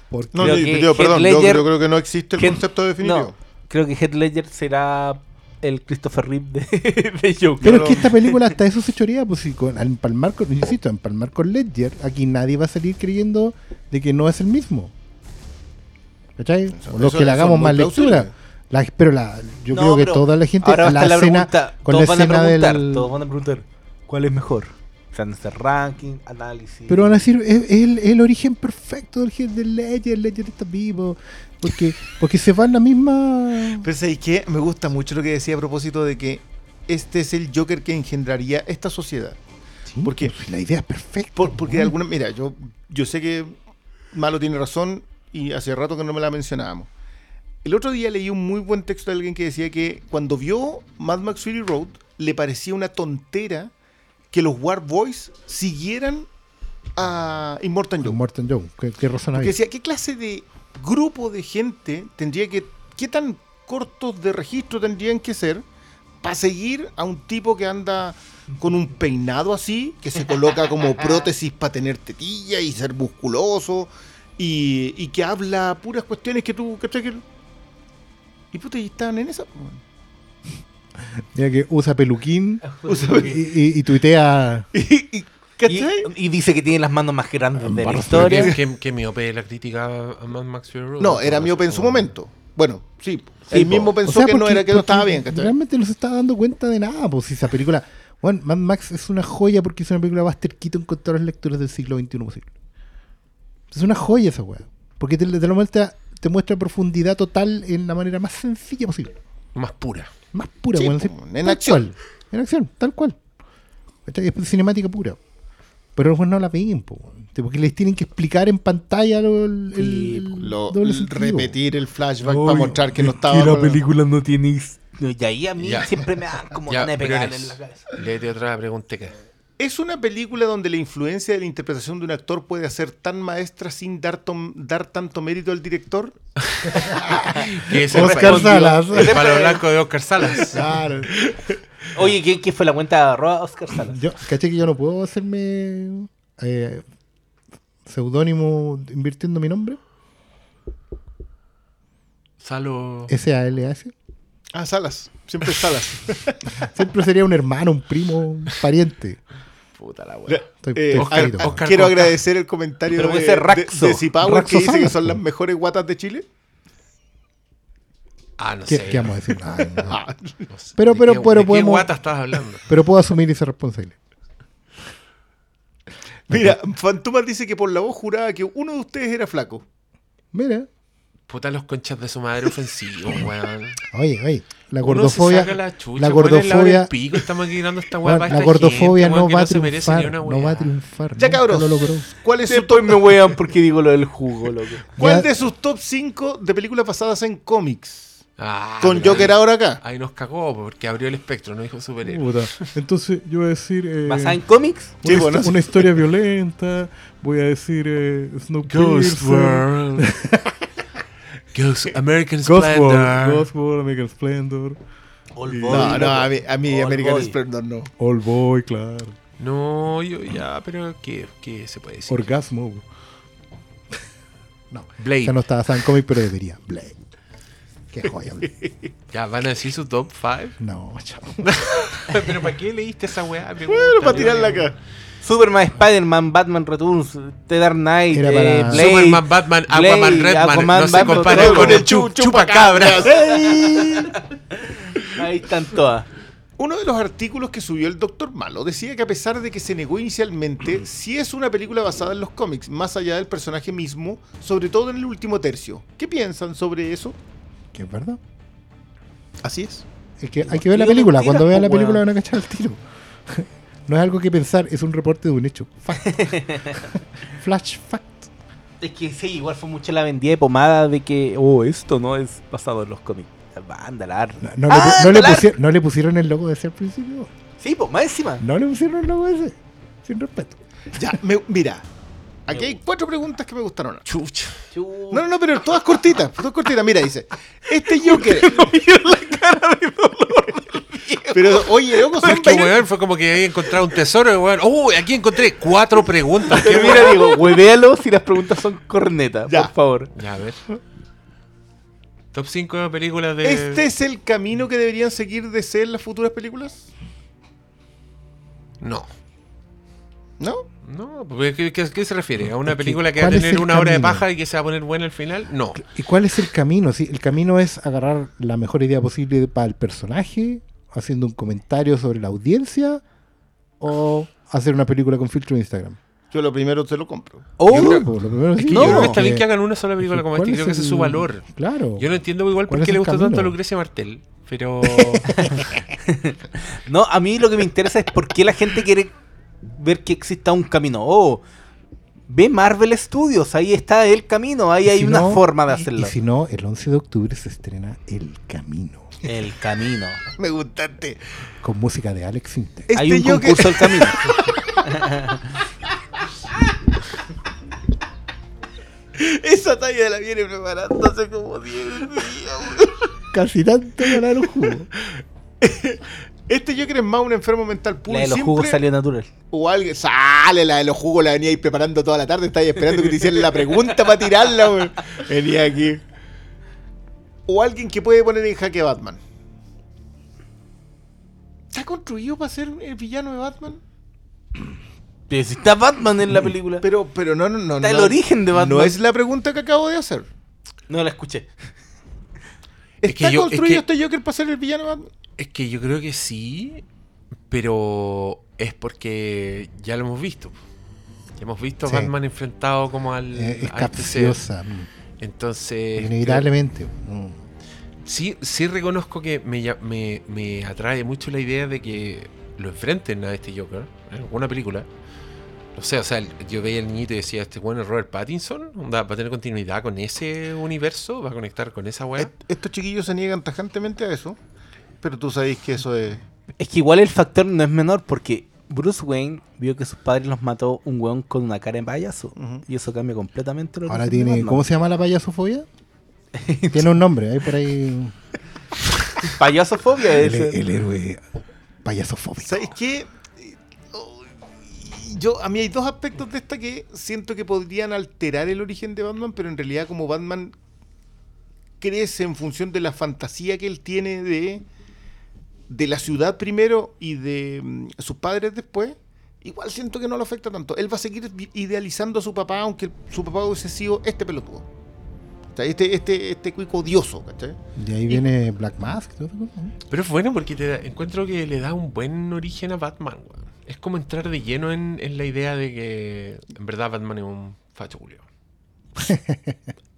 Porque No, Creo yo- que yo- Heath perdón, yo, Ledger- yo creo que no existe el concepto definitivo. No, creo que Heath Ledger será el Christopher Reeve de, de Joker. Pero es que esta película hasta eso se chorea, pues si con, al empalmar con, insisto, empalmar con Ledger, aquí nadie va a salir creyendo de que no es el mismo. ¿Cachai? Eso- O los eso- que le hagamos más plausible. lectura. La- pero la, yo No, creo que toda la gente, Ahora la escena, pregunta. con la todos van a escena preguntar, del... todos van a preguntar, ¿cuál es mejor? O sea, nuestro ranking, análisis. Pero van a decir, es, es el, el origen perfecto del, del Ledger, Ledger está vivo, porque, porque se va en la misma... Pero ¿sabes qué? Me gusta mucho lo que decía a propósito de que este es el Joker que engendraría esta sociedad. Sí, porque- pues, la idea es perfecta. Por- porque de alguna mira, yo, yo sé que Malo tiene razón y hace rato que no me la mencionábamos. El otro día leí un muy buen texto de alguien que decía que cuando vio Mad Max Fury Road le parecía una tontera que los War Boys siguieran a Immortal Joe. Con Morton Joe, ¿qué, qué razón Porque había? decía, ¿qué clase de grupo de gente tendría que, qué tan cortos de registro tendrían que ser para seguir a un tipo que anda con un peinado así, que se coloca como prótesis para tener tetilla y ser musculoso, y, y que habla puras cuestiones que tú, ¿cachai? Que- Y puta, y están en esa. Mira que usa peluquín Usa- y, y- y tuitea... y, y ¿Cachai? Y, y dice que tiene las manos más grandes de la historia. ¿Qué, qué, qué miope la crítica a Mad Max Fury Road? No, era miope en su momento. Bueno, sí. Sí, él po. mismo O pensó sea, que no era que no estaba bien, ¿cachai? Realmente no se está dando cuenta de nada, pues si esa película. Bueno, Mad Max es una joya porque es una película Buster Keaton con todas las lecturas del siglo XXI posible. Es una joya esa weá. Porque te, te lo muestra, te muestra profundidad total en la manera más sencilla posible. Más pura. Más pura, Sí, po, así, en tal acción. cual. En acción, tal cual. ¿Cachai? Es cinemática pura. Pero los no la ven, po, porque les tienen que explicar en pantalla lo, el, Sí, el Lo- doble sentido. repetir el flashback para mostrar que no estaba. la con- película no tiene Y ahí a mí Ya. siempre me dan como Ya, ganas de pegarle en la cabeza. léete otra pregunta que. Es una película donde la influencia de la interpretación de un actor puede ser tan maestra sin dar, dar tanto mérito al director. Oscar Salas. El palo blanco de Oscar Salas. Claro. Oye, ¿qué, qué fue la cuenta de arroba Oscar Salas? Yo, caché que yo no puedo hacerme eh, seudónimo invirtiendo mi nombre. Salo. S-A-L-S. Ah, Salas. Siempre Salas. Siempre sería un hermano, un primo, un pariente. Puta la wea. Estoy, Eh, estoy Oscar- frito. Oscar quiero agradecer el comentario Pero de, ser de, Raxo. de Cipower, Raxo que dice que son las mejores guatas de Chile. Ah, no ¿Qué, sé. qué vamos a decir? Ay, no. Ah, No sé. Pero- ¿De pero- qué- pero ¿de qué podemos- guata estás hablando? Pero puedo asumir esa responsabilidad. Mira, Fantumas dice que por la voz juraba que uno de ustedes era flaco. Mira. Puta los conchas de su madre ofensivos, weón. Oye, oye. La gordofobia. la, chucha, la weón, gordofobia. pico, estamos aquí dando esta weá Bueno, para la gordofobia gente, no weón, va ni triunfar. No va a triunfar. Ya, cabros. lo logró. ¿Cuál es su top, me wean porque digo lo del jugo, loco. ¿Cuál Ya- de sus top 5 de películas basadas en cómics? Ah, Con Joker ahí- ahora acá. Ahí nos cagó, porque abrió el espectro, no dijo superhéroe. Puta. Entonces, yo voy a decir. eh, ¿Basada en cómics? Sí, una, bueno, sí. una historia violenta. Voy a decir eh, Ghost Snowpiercer. Ghost American Ghost Splendor. World, Ghost World, American Splendor, Y- Boy, No, no, a mí, a mí All American Boy. Splendor no. All Boy, claro. No, yo ya, pero ¿qué, qué se puede decir? Orgasmo. No, Blade. ya no está basada en cómic, pero debería. Blade. Qué joya, Blade. Ya, ¿van a decir su top 5? No, chao. ¿Pero para qué leíste esa weá? Me Bueno, gusta, para tirarla acá. Superman, Spider-Man, Batman Returns, The Dark Knight, Era eh, para- Blade, Superman, Batman, Aquaman, Blade, Redman. Aquaman, no se Batman, todo. con el chu- chupacabras. Ahí están todas. Uno de los artículos que subió el Doctor Malo decía que a pesar de que se negó inicialmente, sí es una película basada en los cómics, más allá del personaje mismo, sobre todo en el último tercio. ¿Qué piensan sobre eso? Que es verdad. Así es. Es que hay que ver la película. Cuando vean po, la película van a cachar el tiro. No es algo que pensar, es un reporte de un hecho. Fact. Flash fact. Es que sí, igual fue mucho la vendida de pomada de que, oh, esto no es basado en los cómics. Banda, No, no le, Ah, no le no le pusieron el logo de ese al principio. Sí, pues más encima. No le pusieron el logo ese. Sin respeto. Ya, me- mira. Aquí hay cuatro preguntas que me gustaron. Chucha. No, no, no, pero todas cortitas, todas cortitas. Mira, dice, este Joker... Pero, oye, loco, son Es que, weón, fue como que ahí encontrado un tesoro, weón. ¡Oh! Aquí encontré cuatro preguntas. Pero mira, digo, huevéalo si las preguntas son cornetas, por favor. Ya, a ver. Top 5 películas de. ¿Este es el camino que deberían seguir de ser las futuras películas? No. ¿No? No, ¿qué, qué- qué se refiere? ¿A una película que va a ¿cuál es tener una hora de paja y que se va a poner buena al final? No. ¿Y cuál es el camino? Sí, el camino es agarrar la mejor idea posible para el personaje, haciendo un comentario sobre la audiencia, o hacer una película con filtro de Instagram. Yo lo primero te lo compro. Oh, Yo creo, pues, lo primero Es que sí, yo creo que está porque- bien que hagan una sola película como ¿cuál esta. es Creo que ese es su valor. Claro. Yo no entiendo igual por ¿Cuál qué le gusta tanto a? Lucrecia Martel. Pero. No, a mí lo que me interesa es por qué la gente quiere ver que exista un camino. Oh, ve Marvel Studios, ahí está el camino, ahí hay si una no- forma de y- hacerlo. Y si no, el 11 de octubre se estrena El Camino, El camino. Me gustaste. con música de Alex Sintek. Este hay un concurso del camino. Esa talla la viene preparando hace como 10 días. Casi tanto ganar un jugo. Este Joker es más un enfermo mental puro La de los simple, jugos salió natural. O alguien. Sale la de los jugos, la venía ahí preparando toda la tarde. Estaba ahí esperando que te hicieran la pregunta para tirarla, weón. Venía aquí. O alguien que puede poner en jaque a Batman. ¿Está construido para ser el villano de Batman? Pero si está Batman en la película. Pero, pero no, no, no. Está el no- origen de Batman. No es la pregunta que acabo de hacer. No la escuché. Es ¿Está que yo- es construido que- este Joker para ser el villano de Batman? Es que yo creo que sí, pero es porque ya lo hemos visto. Ya hemos visto a Sí. Batman enfrentado como al. Eh, es a este mm, Entonces. Inevitablemente. mm. Sí, sí reconozco que me, me, me atrae mucho la idea de que lo enfrenten a este Joker en alguna película. No sé, o sea, el- yo veía al niñito y decía, este bueno es Robert Pattinson, onda, va a tener continuidad con ese universo, va a conectar con esa weá. Est- Estos chiquillos se niegan tajantemente a eso. Pero tú sabéis que eso es. Es que igual el factor no es menor porque Bruce Wayne vio que sus padres los mató un weón con una cara de payaso. Y eso cambia completamente lo Ahora tiene. ¿Cómo se llama la payasofobia? tiene un nombre, ahí por ahí. Payasofobia El, es. el héroe payasofóbico. ¿Sabes qué? Yo, a mí hay dos aspectos de esta que siento que podrían alterar el origen de Batman, pero en realidad como Batman crece en función de la fantasía que él tiene de, de la ciudad primero y de mm, sus padres después, igual siento que no lo afecta tanto. Él va a seguir idealizando a su papá, aunque su papá hubiese sido este pelotudo. O sea, este, este, este cuico odioso, ¿cachai? De ahí viene Black Mask. ¿no? Pero es bueno porque te da- encuentro que le da un buen origen a Batman, weón. Es como entrar de lleno en, en la idea de que en verdad Batman es un facho culiao.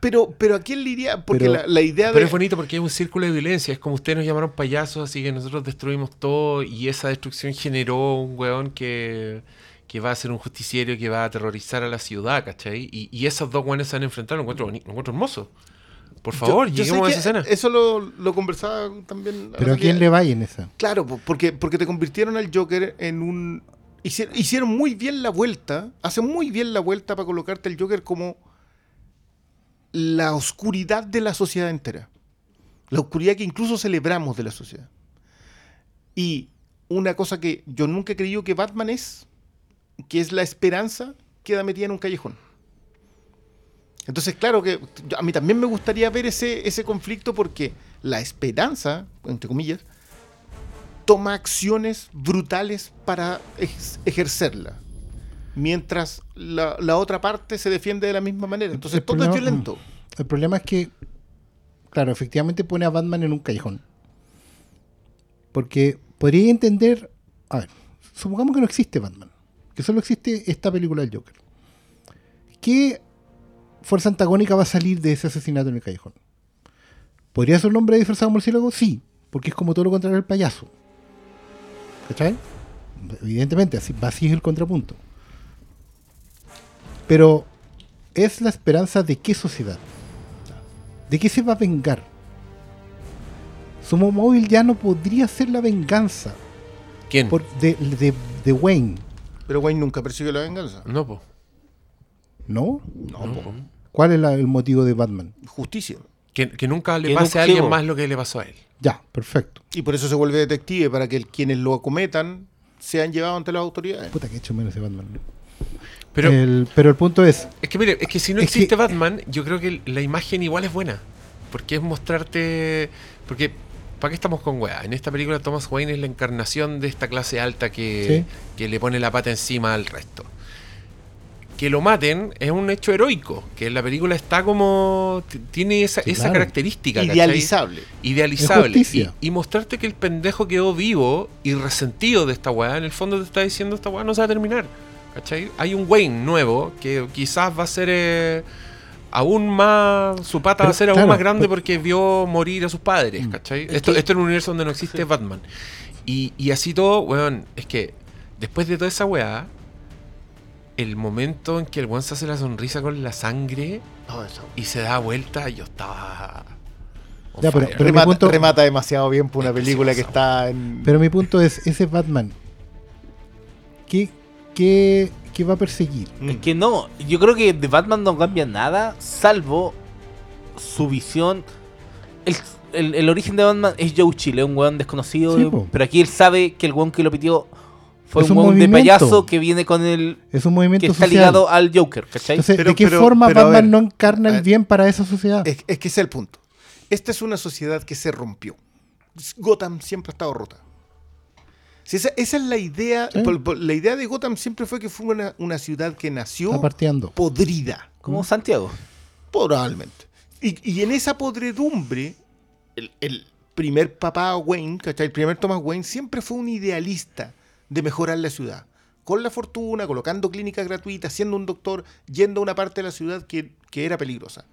Pero, pero ¿a quién le iría? Porque Pero- la, la idea de... Pero es bonito porque es un círculo de violencia. Es como ustedes nos llamaron payasos, así que nosotros destruimos todo y esa destrucción generó un weón que, que va a ser un justiciero que va a aterrorizar a la ciudad, ¿cachai? Y, y esos dos weones se han enfrentado, lo encuentro, boni- lo encuentro hermoso. Por favor, Yo- lleguemos a esa escena. Eso lo, lo conversaba también. Pero ¿a quién que- le va en esa? Claro, po, porque, porque te convirtieron al Joker en un. Hicieron, hicieron muy bien la vuelta. Hacen muy bien la vuelta para colocarte al Joker como la oscuridad de la sociedad entera. La oscuridad que incluso celebramos de la sociedad. Y una cosa que yo nunca he creído que Batman es, que es la esperanza, queda metida en un callejón. Entonces, claro que a mí también me gustaría ver ese, ese conflicto porque la esperanza, entre comillas, toma acciones brutales para ejercerla. Mientras la, la otra parte se defiende de la misma manera. Entonces El todo problema- es violento. El problema es que, claro, efectivamente pone a Batman en un callejón. Porque podría entender. A ver, supongamos que no existe Batman. Que solo existe esta película del Joker. ¿Qué fuerza antagónica va a salir de ese asesinato en el callejón? ¿Podría ser un hombre disfrazado como murciélago? Sí, porque es como todo lo contrario del payaso. ¿Cachai? Evidentemente, así, así es el contrapunto. Pero es la esperanza de qué sociedad. ¿De qué se va a vengar? Sumo Móvil ya no podría ser la venganza ¿Quién? por- de, de- de Wayne, Pero Wayne nunca persiguió la venganza. No, po. ¿no? No, po. ¿Cuál es la- el motivo de Batman? justicia. Que, que nunca le Que pase nunca- a alguien más lo que le pasó a él. Ya, perfecto. Y por eso se vuelve detective, para que el- quienes lo acometan sean llevados ante las autoridades. Puta que he hecho menos de Batman. Pero el, pero el punto es, es que mire, es que si no existe que- Batman, yo creo que la imagen igual es buena. Porque es mostrarte. Porque, ¿para qué estamos con weá? En esta película Thomas Wayne es la encarnación de esta clase alta que, que le pone la pata encima al resto. Que lo maten es un hecho heroico. Que en la película está como. Tiene esa, Sí, esa claro. característica. ¿cachai? Idealizable. idealizable. Y mostrarte que el pendejo quedó vivo y resentido de esta weá, en el fondo te está diciendo esta weá no se va a terminar. ¿Cachai? Hay un Wayne nuevo que quizás va a ser eh, aún más. Su pata Pero, va a ser aún más grande pero- porque vio morir a sus padres. Mm. ¿Cachai? Es Esto, que- esto en un universo donde no existe Batman. Y, y así todo, weón, es que después de toda esa weá, el momento en que el weón se hace la sonrisa con la sangre No, y se da vuelta, yo estaba. Ya, pero- pero- remata, punto- remata demasiado bien por una película que está en. pero mi punto es, ese Batman, ¿qué, qué, qué va a perseguir? Mm. Es que no, yo creo que de Batman no cambia nada, salvo su visión. El, el- el origen de Batman es Joe Chile, un weón desconocido, Sí, po. pero aquí él sabe que el weón que lo pitió fue Es un un weón de payaso que viene con el. Es un movimiento que está social. ligado al Joker, ¿cachai? Entonces, Pero- ¿de qué pero- forma pero Batman ver, no encarna el bien para esa sociedad? Es, es que ese es el punto. Esta es una sociedad que se rompió. Gotham siempre ha estado rota. Si esa, esa es la idea. Sí. por- por- la idea de Gotham siempre fue que fue una, una ciudad que nació podrida. Como Santiago. Probablemente. Y, y en esa podredumbre, el, el primer papá Wayne, ¿cachai? El primer Thomas Wayne siempre fue un idealista de mejorar la ciudad. Con la fortuna, colocando clínicas gratuitas, siendo un doctor, yendo a una parte de la ciudad que, que era peligrosa.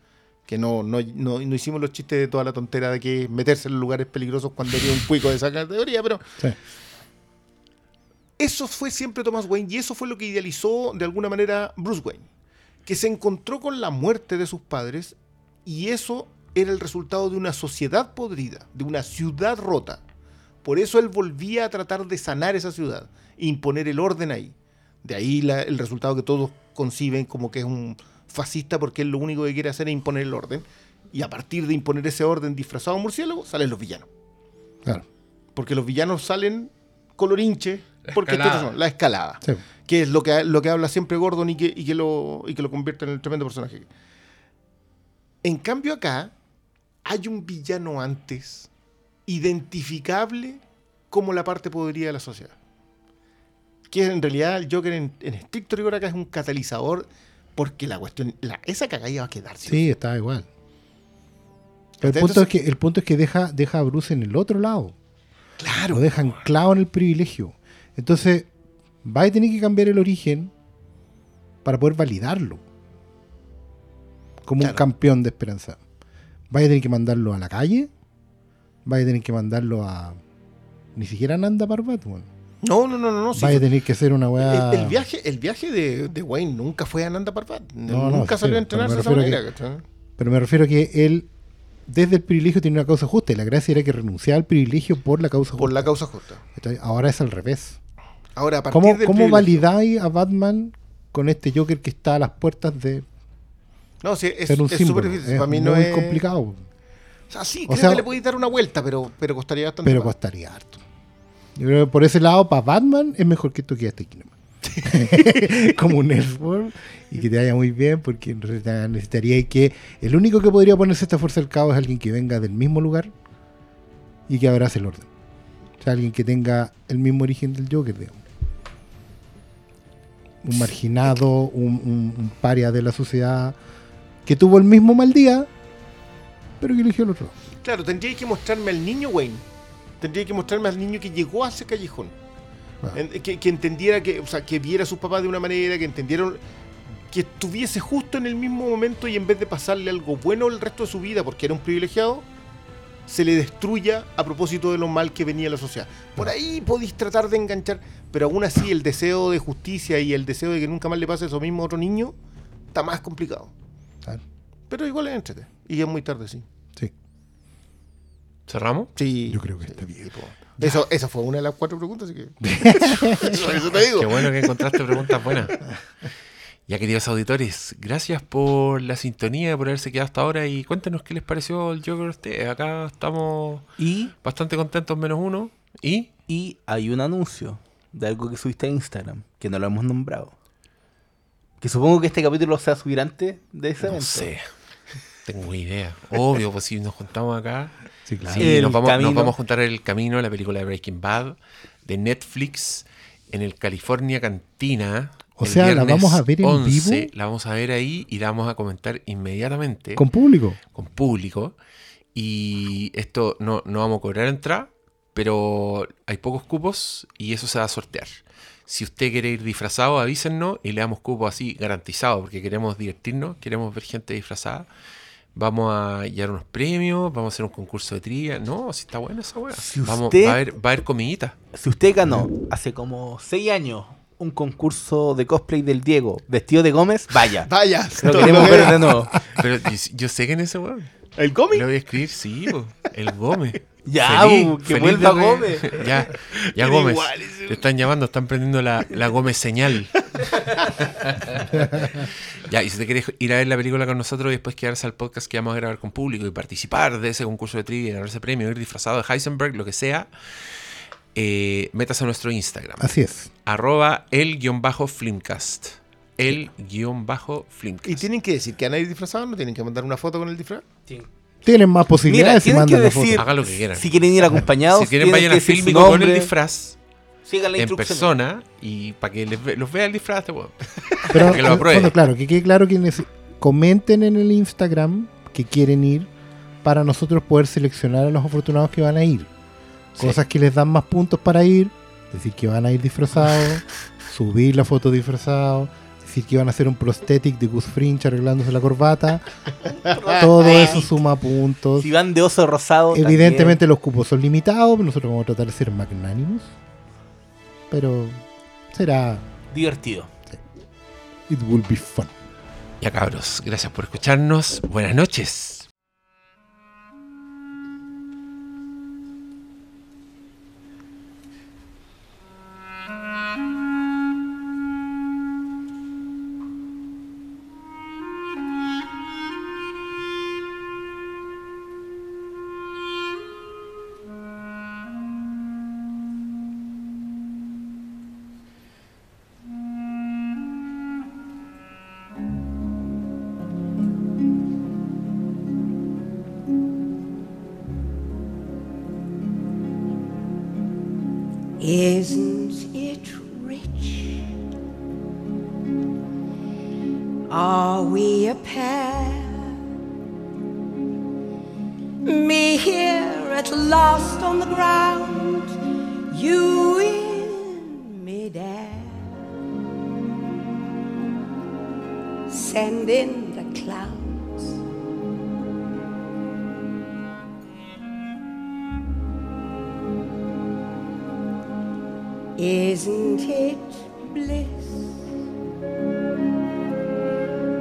Que no, no, no, no hicimos los chistes de toda la tontera de que meterse en lugares peligrosos cuando había un cuico de esa categoría, pero Sí. Eso fue siempre Thomas Wayne y eso fue lo que idealizó de alguna manera Bruce Wayne, que se encontró con la muerte de sus padres y eso era el resultado de una sociedad podrida, de una ciudad rota. Por eso él volvía a tratar de sanar esa ciudad e imponer el orden ahí. De ahí la- el resultado que todos conciben como que es un fascista porque él lo único que quiere hacer es imponer el orden. Y a partir de imponer ese orden disfrazado de murciélago, salen los villanos. Claro. Porque los villanos salen colorinche, La porque escalada. son la escalada, Sí. que es lo que, lo que habla siempre Gordon y que, y que lo, y que lo convierte en el tremendo personaje. En cambio acá hay un villano antes, identificable como la parte podrida de la sociedad. Que en realidad el Joker en, en estricto rigor acá es un catalizador porque la cuestión, la, esa cagalla va a quedar. ¿sí? Sí, está igual. Pero el punto es que, el punto es que deja, deja a Bruce en el otro lado. Claro. Lo deja anclado en el privilegio. Entonces, va a tener que cambiar el origen para poder validarlo. Como un campeón de esperanza. Va a tener que mandarlo a la calle. Va a tener que mandarlo a. Ni siquiera a Nanda Parbat, weón. No, no, no, no. no sí a tener que hacer una weá. el, el viaje, el viaje de, de Wayne nunca fue a Nanda Parbat. No, no, nunca sí, salió a entrenarse de esa manera. que-. Pero me refiero a que él, desde el privilegio, tiene una causa justa. Y la gracia era que renunciaba al privilegio por la causa Por justa. la causa justa. Entonces, ahora es al revés. Ahora, a partir ¿Cómo, del cómo validáis a Batman con este Joker que está a las puertas de No, sí, es ser un es símbolo? difícil. Es Para mí muy no es complicado, O sea, sí, O creo sea- que le podéis dar una vuelta, pero, pero costaría bastante. pero más. costaría harto. Yo creo que por ese lado, para Batman, es mejor que esto que este Kinema. Como un Elseworld y que te vaya muy bien, porque en realidad necesitaría que el único que podría ponerse esta fuerza del caos es alguien que venga del mismo lugar y que abrace el orden. O sea, alguien que tenga el mismo origen del Joker, digamos. Un marginado, un, un- un paria de la sociedad que tuvo el mismo mal día, pero que eligió el otro. Claro, tendría que mostrarme al niño Wayne. Tendría que mostrarme al niño que llegó a ese callejón. Ah. En- que, que entendiera que, o sea, que viera a sus papás de una manera, que entendieron que estuviese justo en el mismo momento y en vez de pasarle algo bueno el resto de su vida porque era un privilegiado, se le destruya a propósito de lo mal que venía la sociedad. Por ahí podéis tratar de enganchar, pero aún así el deseo de justicia y el deseo de que nunca más le pase eso mismo a otro niño está más complicado. Claro. Pero igual es entrete. Y es muy tarde, sí. Sí, ¿Cerramos? Sí. yo creo que está bien. Eso, esa fue una de las cuatro preguntas, así que. Por eso te digo. Qué bueno que encontraste preguntas buenas. Ya queridos auditores, gracias por la sintonía, por haberse quedado hasta ahora y cuéntenos qué les pareció el Joker a ustedes. Acá estamos Y, bastante contentos menos uno. ¿Y? y hay un anuncio de algo que subiste a Instagram, que no lo hemos nombrado. Que supongo que este capítulo se va a subir antes de ese No evento. sé. Tengo idea. Obvio, pues si nos juntamos acá. Sí, claro. Sí, nos vamos, nos vamos a juntar el camino, la película de Breaking Bad, de Netflix, en el California Cantina. O el sea, ¿la vamos a ver en 11. vivo? La vamos a ver ahí y la vamos a comentar inmediatamente Con público. con público. Y esto no, no vamos a cobrar entrada, pero hay pocos cupos y eso se va a sortear. Si usted quiere ir disfrazado, avísennos y le damos cupo así garantizado, porque queremos divertirnos, queremos ver gente disfrazada. Vamos a llevar unos premios, vamos a hacer un concurso de trivia. No, si está buena esa weá. Si Vamos, usted- va, a haber, va a haber comidita. Si usted ganó hace como 6 años un concurso de cosplay del Diego vestido de Gómez, vaya. Vaya. Lo queremos lo ver de nuevo. Pero yo, yo sé que en ese weón. ¿El cómic? Le voy a escribir, sí, po, el Gómez. Ya, que vuelva de- Gómez. Ya, ya Gómez. igual ese- Te están llamando, están prendiendo la, la Gómez señal. ya, y si te quieres ir a ver la película con nosotros y después quedarse al podcast que vamos a grabar con público y participar de ese concurso de trivia, ganar ese premio, ir disfrazado de Heisenberg, lo que sea, eh, métase a nuestro Instagram. Así es. Arroba el-flimcast. El-flimcast. ¿Y tienen que decir que a ir disfrazados? ¿No tienen que mandar una foto con el disfraz? Tienen más posibilidades si tienen mandan que la foto. decir Haga lo que quieran. si quieren ir acompañados, si quieren tienen vayan que a Fílmico con el disfraz. Sigan la en persona y para que les ve- los vea el disfraz este. Pero Que lo al apruebe. fondo, claro, que quede claro que nece- comenten en el Instagram que quieren ir para nosotros poder seleccionar a los afortunados que van a ir. Sí. Cosas que les dan más puntos para ir, decir que van a ir disfrazados, subir la foto disfrazados, decir que van a hacer un prosthetic de Gus Fringe arreglándose la corbata. Todo eso suma puntos. Si van de oso rosado. Evidentemente los cupos son limitados, pero nosotros vamos a tratar de ser magnánimos. Pero será... Divertido. It will be fun. Ya cabros, gracias por escucharnos. Buenas noches.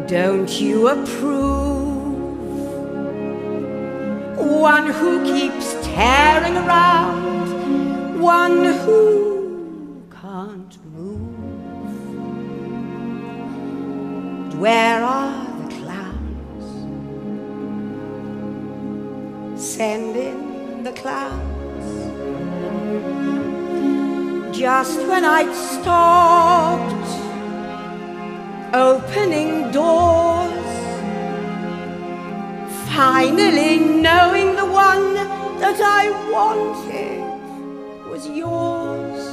Don't you approve? One who keeps tearing around, one who can't move. And Where are the clowns? Send in the clowns just when I'd stopped opening doors, finally knowing the one that I wanted was yours,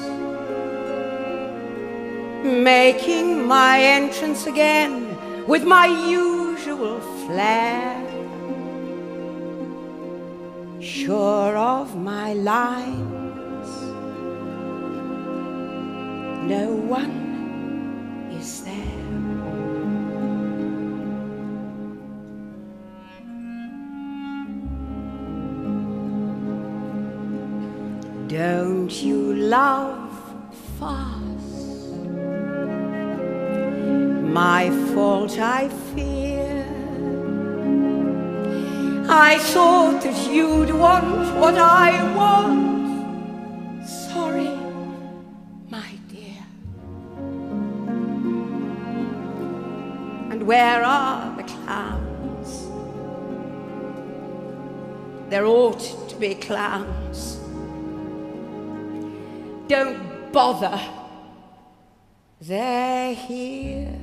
making my entrance again with my usual flair. Sure of my lines, no one Don't you love fast? My fault, I fear. I thought that you'd want what I want. Sorry, my dear. And where are the clowns? There ought to be clowns. Don't bother. They're here.